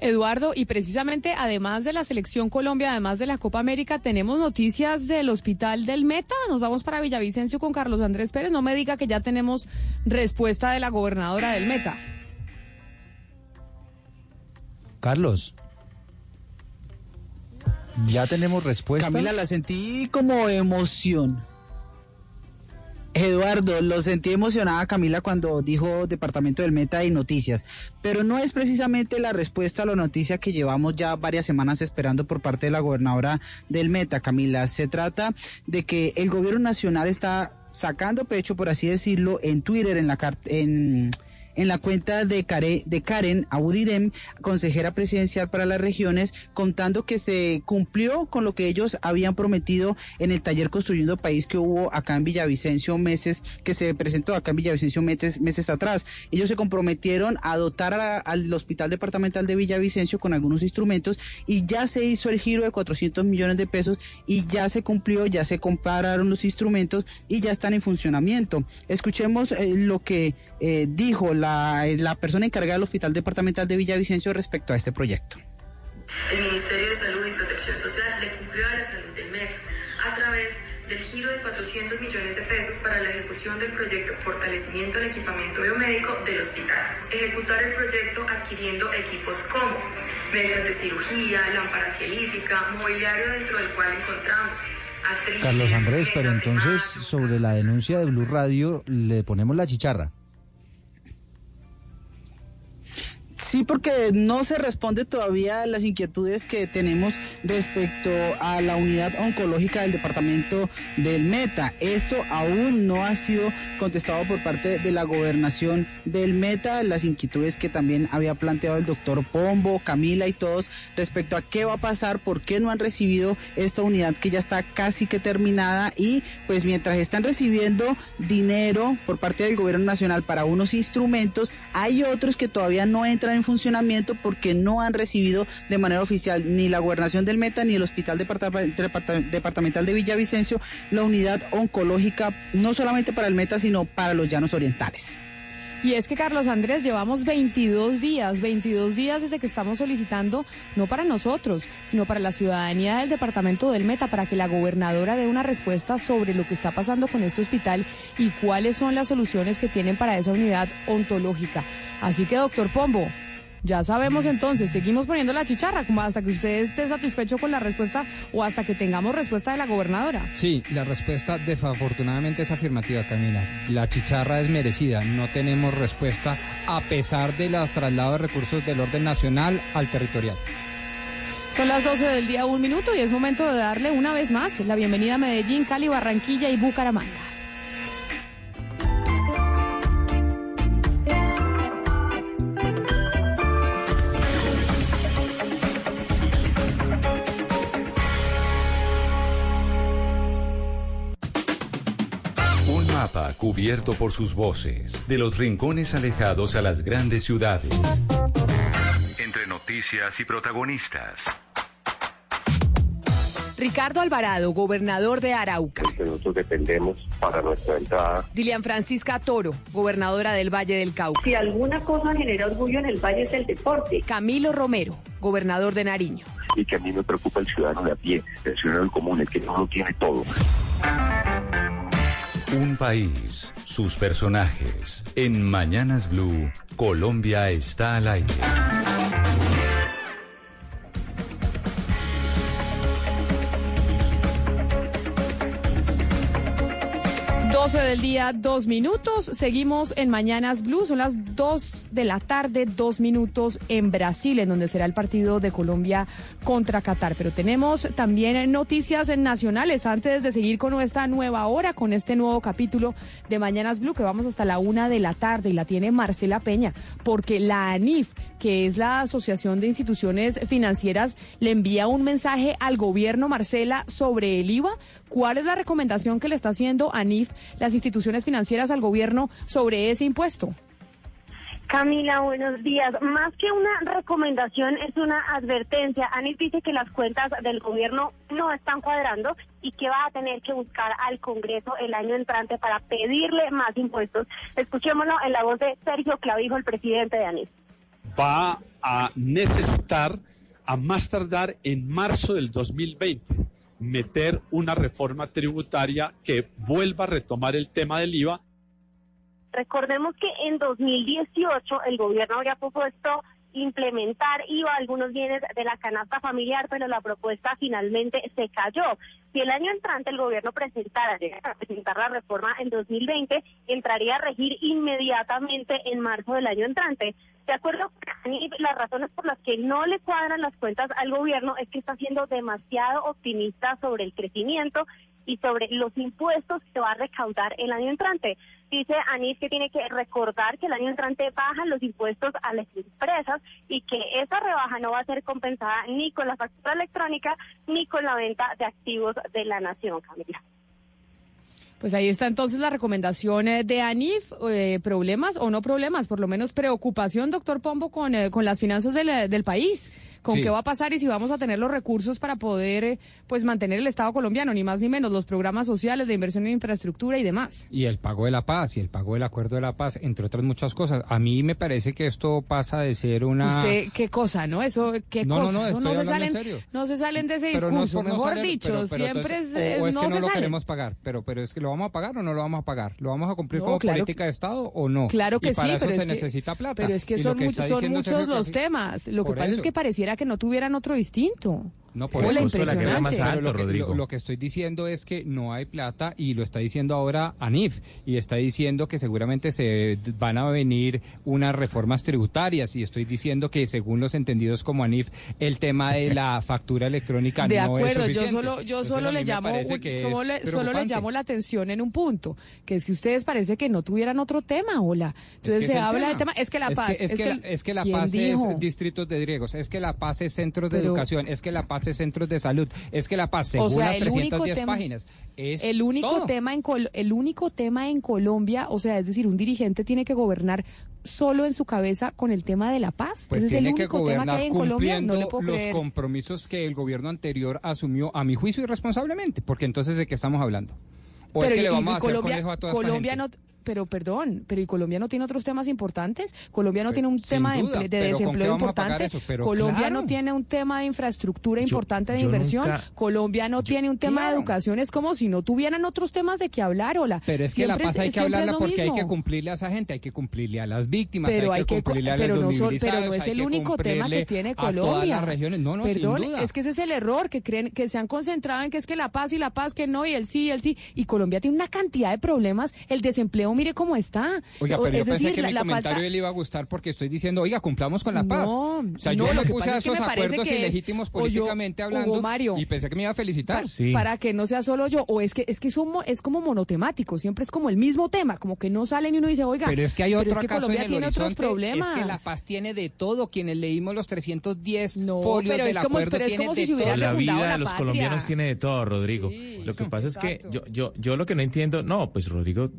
[SPEAKER 7] Eduardo, y precisamente además de la selección Colombia, además de la Copa América, tenemos noticias del Hospital del Meta. Nos vamos para Villavicencio con Carlos Andrés Pérez. No me diga que ya tenemos respuesta de la gobernadora del Meta.
[SPEAKER 49] Carlos. Ya tenemos respuesta.
[SPEAKER 50] Camila, la sentí como emoción. Eduardo, lo sentí emocionada Camila cuando dijo Departamento del Meta y Noticias, pero no es precisamente la respuesta a la noticia que llevamos ya varias semanas esperando por parte de la gobernadora del Meta, Camila. Se trata de que el gobierno nacional está sacando pecho, por así decirlo, en Twitter, en la en en la cuenta de, Care- de Karen Abudidem, consejera presidencial para las regiones, contando que se cumplió con lo que ellos habían prometido en el taller Construyendo País que hubo acá en Villavicencio meses, que se presentó acá en Villavicencio meses, meses atrás. Ellos se comprometieron a dotar al Hospital Departamental de Villavicencio con algunos instrumentos y ya se hizo el giro de 400 millones de pesos y ya se cumplió, ya se compararon los instrumentos y ya están en funcionamiento. Escuchemos eh, lo que eh, dijo la, la persona encargada del Hospital Departamental de Villavicencio respecto a este proyecto.
[SPEAKER 51] El Ministerio de Salud y Protección Social le cumplió a la salud del Meta a través del giro de 400 millones de pesos para la ejecución del proyecto Fortalecimiento del Equipamiento Biomédico del hospital. Ejecutar el proyecto adquiriendo equipos como mesas de cirugía, lámpara cielítica, mobiliario dentro del cual encontramos atriles,
[SPEAKER 49] Carlos Andrés, pero entonces sobre la denuncia de Blue Radio le ponemos la chicharra.
[SPEAKER 50] Sí, porque no se responde todavía las inquietudes que tenemos respecto a la unidad oncológica del departamento del Meta. Esto aún no ha sido contestado por parte de la gobernación del Meta, las inquietudes que también había planteado el doctor Pombo, Camila y todos respecto a qué va a pasar, por qué no han recibido esta unidad que ya está casi que terminada y pues mientras están recibiendo dinero por parte del gobierno nacional para unos instrumentos, hay otros que todavía no entran en funcionamiento porque no han recibido de manera oficial ni la gobernación del Meta ni el Hospital Departa- Departa- Departamental de Villavicencio la unidad oncológica no solamente para el Meta sino para los llanos orientales.
[SPEAKER 7] Y es que, Carlos Andrés, llevamos 22 días, 22 días desde que estamos solicitando, no para nosotros, sino para la ciudadanía del departamento del Meta, para que la gobernadora dé una respuesta sobre lo que está pasando con este hospital y cuáles son las soluciones que tienen para esa unidad ontológica. Así que, doctor Pombo, ya sabemos entonces, seguimos poniendo la chicharra, como hasta que usted esté satisfecho con la respuesta o hasta que tengamos respuesta de la gobernadora.
[SPEAKER 43] Sí, la respuesta desafortunadamente es afirmativa, Camila. La chicharra es merecida. No tenemos respuesta a pesar de los traslados de recursos del orden nacional al territorial.
[SPEAKER 7] Son las 12 del día, un minuto, y es momento de darle una vez más la bienvenida a Medellín, Cali, Barranquilla y Bucaramanga.
[SPEAKER 4] Mapa cubierto por sus voces, de los rincones alejados a las grandes ciudades. Entre noticias y protagonistas.
[SPEAKER 7] Ricardo Alvarado, gobernador de Arauca.
[SPEAKER 52] que nosotros dependemos para nuestra entrada.
[SPEAKER 7] Dilian Francisca Toro, gobernadora del Valle del Cauca.
[SPEAKER 53] Si alguna cosa genera orgullo en el valle es el deporte.
[SPEAKER 7] Camilo Romero, gobernador de Nariño.
[SPEAKER 52] Y que a mí me preocupa el ciudadano de a pie, el ciudadano común, el que no lo tiene todo.
[SPEAKER 4] Un país, sus personajes. En Mañanas Blue, Colombia está al aire.
[SPEAKER 7] 12 del día, dos minutos. Seguimos en Mañanas Blue. Son las 2 de la tarde, dos minutos en Brasil, en donde será el partido de Colombia contra Qatar. Pero tenemos también noticias nacionales antes de seguir con nuestra nueva hora, con este nuevo capítulo de Mañanas Blue, que vamos hasta la una de la tarde y la tiene Marcela Peña, porque la ANIF, que es la Asociación de Instituciones Financieras, le envía un mensaje al gobierno, Marcela, sobre el IVA. ¿Cuál es la recomendación que le está haciendo ANIF, las instituciones financieras, al gobierno sobre ese impuesto?
[SPEAKER 53] Camila, buenos días. Más que una recomendación, es una advertencia. Anis dice que las cuentas del gobierno no están cuadrando y que va a tener que buscar al Congreso el año entrante para pedirle más impuestos. Escuchémoslo en la voz de Sergio Clavijo, el presidente de Anis.
[SPEAKER 54] Va a necesitar, a más tardar en marzo del 2020, meter una reforma tributaria que vuelva a retomar el tema del IVA.
[SPEAKER 53] Recordemos que en 2018 el gobierno habría propuesto implementar IVA algunos bienes de la canasta familiar, pero la propuesta finalmente se cayó. Si el año entrante el gobierno presentara, presentar la reforma en 2020, entraría a regir inmediatamente en marzo del año entrante. De acuerdo con las razones por las que no le cuadran las cuentas al gobierno es que está siendo demasiado optimista sobre el crecimiento y sobre los impuestos que va a recaudar el año entrante. Dice Anís que tiene que recordar que el año entrante bajan los impuestos a las empresas y que esa rebaja no va a ser compensada ni con la factura electrónica ni con la venta de activos de la nación, Camila.
[SPEAKER 7] Pues ahí está entonces la recomendación eh, de ANIF, eh, problemas o no problemas, por lo menos preocupación, doctor Pombo, con, eh, con las finanzas del, eh, del país, con
[SPEAKER 8] Sí.
[SPEAKER 7] qué va a pasar y si vamos a tener los recursos para poder eh, pues mantener el Estado colombiano, ni más ni menos, los programas sociales de inversión en infraestructura y demás.
[SPEAKER 8] Y el pago de la paz, y el pago del acuerdo de la paz, entre otras muchas cosas. A mí me parece que esto pasa de ser una...
[SPEAKER 7] Usted, qué cosa, ¿no? Eso, qué
[SPEAKER 8] No, no,
[SPEAKER 7] cosa,
[SPEAKER 8] no,
[SPEAKER 7] eso
[SPEAKER 8] estoy
[SPEAKER 7] no se salen, no se salen de ese
[SPEAKER 8] no
[SPEAKER 7] discurso,
[SPEAKER 8] no
[SPEAKER 7] mejor
[SPEAKER 8] salir,
[SPEAKER 7] dicho,
[SPEAKER 8] pero- pero
[SPEAKER 7] siempre
[SPEAKER 8] entonces,
[SPEAKER 7] es,
[SPEAKER 8] o,
[SPEAKER 7] no
[SPEAKER 8] que no
[SPEAKER 7] se
[SPEAKER 8] lo
[SPEAKER 7] salen.
[SPEAKER 8] queremos pagar, pero pero es que lo vamos a pagar o no lo vamos a pagar, lo vamos a cumplir
[SPEAKER 7] No,
[SPEAKER 8] como
[SPEAKER 7] claro
[SPEAKER 8] política de Estado o no.
[SPEAKER 7] Claro que
[SPEAKER 8] y para
[SPEAKER 7] sí,
[SPEAKER 8] eso
[SPEAKER 7] pero
[SPEAKER 8] se
[SPEAKER 7] es que-
[SPEAKER 8] necesita plata.
[SPEAKER 7] Pero es que
[SPEAKER 8] Y lo
[SPEAKER 7] son,
[SPEAKER 8] que
[SPEAKER 7] muchos,
[SPEAKER 8] está
[SPEAKER 7] son muchos los temas. Lo que pasa es que pareciera que no tuvieran otro distinto.
[SPEAKER 8] No, por
[SPEAKER 7] Hola,
[SPEAKER 8] eso.
[SPEAKER 7] impresionante.
[SPEAKER 8] Pero lo que- Lo, lo que estoy diciendo es que no hay plata y lo está diciendo ahora ANIF y está diciendo que seguramente se van a venir unas reformas tributarias y estoy diciendo que según los entendidos como ANIF el tema de la factura electrónica
[SPEAKER 7] De
[SPEAKER 8] no
[SPEAKER 7] acuerdo,
[SPEAKER 8] es
[SPEAKER 7] yo
[SPEAKER 8] suficiente.
[SPEAKER 7] solo, yo solo
[SPEAKER 8] a mí
[SPEAKER 7] le llamo, un- solo, le, solo le llamo la atención en un punto, que es que ustedes parece que no tuvieran otro tema, hola. Entonces
[SPEAKER 8] Es que
[SPEAKER 7] se
[SPEAKER 8] es el
[SPEAKER 7] habla del tema, es que la paz,
[SPEAKER 8] es que,
[SPEAKER 7] el-
[SPEAKER 8] la, es que la
[SPEAKER 7] ¿quién
[SPEAKER 8] paz
[SPEAKER 7] dijo?
[SPEAKER 8] es distritos de griegos, es que la paz es centros de
[SPEAKER 7] Pero-
[SPEAKER 8] educación, es que la paz es centros de salud, es que la paz,
[SPEAKER 7] O
[SPEAKER 8] según
[SPEAKER 7] sea,
[SPEAKER 8] las
[SPEAKER 7] el único
[SPEAKER 8] 310
[SPEAKER 7] tema-
[SPEAKER 8] páginas, es
[SPEAKER 7] el único
[SPEAKER 8] todo.
[SPEAKER 7] tema en Col- el único tema en Colombia, o sea, es decir, un dirigente tiene que gobernar solo en su cabeza con el tema de la paz.
[SPEAKER 8] Pues
[SPEAKER 7] Ese es el
[SPEAKER 8] tiene que
[SPEAKER 7] único tema que hay en Colombia, no
[SPEAKER 8] cumpliendo
[SPEAKER 7] puedo
[SPEAKER 8] los
[SPEAKER 7] creer.
[SPEAKER 8] compromisos que el gobierno anterior asumió, a mi juicio, irresponsablemente, porque entonces de qué estamos hablando. O es
[SPEAKER 7] Pero
[SPEAKER 8] que
[SPEAKER 7] y-
[SPEAKER 8] le vamos a hacer
[SPEAKER 7] Colombia,
[SPEAKER 8] conejo a toda esta
[SPEAKER 7] Colombia
[SPEAKER 8] gente.
[SPEAKER 7] no, pero perdón, pero ¿y Colombia no tiene otros temas importantes? Colombia no tiene un tema de,
[SPEAKER 8] duda,
[SPEAKER 7] emple- de
[SPEAKER 8] pero ¿con qué
[SPEAKER 7] desempleo importante.
[SPEAKER 8] eso?
[SPEAKER 7] Colombia
[SPEAKER 8] claro.
[SPEAKER 7] no tiene un tema de infraestructura
[SPEAKER 8] Yo-
[SPEAKER 7] importante de inversión.
[SPEAKER 8] nunca-
[SPEAKER 7] Colombia no tiene un tema de educación. Es como si no tuvieran otros temas de qué hablar, hola.
[SPEAKER 8] Pero es que la paz hay que hablarla porque hay que
[SPEAKER 7] mismo.
[SPEAKER 8] cumplirle a esa gente, hay que cumplirle a las víctimas,
[SPEAKER 7] pero
[SPEAKER 8] hay que cumplirle a
[SPEAKER 7] pero
[SPEAKER 8] los
[SPEAKER 7] no, son- pero no es el
[SPEAKER 8] que
[SPEAKER 7] único tema que tiene
[SPEAKER 8] a todas
[SPEAKER 7] Colombia.
[SPEAKER 8] las regiones. No, no,
[SPEAKER 7] Perdón,
[SPEAKER 8] sin duda.
[SPEAKER 7] es que ese es el error que creen que se han concentrado en que es que la paz y la paz que no y el sí y el sí y Colombia tiene una cantidad de problemas, el desempleo Mire cómo está.
[SPEAKER 8] Oiga, pero yo
[SPEAKER 7] es
[SPEAKER 8] pensé
[SPEAKER 7] decir,
[SPEAKER 8] que
[SPEAKER 7] la-
[SPEAKER 8] mi
[SPEAKER 7] la
[SPEAKER 8] comentario
[SPEAKER 7] falta-
[SPEAKER 8] le iba a gustar porque estoy diciendo, oiga, cumplamos con la paz.
[SPEAKER 7] No,
[SPEAKER 8] o sea,
[SPEAKER 7] no,
[SPEAKER 8] yo
[SPEAKER 7] lo que
[SPEAKER 8] puse
[SPEAKER 7] pasa
[SPEAKER 8] a
[SPEAKER 7] es que
[SPEAKER 8] esos acuerdos
[SPEAKER 7] que es-
[SPEAKER 8] ilegítimos
[SPEAKER 7] yo-
[SPEAKER 8] políticamente
[SPEAKER 7] Hugo
[SPEAKER 8] hablando
[SPEAKER 7] Mario.
[SPEAKER 8] y pensé que me iba a felicitar.
[SPEAKER 7] Para que no sea solo yo, o es que es que somos, es como monotemático, siempre es como el mismo tema, como que no salen y uno dice, oiga,
[SPEAKER 8] Pero es que hay otro
[SPEAKER 7] es que
[SPEAKER 8] acaso
[SPEAKER 7] Colombia
[SPEAKER 8] en el
[SPEAKER 7] tiene otros problemas.
[SPEAKER 8] Es que la paz tiene de todo. Quienes leímos los 310
[SPEAKER 7] No,
[SPEAKER 8] folios
[SPEAKER 7] pero
[SPEAKER 8] del
[SPEAKER 7] es como-
[SPEAKER 8] acuerdo
[SPEAKER 7] pero es
[SPEAKER 8] tiene
[SPEAKER 7] como
[SPEAKER 8] de
[SPEAKER 7] si se hubiera
[SPEAKER 9] la vida
[SPEAKER 7] la
[SPEAKER 9] de los colombianos tiene de todo, Rodrigo. lo que pasa es que yo, yo, yo lo que no entiendo, no, pues Rodrigo,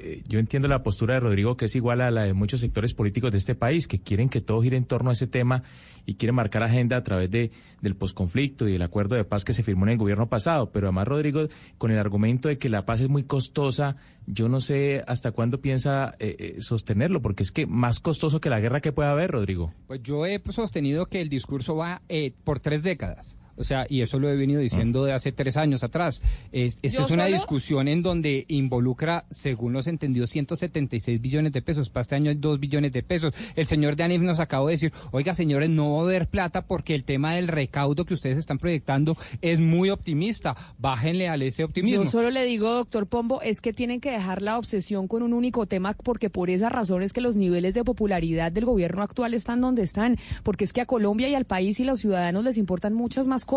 [SPEAKER 9] eh, yo entiendo la postura de Rodrigo que es igual a la de muchos sectores políticos de este país, que quieren que todo gire en torno a ese tema y quieren marcar agenda a través de, del posconflicto y del acuerdo de paz que se firmó en el gobierno pasado. Pero además, Rodrigo, con el argumento de que la paz es muy costosa, yo no sé hasta cuándo piensa eh, eh, sostenerlo, porque es que más costoso que la guerra que pueda haber, Rodrigo.
[SPEAKER 8] Pues yo he sostenido que el discurso va eh, por tres décadas. O sea, y eso lo he venido diciendo de hace tres años atrás. Es- esta
[SPEAKER 7] ¿Yo
[SPEAKER 8] es una
[SPEAKER 7] solo?
[SPEAKER 8] discusión en donde involucra, según los entendidos, 176 billones de pesos. Para este año hay 2 billones de pesos. El señor Danif nos acabó de decir, oiga, señores, no va a haber plata porque el tema del recaudo que ustedes están proyectando es muy optimista. Bájenle a ese optimismo.
[SPEAKER 7] Yo solo le digo, doctor Pombo, es que tienen que dejar la obsesión con un único tema porque por esa razón es que los niveles de popularidad del gobierno actual están donde están, porque es que a Colombia y al país y los ciudadanos les importan muchas más cosas.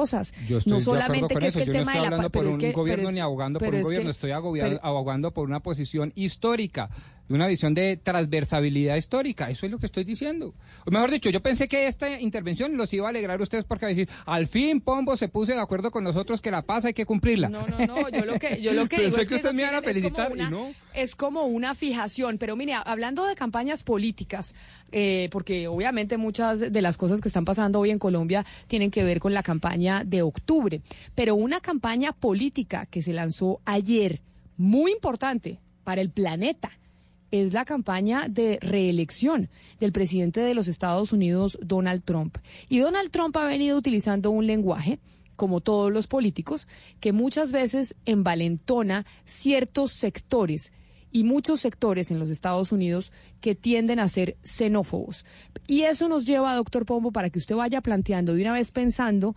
[SPEAKER 8] Yo estoy
[SPEAKER 7] no solamente que es que el
[SPEAKER 8] Yo
[SPEAKER 7] tema
[SPEAKER 8] no estoy
[SPEAKER 7] de la
[SPEAKER 8] hablando
[SPEAKER 7] paz,
[SPEAKER 8] por
[SPEAKER 7] pero
[SPEAKER 8] un
[SPEAKER 7] es que
[SPEAKER 8] gobierno ni abogando por un gobierno, estoy abogando por una posición histórica, de una visión de transversabilidad histórica. Eso es lo que estoy diciendo. O mejor dicho, yo pensé que esta intervención los iba a alegrar a ustedes porque a decir, al fin Pombo se puso de acuerdo con nosotros que la paz hay que cumplirla.
[SPEAKER 7] No, no, no, yo lo que, yo lo que digo es
[SPEAKER 8] que ustedes me iban a felicitar y no.
[SPEAKER 7] Es como una fijación, pero mire, hablando de campañas políticas, eh, porque obviamente muchas de las cosas que están pasando hoy en Colombia tienen que ver con la campaña de octubre, pero una campaña política que se lanzó ayer, muy importante para el planeta, es la campaña de reelección del presidente de los Estados Unidos, Donald Trump. Y Donald Trump ha venido utilizando un lenguaje como todos los políticos, que muchas veces envalentona ciertos sectores y muchos sectores en los Estados Unidos que tienden a ser xenófobos. Y eso nos lleva, doctor Pombo, para que usted vaya planteando de una vez pensando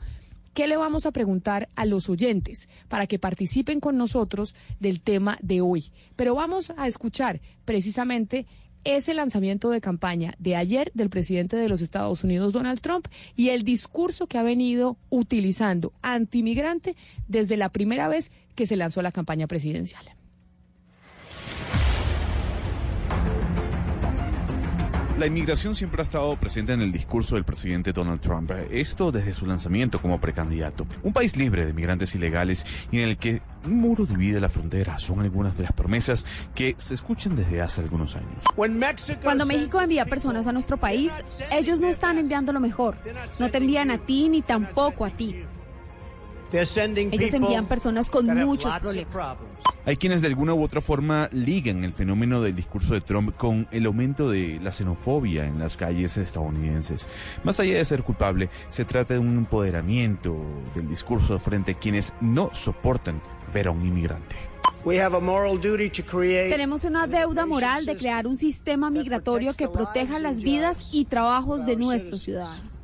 [SPEAKER 7] qué le vamos a preguntar a los oyentes para que participen con nosotros del tema de hoy. Pero vamos a escuchar precisamente ese lanzamiento de campaña de ayer del presidente de los Estados Unidos, Donald Trump, y el discurso que ha venido utilizando antimigrante desde la primera vez que se lanzó la campaña presidencial.
[SPEAKER 11] La inmigración siempre ha estado presente en el discurso del presidente Donald Trump, esto desde su lanzamiento como precandidato. Un país libre de migrantes ilegales y en el que un muro divide la frontera son algunas de las promesas que se escuchan desde hace algunos años.
[SPEAKER 55] Cuando México envía personas a nuestro país, ellos no están enviando lo mejor. No te envían a ti ni tampoco a ti. Ellos envían personas con muchos problemas.
[SPEAKER 11] Hay quienes de alguna u otra forma ligan el fenómeno del discurso de Trump con el aumento de la xenofobia en las calles estadounidenses. Más allá de ser culpable, se trata de un empoderamiento del discurso frente a quienes no soportan ver a un inmigrante.
[SPEAKER 55] Tenemos una deuda moral de crear un sistema migratorio que proteja las vidas y trabajos de nuestros ciudadanos.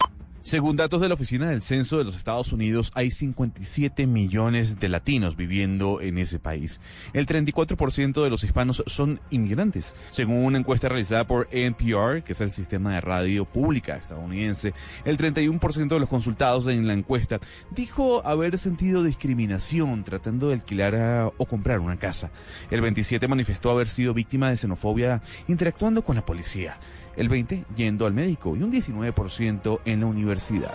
[SPEAKER 11] Según datos de la Oficina del Censo de los Estados Unidos, hay 57 millones de latinos viviendo en ese país. El 34% de los hispanos son inmigrantes. Según una encuesta realizada por NPR, que es el sistema de radio pública estadounidense, el 31% de los consultados en la encuesta dijo haber sentido discriminación tratando de alquilar a- o comprar una casa. El 27% manifestó haber sido víctima de xenofobia interactuando con la policía el 20% yendo al médico y un 19% en la universidad.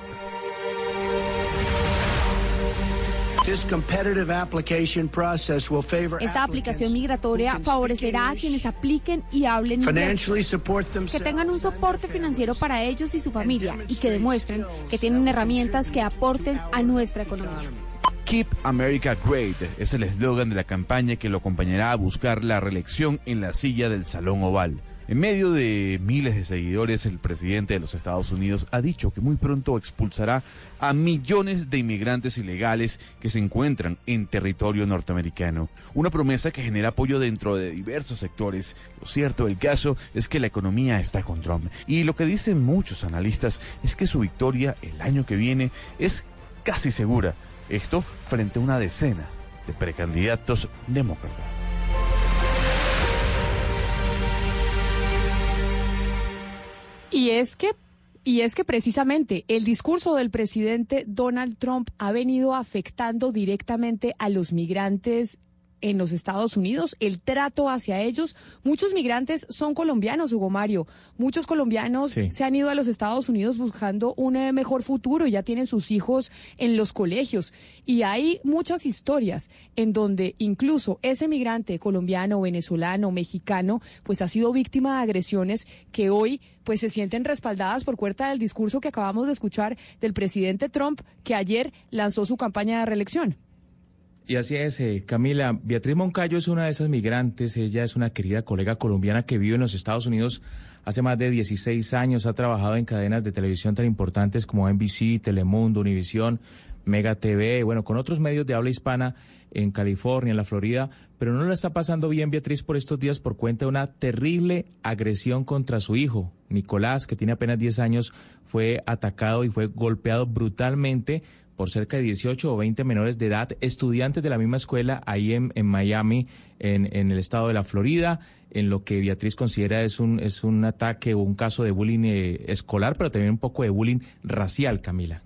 [SPEAKER 55] Esta aplicación migratoria favorecerá a quienes apliquen y hablen inglés, que tengan un soporte financiero para ellos y su familia y que demuestren que tienen herramientas que aporten a nuestra economía.
[SPEAKER 11] Keep America Great es el eslogan de la campaña que lo acompañará a buscar la reelección en la silla del Salón Oval. En medio de miles de seguidores, el presidente de los Estados Unidos ha dicho que muy pronto expulsará a millones de inmigrantes ilegales que se encuentran en territorio norteamericano. Una promesa que genera apoyo dentro de diversos sectores. Lo cierto del caso es que la economía está con Trump. Y lo que dicen muchos analistas es que su victoria el año que viene es casi segura. Esto frente a una decena de precandidatos demócratas.
[SPEAKER 7] Es que y es que precisamente el discurso del presidente Donald Trump ha venido afectando directamente a los migrantes en los Estados Unidos, el trato hacia ellos. Muchos migrantes son colombianos, Hugo Mario. Muchos colombianos
[SPEAKER 9] Sí.
[SPEAKER 7] se han ido a los Estados Unidos buscando un eh, mejor futuro, ya tienen sus hijos en los colegios. Y hay muchas historias en donde incluso ese migrante colombiano, venezolano, mexicano, pues ha sido víctima de agresiones que hoy pues se sienten respaldadas por cuenta del discurso que acabamos de escuchar del presidente Trump, que ayer lanzó su campaña de reelección.
[SPEAKER 9] Y así es, eh, Camila. Beatriz Moncayo es una de esas migrantes. Ella es una querida colega colombiana que vive en los Estados Unidos hace más de 16 años. Ha trabajado en cadenas de televisión tan importantes como NBC, Telemundo, Univisión, Mega TV, bueno, con otros medios de habla hispana en California, en la Florida, pero no la está pasando bien Beatriz por estos días por cuenta de una terrible agresión contra su hijo. Nicolás, que tiene apenas 10 años, fue atacado y fue golpeado brutalmente por cerca de 18 o 20 menores de edad, estudiantes de la misma escuela ahí en, en Miami, en, en el estado de la Florida, en lo que Beatriz considera es un, es un ataque o un caso de bullying eh, escolar, pero también un poco de bullying racial, Camila.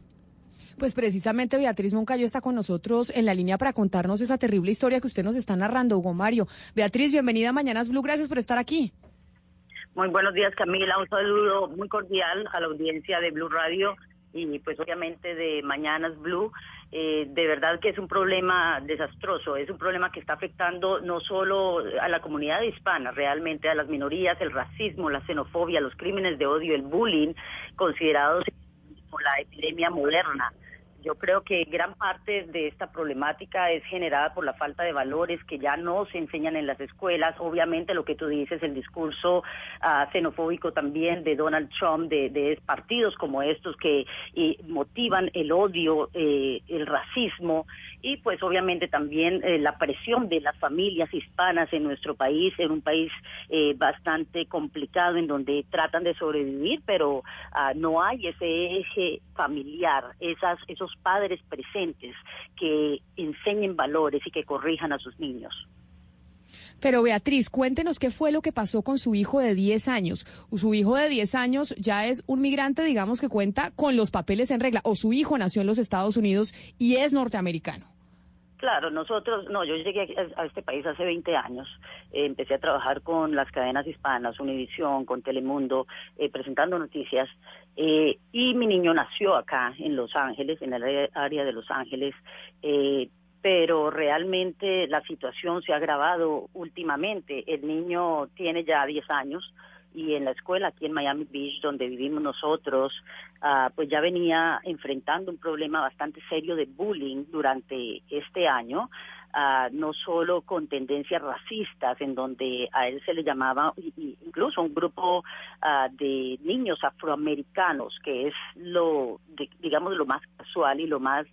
[SPEAKER 7] Pues precisamente Beatriz Moncayo está con nosotros en la línea para contarnos esa terrible historia que usted nos está narrando, Hugo Mario. Beatriz, bienvenida a Mañanas Blue, gracias por estar aquí.
[SPEAKER 56] Muy buenos días, Camila. Un saludo muy cordial a la audiencia de Blue Radio y pues obviamente de Mañanas Blue. Eh, de verdad que es un problema desastroso, es un problema que está afectando no solo a la comunidad hispana, realmente a las minorías, el racismo, la xenofobia, los crímenes de odio, el bullying, considerados como la epidemia moderna. Yo creo que gran parte de esta problemática es generada por la falta de valores que ya no se enseñan en las escuelas. Obviamente lo que tú dices, el discurso ah, xenofóbico también de Donald Trump, de, partidos como estos que eh, motivan el odio, eh, el racismo y pues obviamente también eh, la presión de las familias hispanas en nuestro país, en un país eh, bastante complicado en donde tratan de sobrevivir, pero ah, no hay ese eje familiar, esas, esos padres presentes que enseñen valores y que corrijan a sus niños.
[SPEAKER 7] Pero Beatriz, cuéntenos qué fue lo que pasó con su hijo de 10 años. Su hijo de 10 años ya es un migrante, digamos, que cuenta con los papeles en regla, o su hijo nació en los Estados Unidos y es norteamericano.
[SPEAKER 56] Claro, nosotros, no, yo llegué a este país hace 20 años. Eh, empecé a trabajar con las cadenas hispanas, Univisión, con Telemundo, eh, presentando noticias. Eh, y mi niño nació acá en Los Ángeles, en el área- área de Los Ángeles. Eh, pero realmente la situación se ha agravado últimamente. El niño tiene ya 10 años y en la escuela aquí en Miami Beach, donde vivimos nosotros, ah, pues ya venía enfrentando un problema bastante serio de bullying durante este año. ah, no solo con tendencias racistas, en donde a él se le llamaba incluso un grupo ah, de niños afroamericanos, que es lo, de- digamos, lo más casual y lo más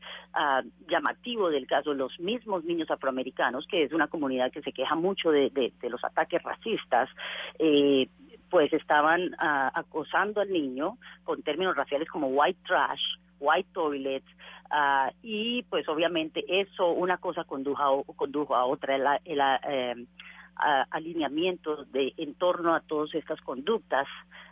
[SPEAKER 56] llamativo del caso, los mismos niños afroamericanos, que es una comunidad que se queja mucho de los ataques racistas, eh, pues estaban ah, acosando al niño con términos raciales como white trash, white toilets, ah, y pues obviamente eso, una cosa condujo a, condujo a otra, el, el, alineamiento de, en torno a todas estas conductas,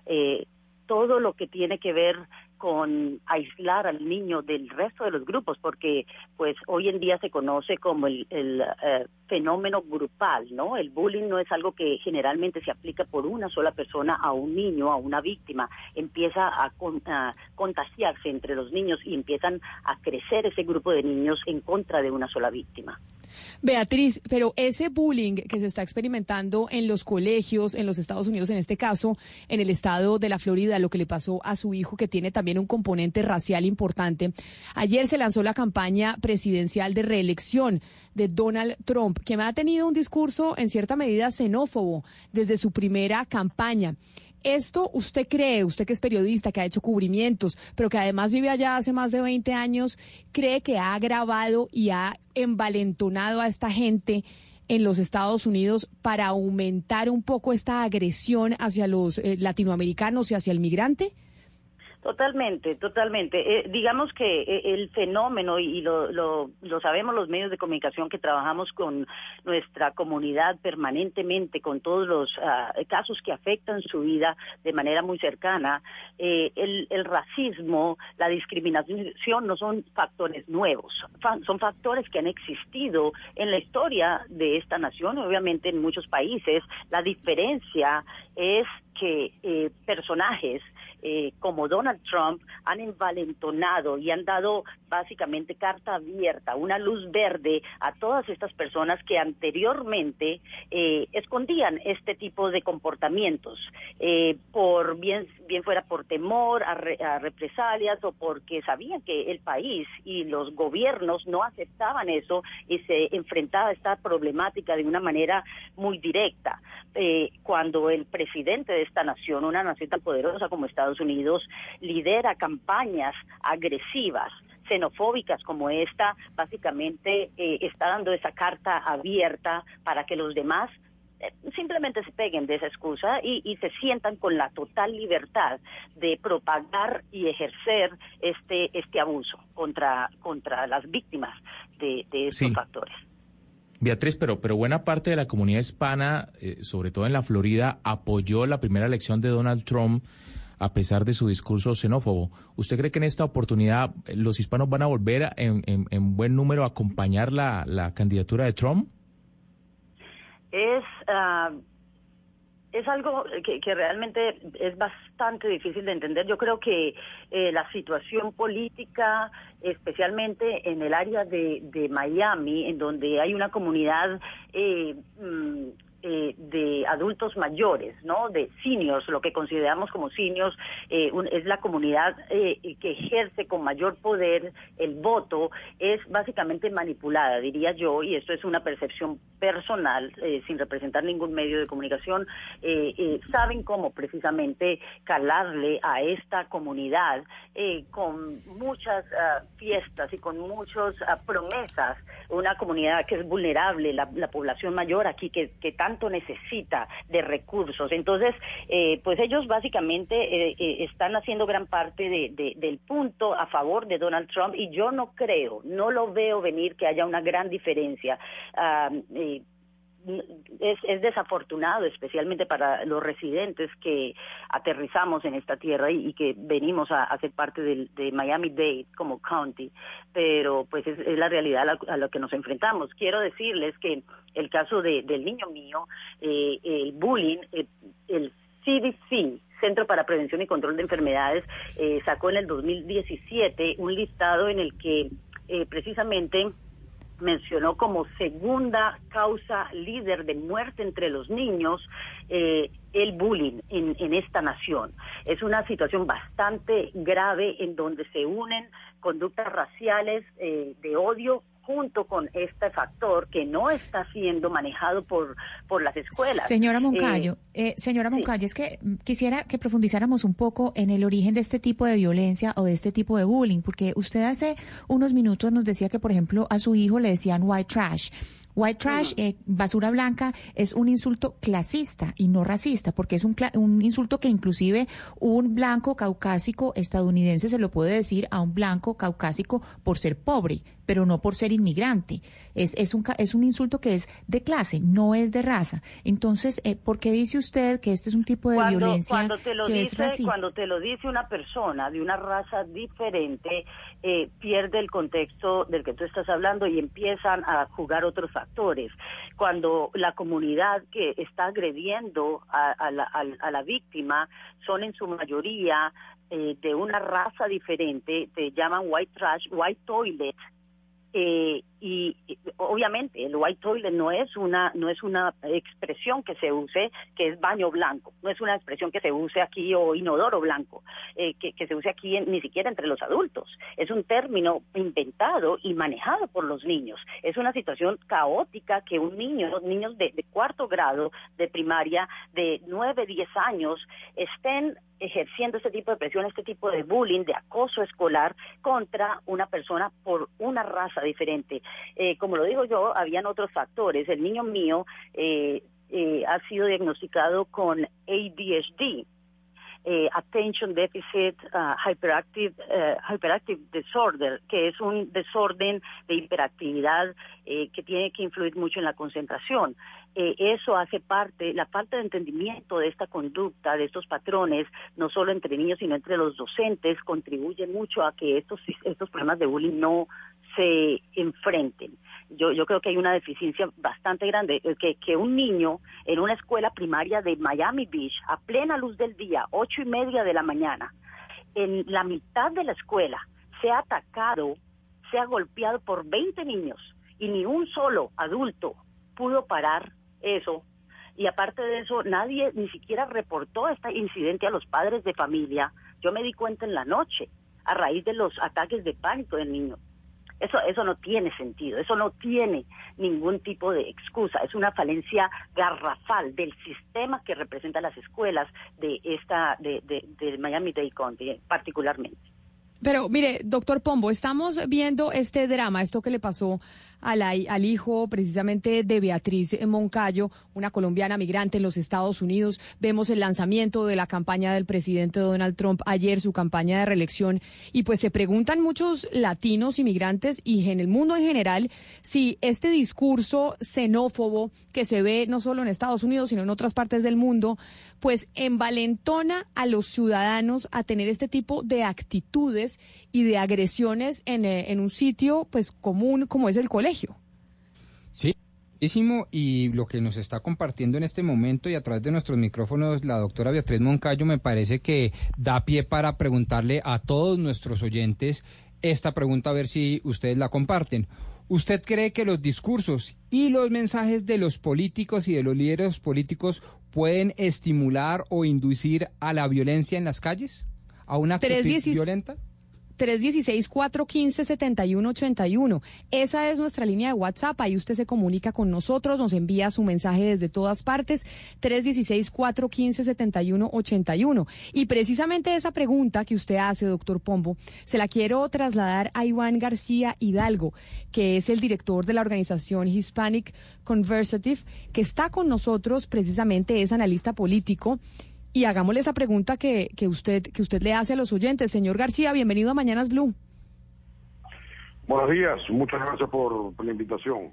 [SPEAKER 56] eh, todo lo que tiene que ver con aislar al niño del resto de los grupos, porque pues hoy en día se conoce como el, el, eh, fenómeno grupal, ¿no? El bullying no es algo que generalmente se aplica por una sola persona a un niño, a una víctima, empieza a, con- a contagiarse entre los niños y empiezan a crecer ese grupo de niños en contra de una sola víctima.
[SPEAKER 7] Beatriz, pero ese bullying que se está experimentando en los colegios, en los Estados Unidos, en este caso, en el estado de la Florida, lo que le pasó a su hijo, que tiene también un componente racial importante. Ayer se lanzó la campaña presidencial de reelección de Donald Trump, que ha tenido un discurso en cierta medida xenófobo desde su primera campaña. ¿Esto usted cree, usted que es periodista, que ha hecho cubrimientos, pero que además vive allá hace más de 20 años, cree que ha agravado y ha envalentonado a esta gente en los Estados Unidos para aumentar un poco esta agresión hacia los eh, latinoamericanos y hacia el migrante?
[SPEAKER 56] Totalmente, totalmente. Eh, digamos que eh, el fenómeno, y lo, lo, lo sabemos los medios de comunicación que trabajamos con nuestra comunidad permanentemente, con todos los ah, casos que afectan su vida de manera muy cercana, eh, el, el racismo, la discriminación no son factores nuevos, son factores que han existido en la historia de esta nación, obviamente en muchos países. La diferencia es que personajes eh, como Donald Trump han envalentonado y han dado básicamente carta abierta, una luz verde a todas estas personas que anteriormente eh, escondían este tipo de comportamientos, eh, por bien, bien fuera por temor a, re- a represalias o porque sabían que el país y los gobiernos no aceptaban eso y se enfrentaba a esta problemática de una manera muy directa. Eh, cuando el presidente de esta nación, una nación tan poderosa como Estados Unidos, lidera campañas agresivas, xenofóbicas como esta, básicamente eh, está dando esa carta abierta para que los demás eh, simplemente se peguen de esa excusa y, y se sientan con la total libertad de propagar y ejercer este este abuso contra contra las víctimas de, de estos
[SPEAKER 9] Sí.
[SPEAKER 56] factores.
[SPEAKER 9] Beatriz, pero, pero buena parte de la comunidad hispana, eh, sobre todo en la Florida, apoyó la primera elección de Donald Trump a pesar de su discurso xenófobo. ¿Usted cree que en esta oportunidad eh, los hispanos van a volver a- en, en- en buen número a acompañar la, la candidatura de Trump?
[SPEAKER 56] es ah, es algo que, que realmente es bastante difícil de entender. Yo creo que eh, la situación política, especialmente en el área de, de Miami, en donde hay una comunidad eh, mm, eh, de adultos mayores, ¿no? De seniors, lo que consideramos como seniors, eh, es la comunidad eh, que ejerce con mayor poder el voto, es básicamente manipulada, diría yo, y esto es una percepción personal, eh, sin representar ningún medio de comunicación, saben cómo precisamente calarle a esta comunidad con muchas ah, fiestas y con muchas ah, promesas, una comunidad que es vulnerable, la, la población mayor aquí que, que necesita de recursos. Entonces, eh, pues ellos básicamente eh, eh, están haciendo gran parte de- de- del punto a favor de Donald Trump y yo no creo, no lo veo venir que haya una gran diferencia. Ah, eh, es, es desafortunado, especialmente para los residentes que aterrizamos en esta tierra y, que venimos a, a ser parte del, de Miami-Dade como county, pero pues es, es la realidad a la, a la que nos enfrentamos. Quiero decirles que el caso de, del niño mío, eh, el bullying, eh, el CDC, Centro para Prevención y Control de Enfermedades, eh, sacó en el 2017 un listado en el que eh, precisamente mencionó como segunda causa líder de muerte entre los niños eh, el bullying en, en esta nación. Es una situación bastante grave en donde se unen conductas raciales eh, de odio junto con este factor que no está siendo manejado por, por las escuelas.
[SPEAKER 41] Señora
[SPEAKER 56] Eh,
[SPEAKER 41] Moncayo, eh, señora Moncayo, es que mm, quisiera que profundizáramos un poco en el origen de este tipo de violencia o de este tipo de bullying, porque usted hace unos minutos nos decía que, por ejemplo, a su hijo le decían white trash. White trash, eh, basura blanca, es un insulto clasista y no racista, porque es un, un insulto que inclusive un blanco caucásico estadounidense se lo puede decir a un blanco caucásico por ser pobre, pero no por ser inmigrante. Es, es, un, es un insulto que es de clase, no es de raza. Entonces, eh, ¿por qué dice usted que este es un tipo de
[SPEAKER 56] cuando,
[SPEAKER 41] violencia
[SPEAKER 56] cuando te lo
[SPEAKER 41] que es
[SPEAKER 56] dice
[SPEAKER 41] racista?
[SPEAKER 56] cuando te lo dice una persona de una raza diferente eh, pierde el contexto del que tú estás hablando y empiezan a jugar otros factores cuando la comunidad que está agrediendo a, a la, a la víctima son en su mayoría eh, de una raza diferente te llaman white trash white toilet eh, y, obviamente el white toilet no es una no es una expresión que se use que es baño blanco. No es una expresión que se use aquí o inodoro blanco eh, que, que se use aquí en- ni siquiera entre los adultos. Es un término inventado y manejado por los niños. Es una situación caótica que un niño los niños de, de cuarto grado de primaria de nueve diez años estén ejerciendo este tipo de presión, este tipo de bullying, de acoso escolar contra una persona por una raza diferente. Eh, como lo digo yo, habían otros factores. El niño mío eh, eh, ha sido diagnosticado con ADHD. Eh, Attention Deficit uh, Hyperactive, eh, Hyperactive Disorder, que es un desorden de hiperactividad eh, que tiene que influir mucho en la concentración. Eh, eso hace parte, la falta de entendimiento de esta conducta, de estos patrones, no solo entre niños, sino entre los docentes, contribuye mucho a que estos, estos problemas de bullying no se enfrenten. Yo, yo creo que hay una deficiencia bastante grande, eh, que, que un niño en una escuela primaria de Miami Beach, a plena luz del día, ocho y media de la mañana, en la mitad de la escuela, sea atacado, sea golpeado por 20 niños y ni un solo adulto pudo parar eso. Y aparte de eso, nadie ni siquiera reportó este incidente a los padres de familia. Yo me di cuenta en la noche, a raíz de los ataques de pánico del niño. Eso, eso no tiene sentido, eso no tiene ningún tipo de excusa, es una falencia garrafal del sistema que representa las escuelas de esta, de, de, de Miami-Dade County particularmente.
[SPEAKER 7] Pero mire, doctor Pombo, estamos viendo este drama, esto que le pasó al hijo precisamente de Beatriz Moncayo, una colombiana migrante en los Estados Unidos. Vemos el lanzamiento de la campaña del presidente Donald Trump ayer, su campaña de reelección. Y pues se preguntan muchos latinos inmigrantes y en el mundo en general si este discurso xenófobo que se ve no solo en Estados Unidos, sino en otras partes del mundo, pues envalentona a los ciudadanos a tener este tipo de actitudes y de agresiones en, eh, en un sitio pues común como es el colegio.
[SPEAKER 43] Sí, y lo que nos está compartiendo en este momento y a través de nuestros micrófonos la doctora Beatriz Moncayo me parece que da pie para preguntarle a todos nuestros oyentes esta pregunta a ver si ustedes la comparten. ¿Usted cree que los discursos y los mensajes de los políticos y de los líderes políticos pueden estimular o inducir a la violencia en las calles? ¿A una actitud
[SPEAKER 7] 316
[SPEAKER 43] violenta?
[SPEAKER 7] 316-415-7181. Esa es nuestra línea de WhatsApp. Ahí usted se comunica con nosotros, nos envía su mensaje desde todas partes. 316-415-7181. Y precisamente esa pregunta que usted hace, doctor Pombo, se la quiero trasladar a Iván García Hidalgo, que es el director de la organización Hispanic Conversative, que está con nosotros precisamente, es analista político. Y hagámosle esa pregunta que, que, usted, que usted le hace a los oyentes. Señor García, bienvenido a Mañanas Blue.
[SPEAKER 57] Buenos días, muchas gracias por, por la invitación.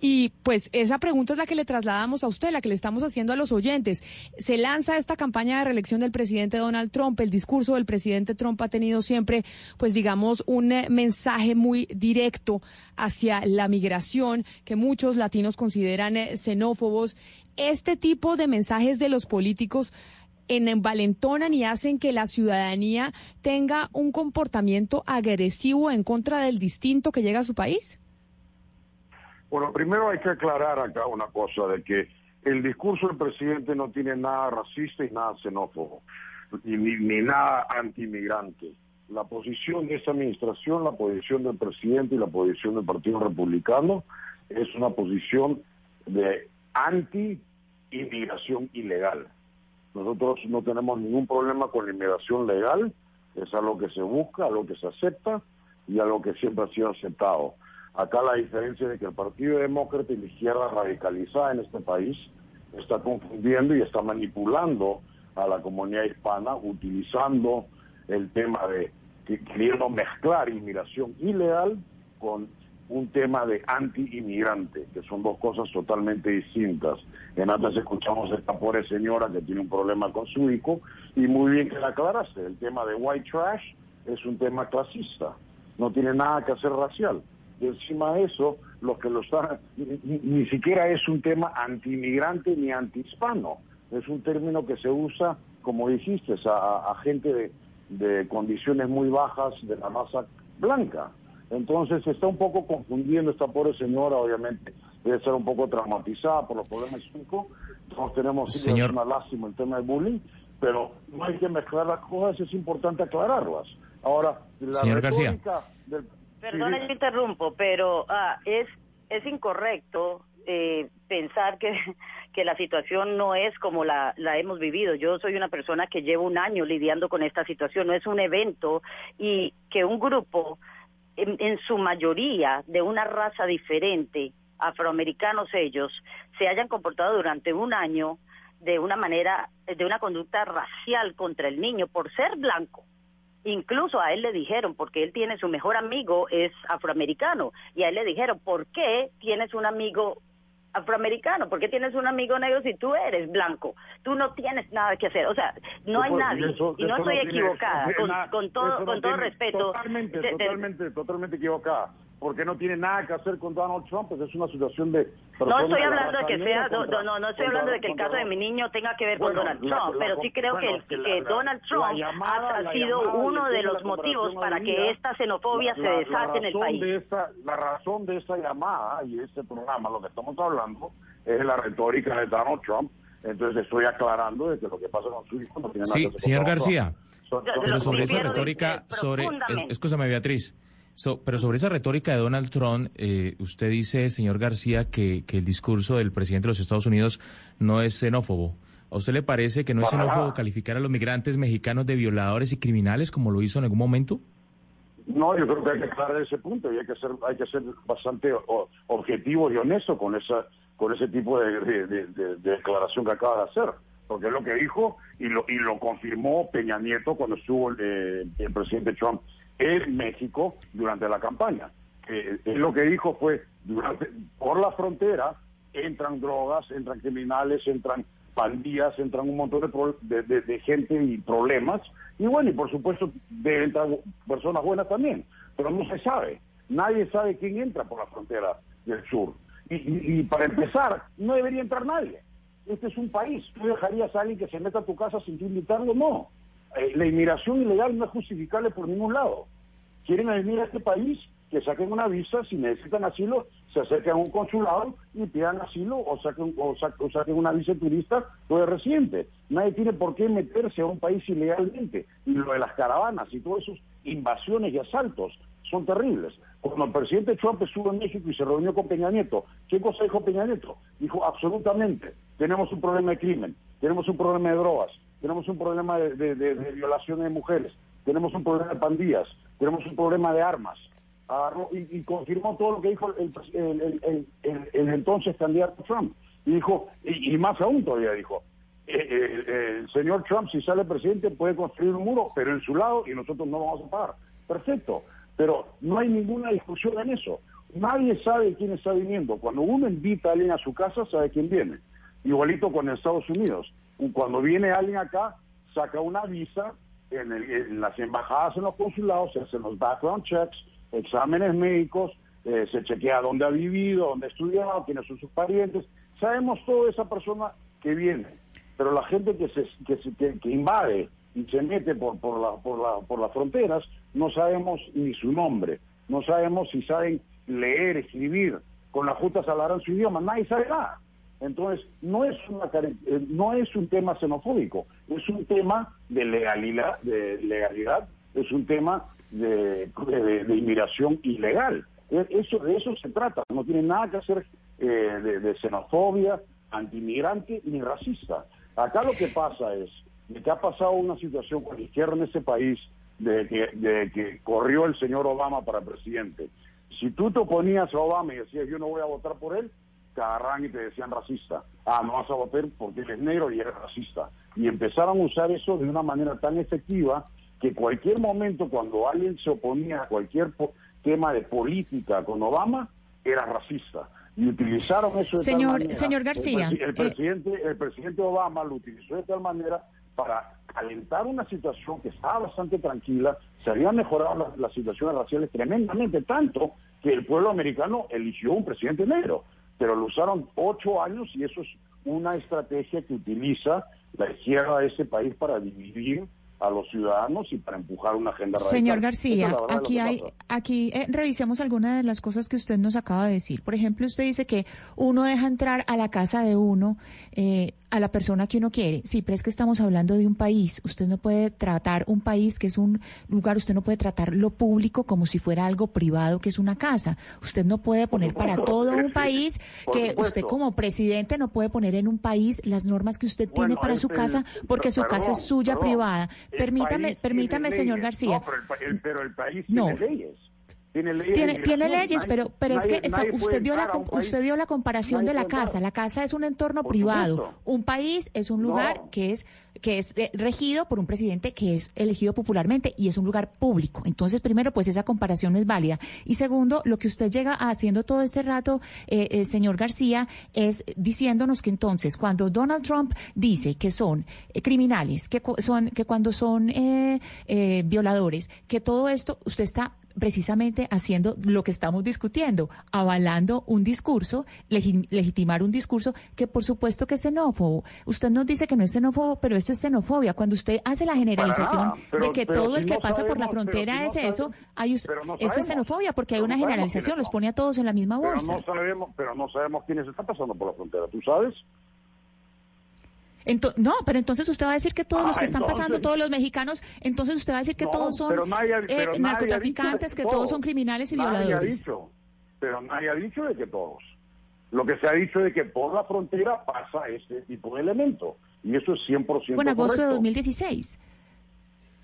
[SPEAKER 7] Y pues esa pregunta es la que le trasladamos a usted, la que le estamos haciendo a los oyentes. Se lanza esta campaña de reelección del presidente Donald Trump. El discurso del presidente Trump ha tenido siempre, pues digamos, un eh, mensaje muy directo hacia la migración que muchos latinos consideran eh, xenófobos. Este tipo de mensajes de los políticos en envalentonan y hacen que la ciudadanía tenga un comportamiento agresivo en contra del distinto que llega a su país.
[SPEAKER 57] Bueno, primero hay que aclarar acá una cosa, de que el discurso del presidente no tiene nada racista y nada xenófobo, ni, ni, nada anti-inmigrante. La posición de esta administración, la posición del presidente y la posición del Partido Republicano es una posición de anti-inmigración ilegal. Nosotros no tenemos ningún problema con la inmigración legal, es algo que se busca, algo que se acepta y algo que siempre ha sido aceptado. Acá la diferencia es que el Partido Demócrata y la izquierda radicalizada en este país está confundiendo y está manipulando a la comunidad hispana, utilizando el tema de que queriendo mezclar inmigración ilegal con un tema de anti-inmigrante, que son dos cosas totalmente distintas. En antes escuchamos a esta pobre señora que tiene un problema con su hijo, y muy bien que la aclaraste, el tema de white trash es un tema clasista, no tiene nada que hacer racial. Y encima de eso, lo que lo están, ni, ni siquiera es un tema anti-inmigrante ni anti-hispano, es un término que se usa, como dijiste, a, a gente de, de condiciones muy bajas de la raza blanca. Entonces se está un poco confundiendo esta pobre señora, obviamente debe ser un poco traumatizada por los problemas psíquicos. Todos tenemos
[SPEAKER 9] Señor.
[SPEAKER 57] una lástima el tema del bullying, pero no hay que mezclar las cosas, es importante aclararlas. Ahora, la
[SPEAKER 9] Señor García.
[SPEAKER 57] retórica del...
[SPEAKER 56] Perdona,
[SPEAKER 57] Sí,
[SPEAKER 56] yo interrumpo, pero ah, es, es incorrecto eh, pensar que, que la situación no es como la, la hemos vivido. Yo soy una persona que llevo un año lidiando con esta situación, no es un evento y que un grupo, en, en su mayoría, de una raza diferente, afroamericanos ellos, se hayan comportado durante un año de una manera, de una conducta racial contra el niño por ser blanco. Incluso a él le dijeron, porque él tiene su mejor amigo es afroamericano, y a él le dijeron, ¿por qué tienes un amigo afroamericano? ¿Por qué tienes un amigo negro si tú eres blanco? Tú no tienes nada que hacer. O sea, no hay
[SPEAKER 57] Pues,
[SPEAKER 56] nadie,
[SPEAKER 57] eso-
[SPEAKER 56] y no estoy equivocada, con, con todo,
[SPEAKER 57] no
[SPEAKER 56] con todo
[SPEAKER 57] tiene-
[SPEAKER 56] respeto.
[SPEAKER 57] Totalmente, totalmente, totalmente equivocada. Porque no tiene nada que hacer con Donald Trump, pues es una situación de...
[SPEAKER 56] No estoy
[SPEAKER 57] la
[SPEAKER 56] hablando de que sea, no,
[SPEAKER 57] contra-
[SPEAKER 56] no, no, no estoy hablando de que el caso de mi niño tenga que ver con
[SPEAKER 57] Bueno,
[SPEAKER 56] Donald
[SPEAKER 57] la-
[SPEAKER 56] Trump,
[SPEAKER 57] la-
[SPEAKER 56] pero sí creo
[SPEAKER 57] bueno,
[SPEAKER 56] que,
[SPEAKER 57] que la-
[SPEAKER 56] que
[SPEAKER 57] la-
[SPEAKER 56] Donald Trump
[SPEAKER 57] llamada-
[SPEAKER 56] ha sido uno de los motivos para que esta xenofobia
[SPEAKER 57] la-
[SPEAKER 56] se desate en el país.
[SPEAKER 57] de esta- la razón de esa llamada y este programa, lo que estamos hablando, es la retórica de Donald Trump. Entonces estoy aclarando de que lo que pasa con su hijo no tiene nada
[SPEAKER 9] Sí,
[SPEAKER 57] que ver con
[SPEAKER 9] señor. García,
[SPEAKER 57] Son- son-
[SPEAKER 9] pero sobre esa retórica, sobre, es- escúchame Beatriz, So- pero sobre esa retórica de Donald Trump, eh, usted dice, señor García, que, que el discurso del presidente de los Estados Unidos no es xenófobo. ¿A usted le parece que no es xenófobo calificar a los migrantes mexicanos de violadores y criminales como lo hizo en algún momento?
[SPEAKER 57] No, yo creo que hay que aclarar ese punto y hay que ser, hay que ser bastante objetivo y honesto con esa, con ese tipo de, de- de- de- de declaración que acaba de hacer, porque es lo que dijo y lo y lo confirmó Peña Nieto cuando estuvo el, eh, el presidente Trump en México durante la campaña. Eh, él lo que dijo fue durante por la frontera entran drogas, entran criminales, entran pandillas, entran un montón de, pro- de, gente y problemas. Y bueno, y por supuesto de entran personas buenas también, pero no se sabe. Nadie sabe quién entra por la frontera del sur. Y para empezar, no debería entrar nadie. Este es un país. ¿Tú dejarías a alguien que se meta a tu casa sin tú invitarlo? No. Eh, la inmigración ilegal no es justificable por ningún lado. Quieren venir a este país, que saquen una visa, si necesitan asilo, se acerquen a un consulado y pidan asilo o saquen, o sa- o saquen una visa turista o de residente. Nadie tiene por qué meterse a un país ilegalmente. Y lo de las caravanas y todas esas invasiones y asaltos son terribles. Cuando el presidente Trump estuvo en México y se reunió con Peña Nieto, ¿qué cosa dijo Peña Nieto? Dijo, absolutamente, tenemos un problema de crimen, tenemos un problema de drogas, tenemos un problema de, violación de mujeres, tenemos un problema de pandillas, tenemos un problema de armas. Y, confirmó todo lo que dijo el, el- el- entonces candidato Trump. Y dijo, y, y más aún todavía dijo, eh, eh, eh, el señor Trump, si sale presidente, puede construir un muro, pero en su lado y nosotros no vamos a pagar. Perfecto, pero no hay ninguna discusión en eso. Nadie sabe quién está viniendo. Cuando uno invita a alguien a su casa, sabe quién viene. Igualito con Estados Unidos. Cuando viene alguien acá, saca una visa, en, el- las embajadas, en los consulados, se hacen los background checks, exámenes médicos, eh, se chequea dónde ha vivido, dónde ha estudiado, quiénes son sus parientes. Sabemos toda esa persona que viene, pero la gente que, se, que, se- que- invade y se mete por, por, la, por, la, por las fronteras, no sabemos ni su nombre, no sabemos si saben leer, escribir, con la justa hablarán su idioma, nadie sabe nada. Entonces, no es, una, eh, no es un tema xenofóbico, es un tema de legalidad, de legalidad es un tema de, de- inmigración ilegal. E- Eso, de eso se trata, no tiene nada que hacer eh, de, de xenofobia, antimigrante ni racista. Acá lo que pasa es que ha pasado una situación con la izquierda en ese país de que, de que corrió el señor Obama para presidente. Si tú te oponías a Obama y decías yo no voy a votar por él, te agarran y te decían racista. Ah, no vas a votar porque eres negro y eres racista. Y empezaron a usar eso de una manera tan efectiva que cualquier momento cuando alguien se oponía a cualquier po- tema de política con Obama, era racista. Y utilizaron eso de tal
[SPEAKER 41] Señor-
[SPEAKER 57] manera.
[SPEAKER 41] señor García,
[SPEAKER 57] El,
[SPEAKER 41] eh,
[SPEAKER 57] presidente, el presidente Obama lo utilizó de tal manera para calentar una situación que estaba bastante tranquila, se habían mejorado las, las situaciones raciales tremendamente, tanto que el pueblo americano eligió un presidente negro, pero lo usaron ocho años y eso es una estrategia que utiliza la izquierda de ese país para dividir a los ciudadanos y para empujar una agenda radical.
[SPEAKER 41] Señor García,
[SPEAKER 57] es
[SPEAKER 41] aquí hay,
[SPEAKER 57] pasa.
[SPEAKER 41] aquí eh, revisemos algunas de las cosas que usted nos acaba de decir. Por ejemplo, usted dice que uno deja entrar a la casa de uno eh, a la persona que uno quiere. Sí, pero es que estamos hablando de un país. Usted no puede tratar un país que es un lugar, usted no puede tratar lo público como si fuera algo privado que es una casa. Usted no puede poner para todo un país que usted como presidente no puede poner en un país las normas que usted tiene para su casa porque su casa es suya privada. Permítame, permítame, señor
[SPEAKER 57] leyes.
[SPEAKER 41] García.
[SPEAKER 57] No, pero el, pa- el- pero el país
[SPEAKER 41] No.
[SPEAKER 57] tiene leyes. Tiene leyes.
[SPEAKER 10] Tiene, tiene pero, pero es que está- usted dio la usted dio la comparación
[SPEAKER 57] Nadie
[SPEAKER 10] de la casa. La casa es un entorno
[SPEAKER 57] Por
[SPEAKER 10] privado.
[SPEAKER 57] supuesto.
[SPEAKER 10] Un país es un lugar
[SPEAKER 57] No.
[SPEAKER 10] que es que es eh, regido por un presidente que es elegido popularmente y es un lugar público. Entonces, primero, pues esa comparación no es válida. Y segundo, lo que usted llega haciendo todo este rato, eh, eh, señor García, es diciéndonos que entonces, cuando Donald Trump dice que son eh, criminales, que son que cuando son violadores, que todo esto usted está precisamente haciendo lo que estamos discutiendo, avalando un discurso, legi- legitimar un discurso que por supuesto que es xenófobo. Usted nos dice que no es xenófobo, pero esto es xenofobia. Cuando usted hace la generalización
[SPEAKER 57] nada, pero-
[SPEAKER 10] de que
[SPEAKER 57] pero
[SPEAKER 10] todo
[SPEAKER 57] si
[SPEAKER 10] el que
[SPEAKER 57] no
[SPEAKER 10] pasa por la
[SPEAKER 57] pero
[SPEAKER 10] frontera
[SPEAKER 57] si no
[SPEAKER 10] es eso, hay
[SPEAKER 57] pero
[SPEAKER 10] eso es xenofobia porque hay
[SPEAKER 57] Pero
[SPEAKER 10] una generalización, los pone a todos en la misma
[SPEAKER 57] Pero
[SPEAKER 10] bolsa.
[SPEAKER 57] no sabemos, pero no sabemos quiénes están pasando por la frontera. ¿Tú sabes?
[SPEAKER 10] Ento- no, pero entonces usted va a decir que todos los
[SPEAKER 57] Ah,
[SPEAKER 10] que están
[SPEAKER 57] entonces-
[SPEAKER 10] pasando, todos los mexicanos, entonces usted va a decir que
[SPEAKER 57] No,
[SPEAKER 10] todos son
[SPEAKER 57] pero nadie
[SPEAKER 10] eh,
[SPEAKER 57] pero
[SPEAKER 10] narcotraficantes, que
[SPEAKER 57] todos.
[SPEAKER 10] son criminales y
[SPEAKER 57] Nadie ha
[SPEAKER 10] violadores.
[SPEAKER 57] dicho, pero nadie ha dicho de que todos. Lo que se ha dicho es que por la frontera pasa este tipo de elemento. Y eso es 100%
[SPEAKER 10] Fue en agosto de
[SPEAKER 57] correcto.
[SPEAKER 10] 2016.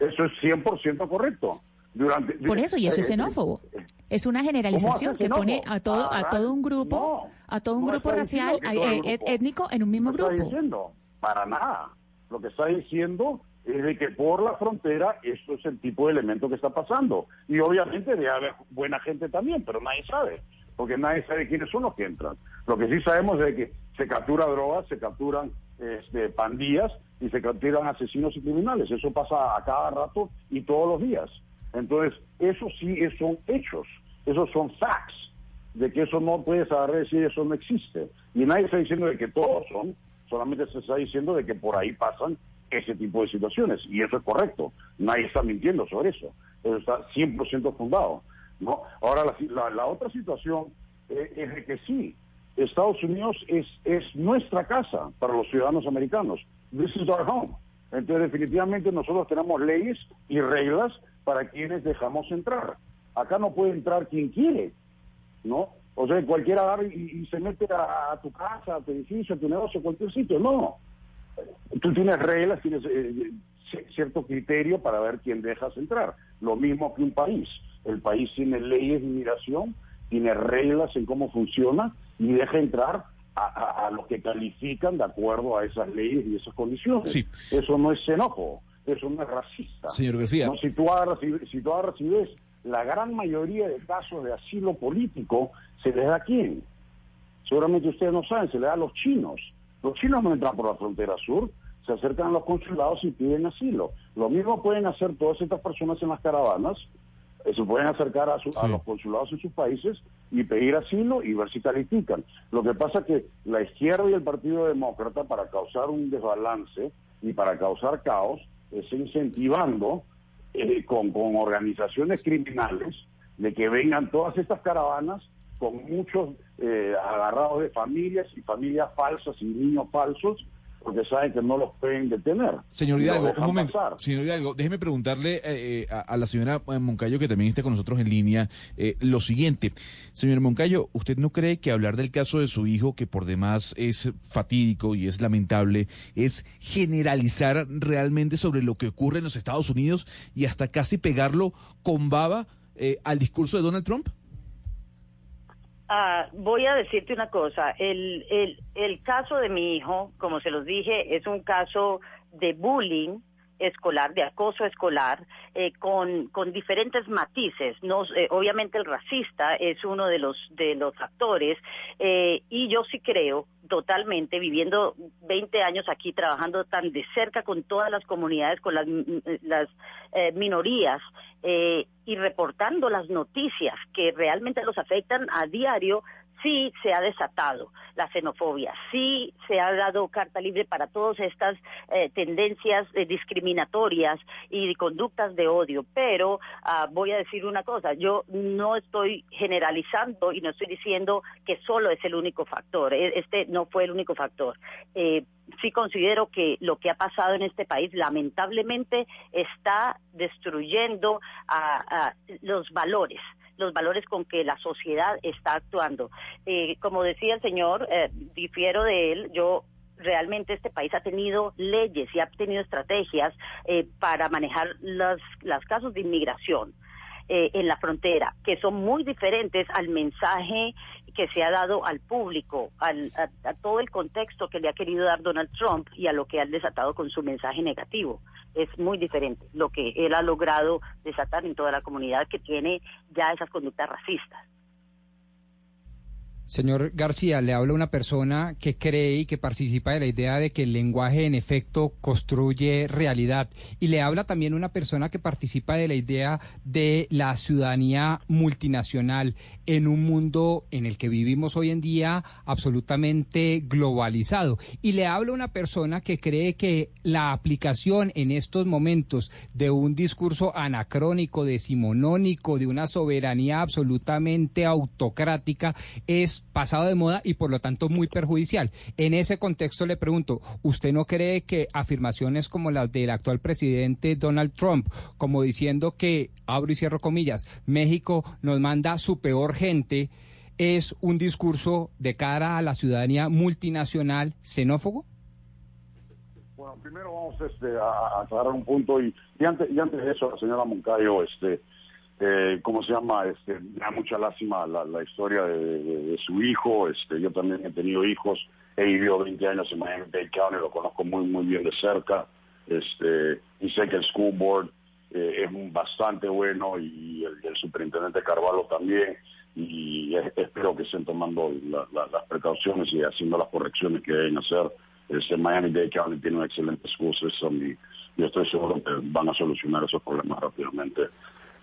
[SPEAKER 57] Eso es 100% correcto. Durante,
[SPEAKER 10] Por eso, y eso es
[SPEAKER 57] eh,
[SPEAKER 10] xenófobo. Es una
[SPEAKER 57] ¿Cómo
[SPEAKER 10] generalización que pone a todo, a
[SPEAKER 57] Ah,
[SPEAKER 10] todo un grupo, a todo un
[SPEAKER 57] no
[SPEAKER 10] grupo
[SPEAKER 57] está
[SPEAKER 10] racial, eh,
[SPEAKER 57] grupo.
[SPEAKER 10] étnico en un mismo
[SPEAKER 57] No está
[SPEAKER 10] grupo.
[SPEAKER 57] diciendo, para nada. Lo que está diciendo es de que por la frontera esto es el tipo de elemento que está pasando. Y obviamente debe haber buena gente también, pero nadie sabe, porque nadie sabe quiénes son los que entran. Lo que sí sabemos es que se captura drogas, se capturan este, pandillas y se capturan asesinos y criminales. Eso pasa a cada rato y todos los días. Entonces, eso sí son hechos, esos son facts de que eso no puedes agarrar y decir eso no existe. Y nadie está diciendo de que todos son, solamente se está diciendo de que por ahí pasan ese tipo de situaciones. Y eso es correcto. Nadie está mintiendo sobre eso. Eso está 100% fundado. ¿No? Ahora, la, la- la otra situación eh, es de que sí, Estados Unidos es, es nuestra casa para los ciudadanos americanos. This is our home. Entonces, definitivamente nosotros tenemos leyes y reglas para quienes dejamos entrar. Acá no puede entrar quien quiere. ¿no? O sea, cualquiera agarra y, y se mete a, tu casa, a tu edificio, a tu negocio, a cualquier sitio. No. Tú tienes reglas, tienes eh, ci- cierto criterio para ver quién dejas entrar. Lo mismo que un país. El país tiene leyes de inmigración, tiene reglas en cómo funciona y deja entrar a, a- a los que califican de acuerdo a esas leyes y esas condiciones.
[SPEAKER 11] Sí.
[SPEAKER 57] Eso no es xenófobo, eso no es racista.
[SPEAKER 11] Señor García.
[SPEAKER 57] No, si tú agarras si tú agarras y ves, la gran mayoría de casos de asilo político se les da a quién. Seguramente ustedes no saben, se le da a los chinos. Los chinos no entran por la frontera sur, se acercan a los consulados y piden asilo. Lo mismo pueden hacer todas estas personas en las caravanas, se pueden acercar a, su- a los consulados en sus países y pedir asilo y ver si califican. Lo que pasa que la izquierda y el Partido Demócrata, para causar un desbalance y para causar caos, es incentivando eh, con, con organizaciones criminales de que vengan todas estas caravanas con muchos eh, agarrados de familias y familias falsas y niños falsos porque saben que no los pueden detener.
[SPEAKER 11] Señor Hidalgo, un momento.
[SPEAKER 57] pasar.
[SPEAKER 11] Señor Hidalgo, déjeme preguntarle eh, eh, a, a la señora eh, Moncayo, que también está con nosotros en línea, eh, lo siguiente. Señor Moncayo, ¿usted no cree que hablar del caso de su hijo, que por demás es fatídico y es lamentable, es generalizar realmente sobre lo que ocurre en los Estados Unidos y hasta casi pegarlo con baba eh, al discurso de Donald Trump?
[SPEAKER 56] Ah, voy a decirte una cosa. El, el, el caso de mi hijo, como se los dije, es un caso de bullying escolar, de acoso escolar, eh, con, con diferentes matices. No, eh, obviamente el racista es uno de los, de los factores eh, y yo sí creo totalmente, viviendo 20 años aquí, trabajando tan de cerca con todas las comunidades, con las, mm, las eh, minorías eh, y reportando las noticias que realmente los afectan a diario, sí se ha desatado la xenofobia, sí se ha dado carta libre para todas estas eh, tendencias eh, discriminatorias y conductas de odio. Pero ah, voy a decir una cosa, yo no estoy generalizando y no estoy diciendo que solo es el único factor, E- este no fue el único factor. Eh, sí considero que lo que ha pasado en este país lamentablemente está destruyendo a los valores los valores con que la sociedad está actuando. Eh, como decía el señor, eh, difiero de él, yo realmente este país ha tenido leyes y ha tenido estrategias eh, para manejar los, los casos de inmigración. Eh, en la frontera, que son muy diferentes al mensaje que se ha dado al público, al- a, a todo el contexto que le ha querido dar Donald Trump y a lo que ha desatado con su mensaje negativo. Es muy diferente lo que él ha logrado desatar en toda la comunidad que tiene ya esas conductas racistas.
[SPEAKER 8] Señor García, le habla una persona que cree y que participa de la idea de que el lenguaje en efecto construye realidad. Y le habla también una persona que participa de la idea de la ciudadanía multinacional en un mundo en el que vivimos hoy en día absolutamente globalizado. Y le habla una persona que cree que la aplicación en estos momentos de un discurso anacrónico, decimonónico, de una soberanía absolutamente autocrática es pasado de moda y por lo tanto muy perjudicial. En ese contexto le pregunto, ¿usted no cree que afirmaciones como las del actual presidente Donald Trump, como diciendo que, abro y cierro comillas, México nos manda su peor gente, es un discurso de cara a la ciudadanía multinacional xenófobo?
[SPEAKER 57] Bueno, primero vamos este, a, aclarar un punto y, y antes y antes de eso, señora Moncayo, este, eh, ¿cómo se llama? Este, me da mucha lástima la, la historia de, su hijo. Este, yo también he tenido hijos, he vivido 20 años en Miami-Dade County, lo conozco muy muy bien de cerca. Este, y sé que el school board eh, es bastante bueno y el, superintendente Carvalho también. Y es- espero que estén tomando la- las precauciones y haciendo las correcciones que deben hacer. Este, Miami-Dade County tiene un excelente school system y yo estoy seguro que van a solucionar esos problemas rápidamente.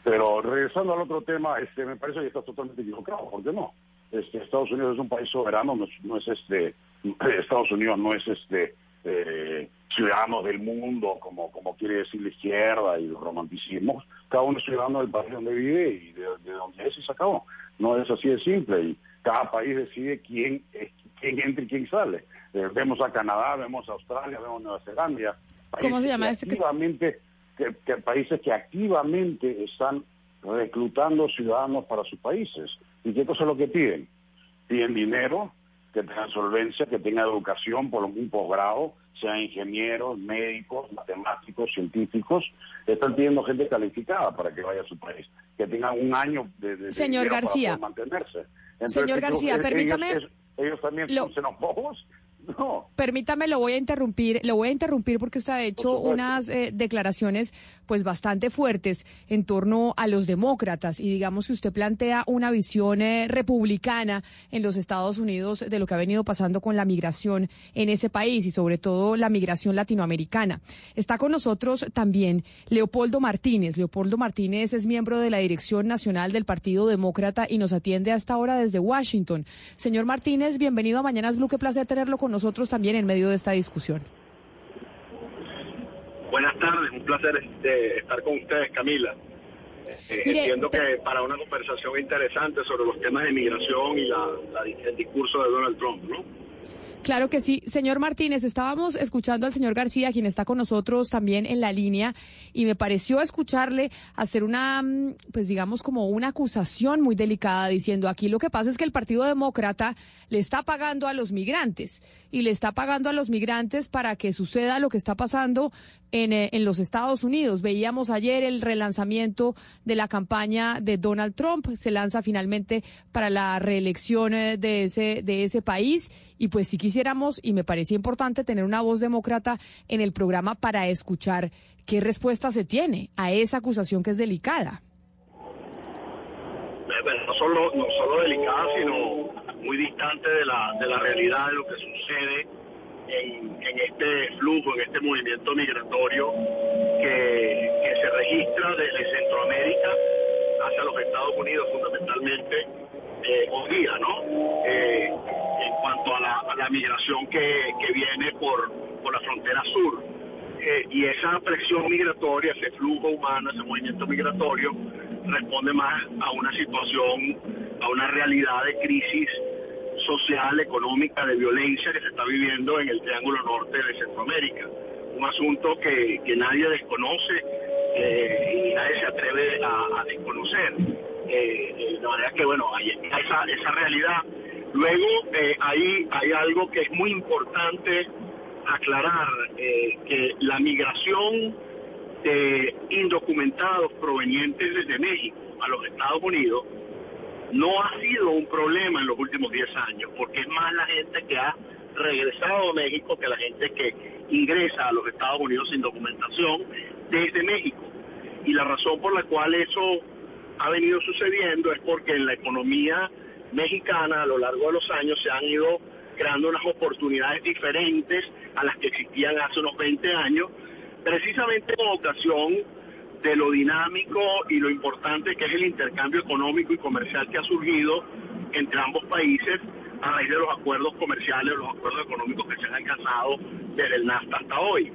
[SPEAKER 57] Pero regresando al otro tema, este, me parece que está totalmente equivocado. ¿Por qué no? Este, Estados Unidos es un país soberano, no es, no es este, Estados Unidos no es este eh, ciudadano del mundo, como, como quiere decir la izquierda y los romanticismos. Cada uno es ciudadano del país donde vive y de, de donde es y se acabó. No es así de simple y cada país decide quién, eh, quién entra y quién sale. Eh, vemos a Canadá, vemos a Australia, vemos a Nueva Zelanda.
[SPEAKER 7] ¿Cómo se llama este que-
[SPEAKER 57] que, que países que activamente están reclutando ciudadanos para sus países. ¿Y qué cosa es lo que piden? Piden dinero, que tengan solvencia, que tengan educación por un posgrado, sean ingenieros, médicos, matemáticos, científicos. Están pidiendo gente calificada para que vaya a su país, que tengan un año de, de-
[SPEAKER 7] Señor
[SPEAKER 57] para
[SPEAKER 7] García.
[SPEAKER 57] poder mantenerse.
[SPEAKER 7] Señor García,
[SPEAKER 57] ellos-
[SPEAKER 7] permítame-
[SPEAKER 57] Ellos, ellos también
[SPEAKER 7] Lo-
[SPEAKER 57] son xenófobos. No.
[SPEAKER 7] Permítame, lo voy a interrumpir, lo voy a interrumpir porque usted ha hecho unas eh, declaraciones pues bastante fuertes en torno a los demócratas y digamos que usted plantea una visión eh, republicana en los Estados Unidos de lo que ha venido pasando con la migración en ese país y sobre todo la migración latinoamericana. Está con nosotros también Leopoldo Martínez. Leopoldo Martínez es miembro de la Dirección Nacional del Partido Demócrata y nos atiende hasta ahora desde Washington. Señor Martínez, bienvenido a Mañanas Blue. Qué placer tenerlo con nosotros también en medio de esta discusión.
[SPEAKER 58] Buenas tardes, un placer este, estar con ustedes, Camila. Eh,
[SPEAKER 7] Mire,
[SPEAKER 58] entiendo que para una conversación interesante sobre los temas de migración y la, la- el discurso de Donald Trump, ¿no?
[SPEAKER 7] Claro que sí. Señor Martínez, estábamos escuchando al señor García, quien está con nosotros también en la línea, y me pareció escucharle hacer una, mm, pues digamos, como una acusación muy delicada, diciendo aquí lo que pasa es que el Partido Demócrata le está pagando a los migrantes y le está pagando a los migrantes para que suceda lo que está pasando en, eh, los Estados Unidos. Veíamos ayer el relanzamiento de la campaña de Donald Trump. Se lanza finalmente para la reelección eh, de ese, de ese país. Y pues si quisiéramos, y me parecía importante tener una voz demócrata en el programa para escuchar qué respuesta se tiene a esa acusación que es delicada.
[SPEAKER 58] Eh, no solo, no solo delicada, sino muy distante de la, de la realidad de lo que sucede en, en este flujo, en este movimiento migratorio que, que se registra desde Centroamérica hacia los Estados Unidos fundamentalmente eh, hoy ¿no? Eh, en cuanto a la, migración que, viene por, la frontera sur. Eh, y esa presión migratoria, ese flujo humano, ese movimiento migratorio, responde más a una situación, a una realidad de crisis social, económica, de violencia que se está viviendo en el Triángulo Norte de Centroamérica. Un asunto que, nadie desconoce eh, y nadie se atreve a desconocer. Eh, eh, de manera que, bueno, hay esa, realidad. Luego eh, hay, hay algo que es muy importante aclarar, que la migración de indocumentados provenientes desde México a los Estados Unidos no ha sido un problema en los últimos 10 años, porque es más la gente que ha regresado a México que la gente que ingresa a los Estados Unidos sin documentación desde México. Y la razón por la cual eso ha venido sucediendo es porque en la economía mexicana a lo largo de los años se han ido creando unas oportunidades diferentes a las que existían hace unos 20 años, precisamente con ocasión de lo dinámico y lo importante que es el intercambio económico y comercial que ha surgido entre ambos países a raíz de los acuerdos comerciales, los acuerdos económicos que se han alcanzado desde el NAFTA hasta hoy.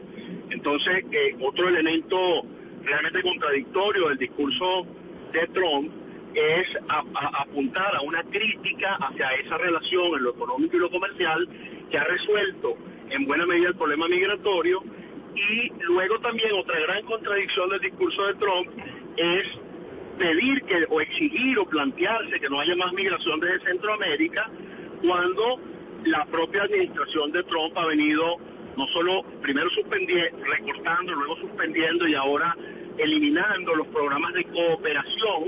[SPEAKER 58] Entonces, eh, otro elemento realmente contradictorio del discurso de Trump es apuntar a una crítica hacia esa relación en lo económico y lo comercial que ha resuelto en buena medida el problema migratorio. Y luego también otra gran contradicción del discurso de Trump es pedir que o exigir o plantearse que no haya más migración desde Centroamérica cuando la propia administración de Trump ha venido no solo primero suspendiendo, recortando, luego suspendiendo y ahora eliminando los programas de cooperación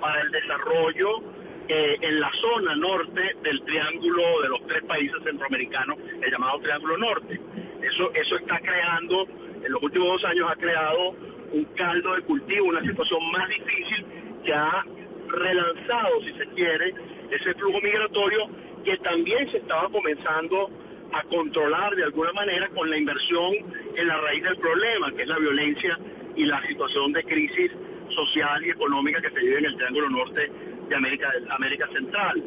[SPEAKER 58] para el desarrollo eh, en la zona norte del triángulo de los tres países centroamericanos, el llamado Triángulo Norte. Eso, eso está creando, en los últimos dos años ha creado un caldo de cultivo, una situación más difícil que ha relanzado, si se quiere, ese flujo migratorio que también se estaba comenzando a controlar de alguna manera con la inversión en la raíz del problema, que es la violencia y la situación de crisis social y económica que se vive en el Triángulo Norte de América, América Central.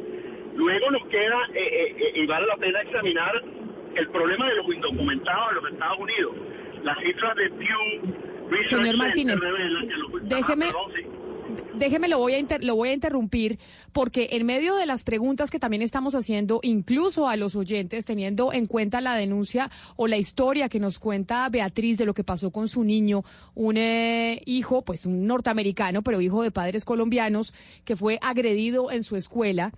[SPEAKER 58] Luego nos queda, eh, eh, eh, y vale la pena examinar, el problema de los indocumentados en los Estados Unidos. Las cifras de Pew
[SPEAKER 7] Señor Martínez, déjeme... déjeme, lo voy, a lo voy a interrumpir porque en medio de las preguntas que también estamos haciendo, incluso a los oyentes, teniendo en cuenta la denuncia o la historia que nos cuenta Beatriz de lo que pasó con su niño, un eh, hijo, pues un norteamericano, pero hijo de padres colombianos, que fue agredido en su escuela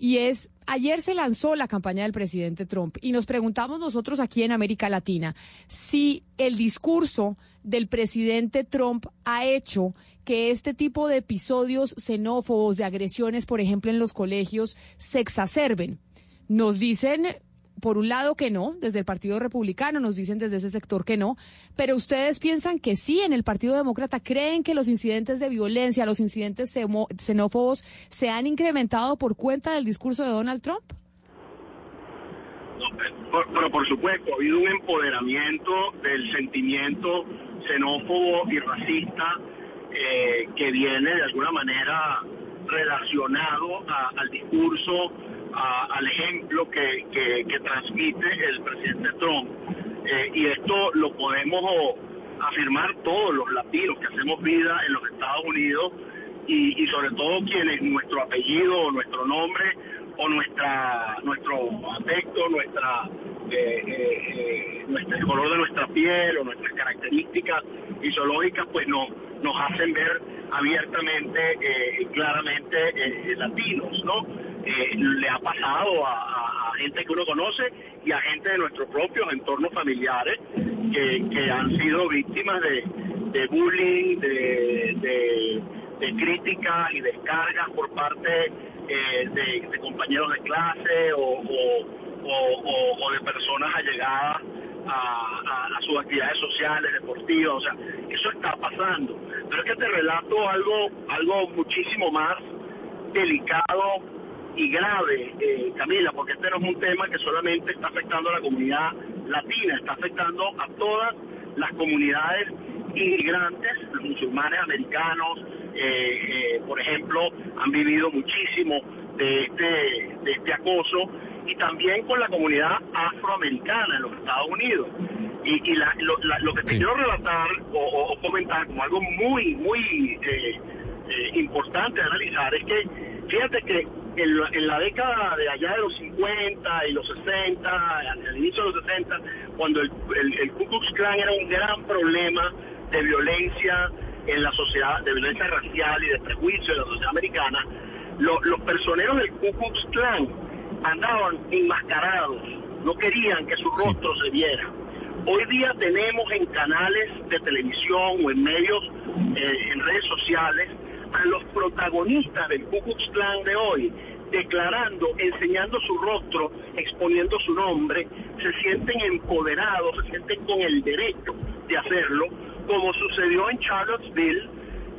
[SPEAKER 7] y es, ayer se lanzó la campaña del presidente Trump y nos preguntamos nosotros aquí en América Latina si el discurso del presidente Trump ha hecho que este tipo de episodios xenófobos, de agresiones, por ejemplo, en los colegios, se exacerben. Nos dicen por un lado que no, desde el Partido Republicano nos dicen desde ese sector que no, pero ustedes piensan que sí, en el Partido Demócrata creen que los incidentes de violencia, los incidentes xenófobos se han incrementado por cuenta del discurso de Donald Trump?
[SPEAKER 58] pero por supuesto, ha habido un empoderamiento del sentimiento xenófobo y racista eh, que viene de alguna manera relacionado al discurso al ejemplo que, que, transmite el presidente Trump. Eh, y esto lo podemos afirmar todos los latinos que hacemos vida en los Estados Unidos y, sobre todo quienes nuestro apellido nuestro nombre o nuestra nuestro aspecto, nuestra, eh, eh, nuestro, el color de nuestra piel o nuestras características fisiológicas, pues no, nos hacen ver abiertamente, eh, claramente latinos, ¿no? Eh, le ha pasado a, gente que uno conoce y a gente de nuestros propios entornos familiares que, han sido víctimas de, bullying, de, críticas y descargas por parte de, compañeros de clase o, de personas allegadas a, a, sus actividades sociales, deportivas, o sea, eso está pasando. Pero es que te relato algo, algo muchísimo más delicado y grave, eh, Camila, porque este no es un tema que solamente está afectando a la comunidad latina, está afectando a todas las comunidades inmigrantes, los musulmanes americanos, eh, eh, por ejemplo, han vivido muchísimo de este, de este acoso y también con la comunidad afroamericana en los Estados Unidos. Y, lo, que te quiero relatar o, comentar como algo muy, muy importante de analizar es que fíjate que en la, década de allá de los 50 y los 60, al inicio de los 60, cuando el, el, Ku Klux Klan era un gran problema de violencia en la sociedad, de violencia racial y de prejuicio en la sociedad americana, los personeros del Ku Klux Klan andaban enmascarados, no querían que su rostro se viera. Hoy día tenemos en canales de televisión o en medios, eh, en redes sociales, a los protagonistas del Ku Klux Klan de hoy, declarando, enseñando su rostro, exponiendo su nombre, se sienten empoderados, se sienten con el derecho de hacerlo, como sucedió en Charlottesville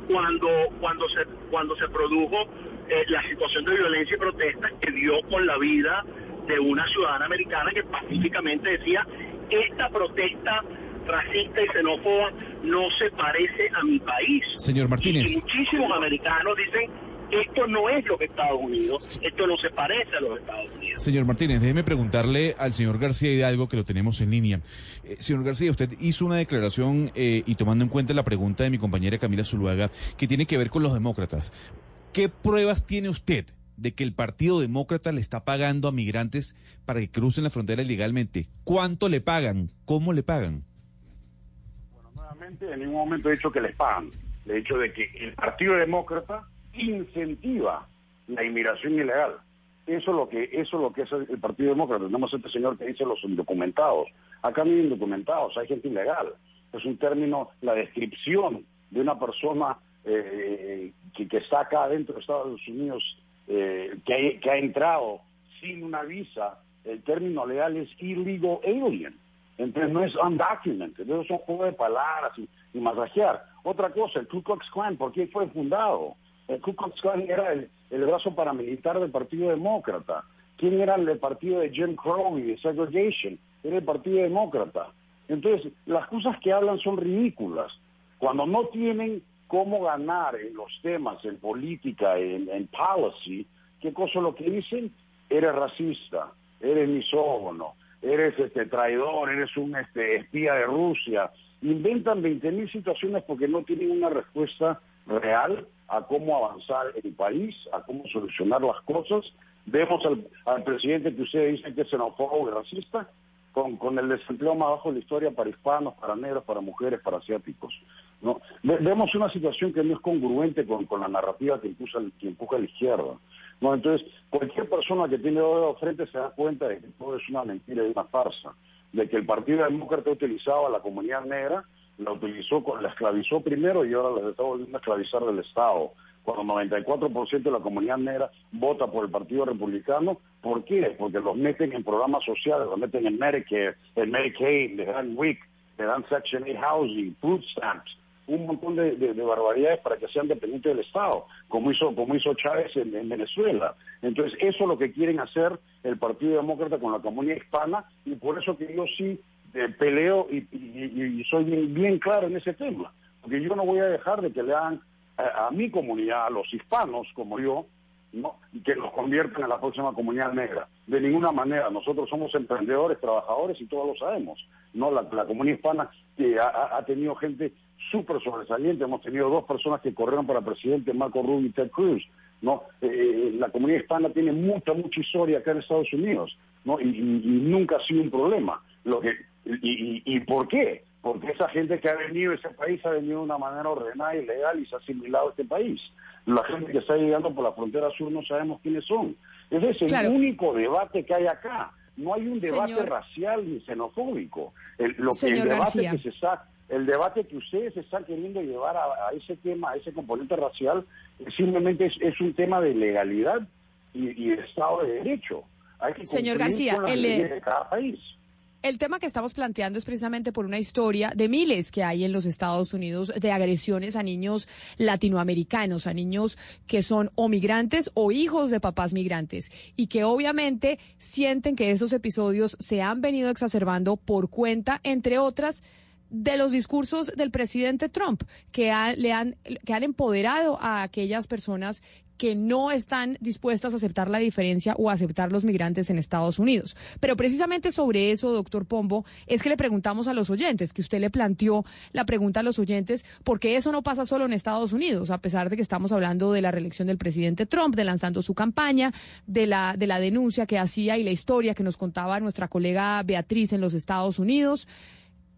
[SPEAKER 58] cuando, cuando, se, cuando se produjo eh, la situación de violencia y protesta que dio con la vida de una ciudadana americana que pacíficamente decía, esta protesta racista y xenófoba no se parece a mi país.
[SPEAKER 11] Señor Martínez.
[SPEAKER 58] Y muchísimos americanos dicen, esto no es lo que Estados Unidos, esto no se parece a los Estados Unidos.
[SPEAKER 11] Señor Martínez, déjeme preguntarle al señor García Hidalgo, que lo tenemos en línea. Eh, señor García, usted hizo una declaración eh, y tomando en cuenta la pregunta de mi compañera Camila Zuluaga, que tiene que ver con los demócratas. ¿Qué pruebas tiene usted de que el Partido Demócrata le está pagando a migrantes para que crucen la frontera ilegalmente? ¿Cuánto le pagan? ¿Cómo le pagan?
[SPEAKER 57] en ningún momento he dicho que les pagan. Le he dicho de que el Partido Demócrata incentiva la inmigración ilegal. Eso es lo que eso es lo que es el Partido Demócrata. Tenemos este señor que dice los indocumentados. Acá no hay indocumentados, hay gente ilegal. Es un término, la descripción de una persona eh, que, está acá dentro de Estados Unidos, eh, que, que ha entrado sin una visa. El término legal es illegal alien. Entonces no es undocumented, eso es un juego de palabras y, y, masajear. Otra cosa, el Ku Klux Klan, ¿por qué fue fundado? El Ku Klux Klan era el, brazo paramilitar del Partido Demócrata. ¿Quién era el partido de Jim Crow y de segregation? Era el Partido Demócrata. Entonces, las cosas que hablan son ridículas. Cuando no tienen cómo ganar en los temas, en política, en, en policy, ¿qué cosa lo que dicen? Eres racista, eres misógono, eres este traidor, eres un este, espía de Rusia. Inventan 20.000 situaciones porque no tienen una respuesta real a cómo avanzar el país, a cómo solucionar las cosas. Vemos al, al presidente que ustedes dicen que es xenófobo y racista, con, el desempleo más bajo de la historia para hispanos, para negros, para mujeres, para asiáticos. ¿no? Vemos una situación que no es congruente con, la narrativa que empuja, a la izquierda. ¿no? Entonces, cualquier persona que tiene dedo frente se da cuenta de que todo es una mentira y una farsa, de que el Partido Demócrata utilizaba a la comunidad negra, la utilizó, la esclavizó primero y ahora la está volviendo a esclavizar del Estado. Cuando 94% de la comunidad negra vota por el Partido Republicano, ¿por qué? Porque los meten en programas sociales, los meten en Medicare, en Medicaid, le dan WIC, le dan Section 8 Housing, food stamps, un montón de, barbaridades para que sean dependientes del Estado, como hizo, como hizo Chávez en, en, Venezuela. Entonces, eso es lo que quieren hacer el Partido Demócrata con la comunidad hispana, y por eso que yo sí eh, peleo y, y, y, soy bien, claro en ese tema, porque yo no voy a dejar de que le hagan a, mi comunidad, a los hispanos como yo, ¿no? que nos conviertan en la próxima comunidad negra. De ninguna manera, nosotros somos emprendedores, trabajadores y todos lo sabemos. ¿no? La, la comunidad hispana que ha, ha tenido gente súper sobresaliente, hemos tenido dos personas que corrieron para presidente, Marco Rubio y Ted Cruz. ¿no? Eh, la comunidad hispana tiene mucha, mucha historia acá en Estados Unidos ¿no? y nunca ha sido un problema. Lo que, y, y, por qué? Porque esa gente que ha venido a ese país ha venido de una manera ordenada y legal y se ha asimilado a este país la gente que está llegando por la frontera sur no sabemos quiénes son. Ese es el claro. único debate que hay acá. No hay un debate Señor... racial ni xenofóbico. El, lo que, el debate que se está, el debate que ustedes están queriendo llevar a, a ese tema, a ese componente racial, simplemente es, es un tema de legalidad y, y Estado de Derecho. Hay que
[SPEAKER 7] Señor García,
[SPEAKER 57] el, de cada país.
[SPEAKER 7] El tema que estamos planteando es precisamente por una historia de miles que hay en los Estados Unidos de agresiones a niños latinoamericanos, a niños que son o migrantes o hijos de papás migrantes y que obviamente sienten que esos episodios se han venido exacerbando por cuenta, entre otras, de los discursos del presidente Trump, que, le han, que han empoderado a aquellas personas que no están dispuestas a aceptar la diferencia o a aceptar los migrantes en Estados Unidos. Pero precisamente sobre eso, doctor Pombo, es que le preguntamos a los oyentes, que usted le planteó la pregunta a los oyentes, porque eso no pasa solo en Estados Unidos, a pesar de que estamos hablando de la reelección del presidente Trump, de lanzando su campaña, de la, de la denuncia que hacía y la historia que nos contaba nuestra colega Beatriz en los Estados Unidos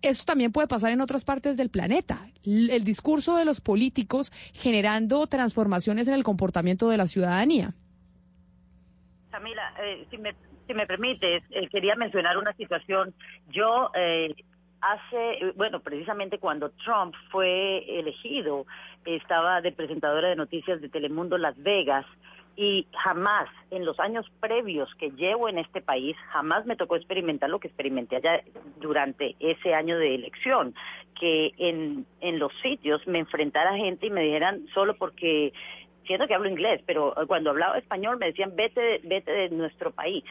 [SPEAKER 7] esto también puede pasar en otras partes del planeta. El discurso de los políticos generando transformaciones en el comportamiento de la ciudadanía.
[SPEAKER 56] Camila, eh, si, me, si me permites, eh, quería mencionar una situación. Yo, eh, hace, bueno, precisamente cuando Trump fue elegido, estaba de presentadora de noticias de Telemundo Las Vegas y jamás en los años previos que llevo en este país, jamás me tocó experimentar lo que experimenté allá durante ese año de elección, que en, en los sitios me enfrentara gente y me dijeran solo porque siento que hablo inglés, pero cuando hablaba español me decían vete, vete de nuestro país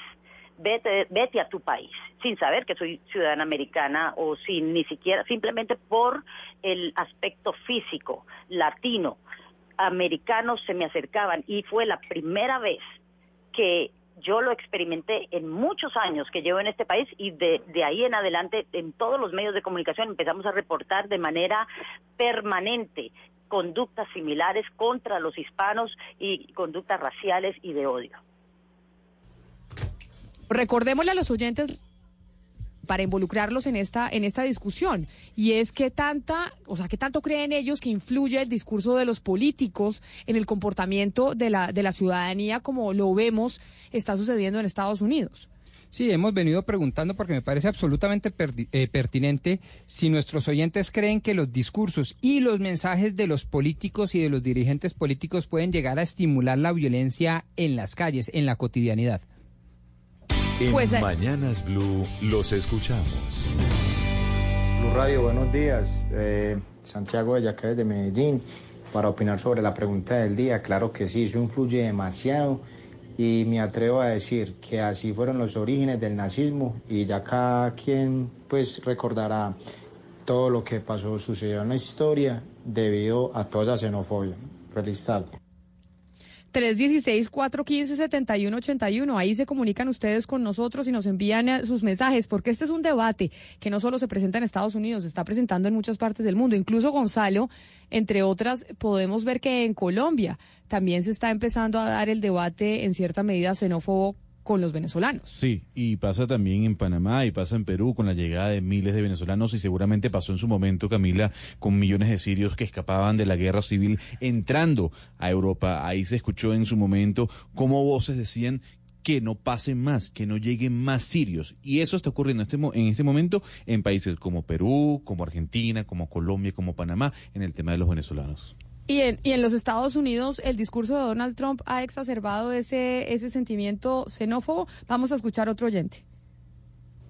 [SPEAKER 56] vete, vete a tu país, sin saber que soy ciudadana americana o sin ni siquiera, simplemente por el aspecto físico, latino, americanos se me acercaban y fue la primera vez que yo lo experimenté en muchos años que llevo en este país y de, ahí en adelante en todos los medios de comunicación empezamos a reportar de manera permanente conductas similares contra los hispanos y conductas raciales y de odio.
[SPEAKER 7] Recordémosle a los oyentes para involucrarlos en esta en esta discusión y es que tanta, o sea, que tanto creen ellos que influye el discurso de los políticos en el comportamiento de la de la ciudadanía como lo vemos está sucediendo en Estados Unidos.
[SPEAKER 43] Sí, hemos venido preguntando porque me parece absolutamente eh, pertinente si nuestros oyentes creen que los discursos y los mensajes de los políticos y de los dirigentes políticos pueden llegar a estimular la violencia en las calles, en la cotidianidad.
[SPEAKER 4] En pues, eh, Mañanas Blue los escuchamos.
[SPEAKER 59] Blue Radio, buenos días. Eh, Santiago de Yacares de Medellín. Para opinar sobre la pregunta del día, claro que sí, eso influye demasiado y me atrevo a decir que así fueron los orígenes del nazismo y ya cada quien pues recordará todo lo que pasó, sucedió en la historia debido a toda esa xenofobia. Feliz tarde.
[SPEAKER 7] 316-415-7181. Ahí se comunican ustedes con nosotros y nos envían eh, sus mensajes, porque este es un debate que no solo se presenta en Estados Unidos, se está presentando en muchas partes del mundo. Incluso Gonzalo, entre otras, podemos ver que en Colombia también se está empezando a dar el debate en cierta medida xenófobo con los venezolanos.
[SPEAKER 11] Sí, y pasa también en Panamá y pasa en Perú con la llegada de miles de venezolanos y seguramente pasó en su momento, Camila, con millones de sirios que escapaban de la guerra civil entrando a Europa. Ahí se escuchó en su momento cómo voces decían que no pasen más, que no lleguen más sirios. Y eso está ocurriendo en este, este momento en países como Perú, como Argentina, como Colombia, como Panamá, en el tema de los venezolanos.
[SPEAKER 7] Y en, los Estados Unidos el discurso de Donald Trump ha exacerbado ese, ese sentimiento xenófobo. Vamos a escuchar otro oyente.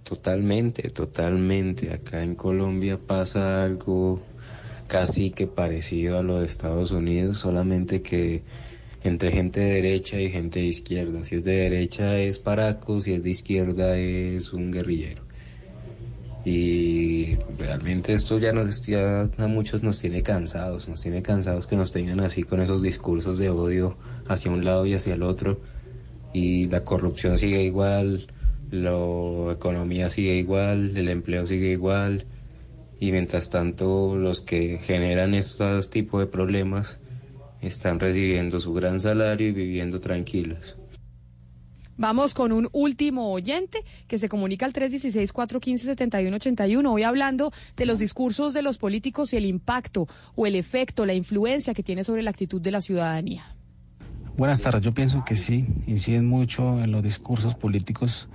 [SPEAKER 60] Totalmente, totalmente. Acá en Colombia pasa algo casi que parecido a lo de Estados Unidos, solamente que entre gente de derecha y gente de izquierda. Si es de derecha es paraco, si es de izquierda es un guerrillero y realmente esto ya, nos, ya a muchos nos tiene cansados, nos tiene cansados que nos tengan así con esos discursos de odio hacia un lado y hacia el otro y la corrupción sigue igual, la economía sigue igual, el empleo sigue igual y mientras tanto los que generan estos tipos de problemas están recibiendo su gran salario y viviendo tranquilos.
[SPEAKER 7] Vamos con un último oyente que se comunica al 316-415-7181. Hoy hablando de los discursos de los políticos y el impacto o el efecto, la influencia que tiene sobre la actitud de la ciudadanía.
[SPEAKER 61] Buenas tardes, yo pienso que sí, inciden mucho en los discursos políticos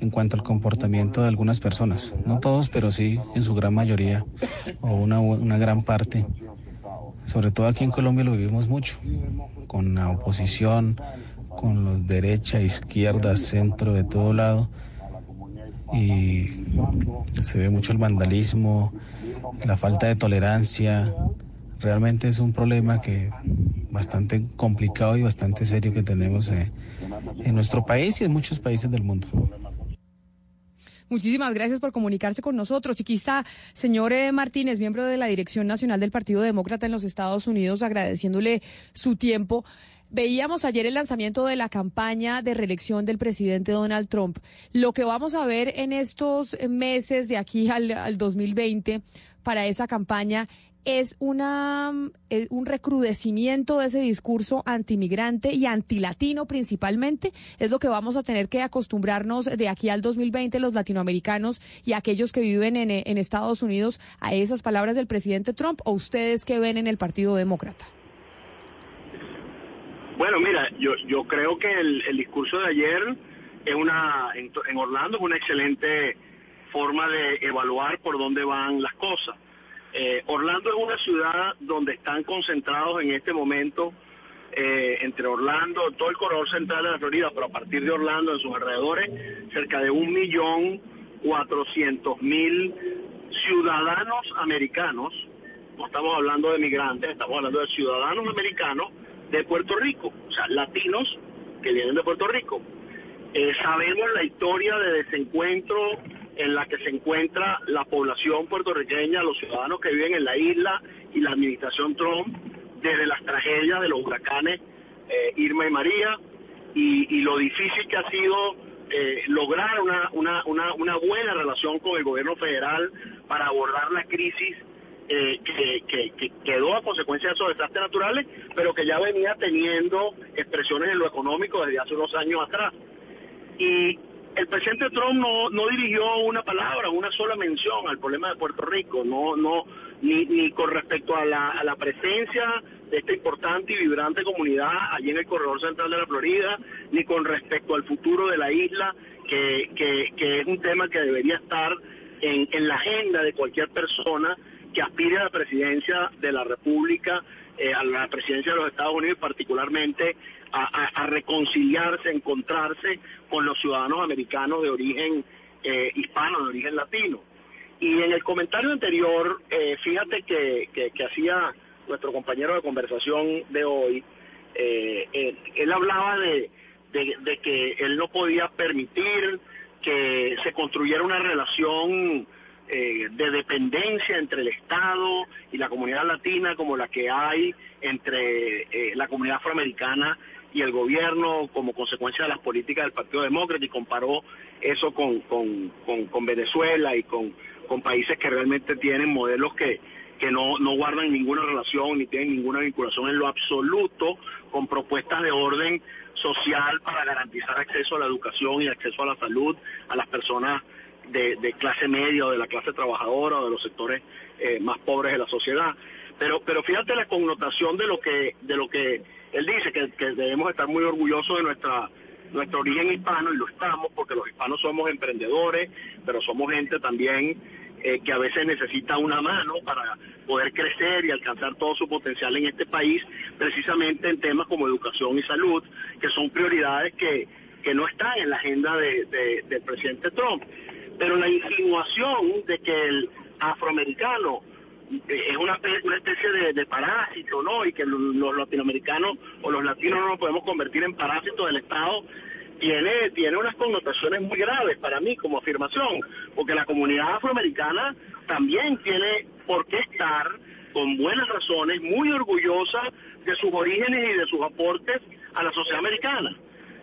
[SPEAKER 61] en cuanto al comportamiento de algunas personas. No todos, pero sí en su gran mayoría o una, una gran parte. Sobre todo aquí en Colombia lo vivimos mucho, con la oposición con los derecha, izquierda, centro, de todo lado. Y se ve mucho el vandalismo, la falta de tolerancia. Realmente es un problema que bastante complicado y bastante serio que tenemos eh, en nuestro país y en muchos países del mundo.
[SPEAKER 7] Muchísimas gracias por comunicarse con nosotros. Y quizá, señor eh, Martínez, miembro de la Dirección Nacional del Partido Demócrata en los Estados Unidos, agradeciéndole su tiempo. Veíamos ayer el lanzamiento de la campaña de reelección del presidente Donald Trump. Lo que vamos a ver en estos meses de aquí al, 2020 para esa campaña es una, eh, un recrudecimiento de ese discurso antimigrante y antilatino principalmente. Es lo que vamos a tener que acostumbrarnos de aquí al 2020 los latinoamericanos y aquellos que viven en, en Estados Unidos a esas palabras del presidente Trump o ustedes que ven en el Partido Demócrata.
[SPEAKER 58] Bueno, mira, yo, yo creo que el, discurso de ayer es una en, Orlando fue una excelente forma de evaluar por dónde van las cosas. Eh, Orlando es una ciudad donde están concentrados en este momento eh, entre Orlando, todo el corredor central de la Florida, pero a partir de Orlando, en sus alrededores, cerca de un millón cuatrocientos mil ciudadanos americanos, no estamos hablando de migrantes, estamos hablando de ciudadanos americanos de Puerto Rico, o sea, latinos que vienen de Puerto Rico. Eh, sabemos la historia de desencuentro en la que se encuentra la población puertorriqueña, los ciudadanos que viven en la isla y la administración Trump, desde las tragedias de los huracanes eh, Irma y María, y, lo difícil que ha sido eh, lograr una, una, una, una, buena relación con el gobierno federal para abordar la crisis eh, que, que, quedó a consecuencia de esos desastres naturales, pero que ya venía teniendo expresiones en lo económico desde hace unos años atrás. Y el presidente Trump no, no dirigió una palabra, una sola mención al problema de Puerto Rico, no, no, ni, ni con respecto a la, a la presencia de esta importante y vibrante comunidad allí en el corredor central de la Florida, ni con respecto al futuro de la isla, que, que, es un tema que debería estar en, en la agenda de cualquier persona que aspire a la presidencia de la República, eh, a la presidencia de los Estados Unidos, particularmente a, reconciliarse, a encontrarse con los ciudadanos americanos de origen eh, hispano, de origen latino. Y en el comentario anterior, eh, fíjate que, hacía nuestro compañero de conversación de hoy, él hablaba de, que él no podía permitir que se construyera una relación de dependencia entre el Estado y la comunidad latina como la que hay entre la comunidad afroamericana y el gobierno como consecuencia de las políticas del Partido Demócrata y comparó eso con, con, Venezuela y con, con países que realmente tienen modelos que, que no, no guardan ninguna relación ni tienen ninguna vinculación en lo absoluto con propuestas de orden social para garantizar acceso a la educación y acceso a la salud a las personas de, de clase media o de la clase trabajadora o de los sectores eh, más pobres de la sociedad. Pero, pero fíjate la connotación de lo que, de lo que él dice que, debemos estar muy orgullosos de nuestra nuestro origen hispano y lo estamos porque los hispanos somos emprendedores, pero somos gente también eh, que a veces necesita una mano para poder crecer y alcanzar todo su potencial en este país, precisamente en temas como educación y salud, que son prioridades que, que no están en la agenda del presidente Trump. Pero la insinuación de que el afroamericano es una, una especie de, parásito, ¿no? Y que los, latinoamericanos o los latinos no nos podemos convertir en parásitos del Estado, tiene, tiene unas connotaciones muy graves para mí como afirmación, porque la comunidad afroamericana también tiene por qué estar con buenas razones, muy orgullosa de sus orígenes y de sus aportes a la sociedad americana.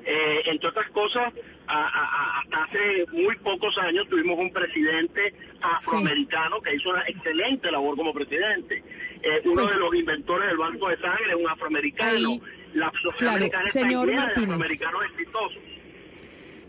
[SPEAKER 58] Eh, entre otras cosas, hasta hace muy pocos años tuvimos un presidente afroamericano que hizo una excelente labor como presidente. Eh, uno pues de los inventores del banco de sangre un afroamericano. la sociedad americana está llena de afroamericanos exitosos.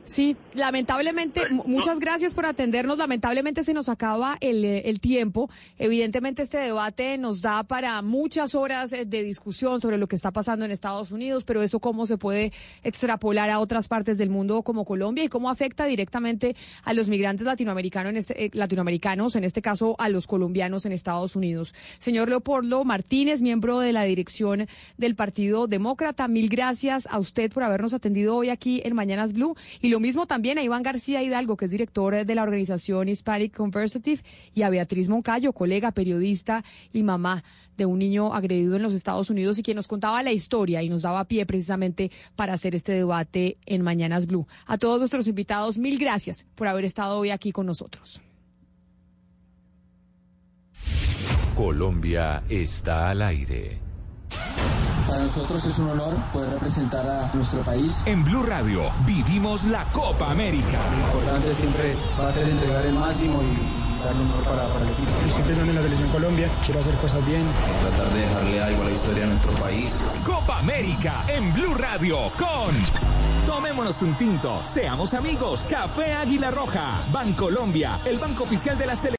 [SPEAKER 7] Sí, lamentablemente, muchas gracias por atendernos. Lamentablemente se nos acaba el, eh, el, tiempo. Evidentemente este debate nos da para muchas horas eh, de discusión sobre lo que está pasando en Estados Unidos, pero eso cómo se puede extrapolar a otras partes del mundo como Colombia y cómo afecta directamente a los migrantes latinoamericanos en este, eh, latinoamericanos, en este caso a los colombianos en Estados Unidos. Señor Leopoldo Martínez, miembro de la dirección del Partido Demócrata, mil gracias a usted por habernos atendido hoy aquí en Mañanas Blue y lo mismo también a Iván García Hidalgo, que es director de la organización Hispanic Conversative, y a Beatriz Moncayo, colega, periodista y mamá de un niño agredido en los Estados Unidos y quien nos contaba la historia y nos daba pie precisamente para hacer este debate en Mañanas Blue. A todos nuestros invitados, mil gracias por haber estado hoy aquí con nosotros.
[SPEAKER 4] Colombia está al aire.
[SPEAKER 62] Para nosotros es un honor poder representar a nuestro país.
[SPEAKER 4] En Blue Radio vivimos la Copa América.
[SPEAKER 59] Lo importante siempre va a ser entregar el máximo y dar lo mejor para, el equipo.
[SPEAKER 63] Yo estoy pensando en la selección Colombia, quiero hacer cosas bien.
[SPEAKER 64] Tratar de dejarle algo a la historia de nuestro país.
[SPEAKER 4] Copa América en Blue Radio con... Tomémonos un tinto, seamos amigos, Café Águila Roja, Bancolombia, el banco oficial de la selección.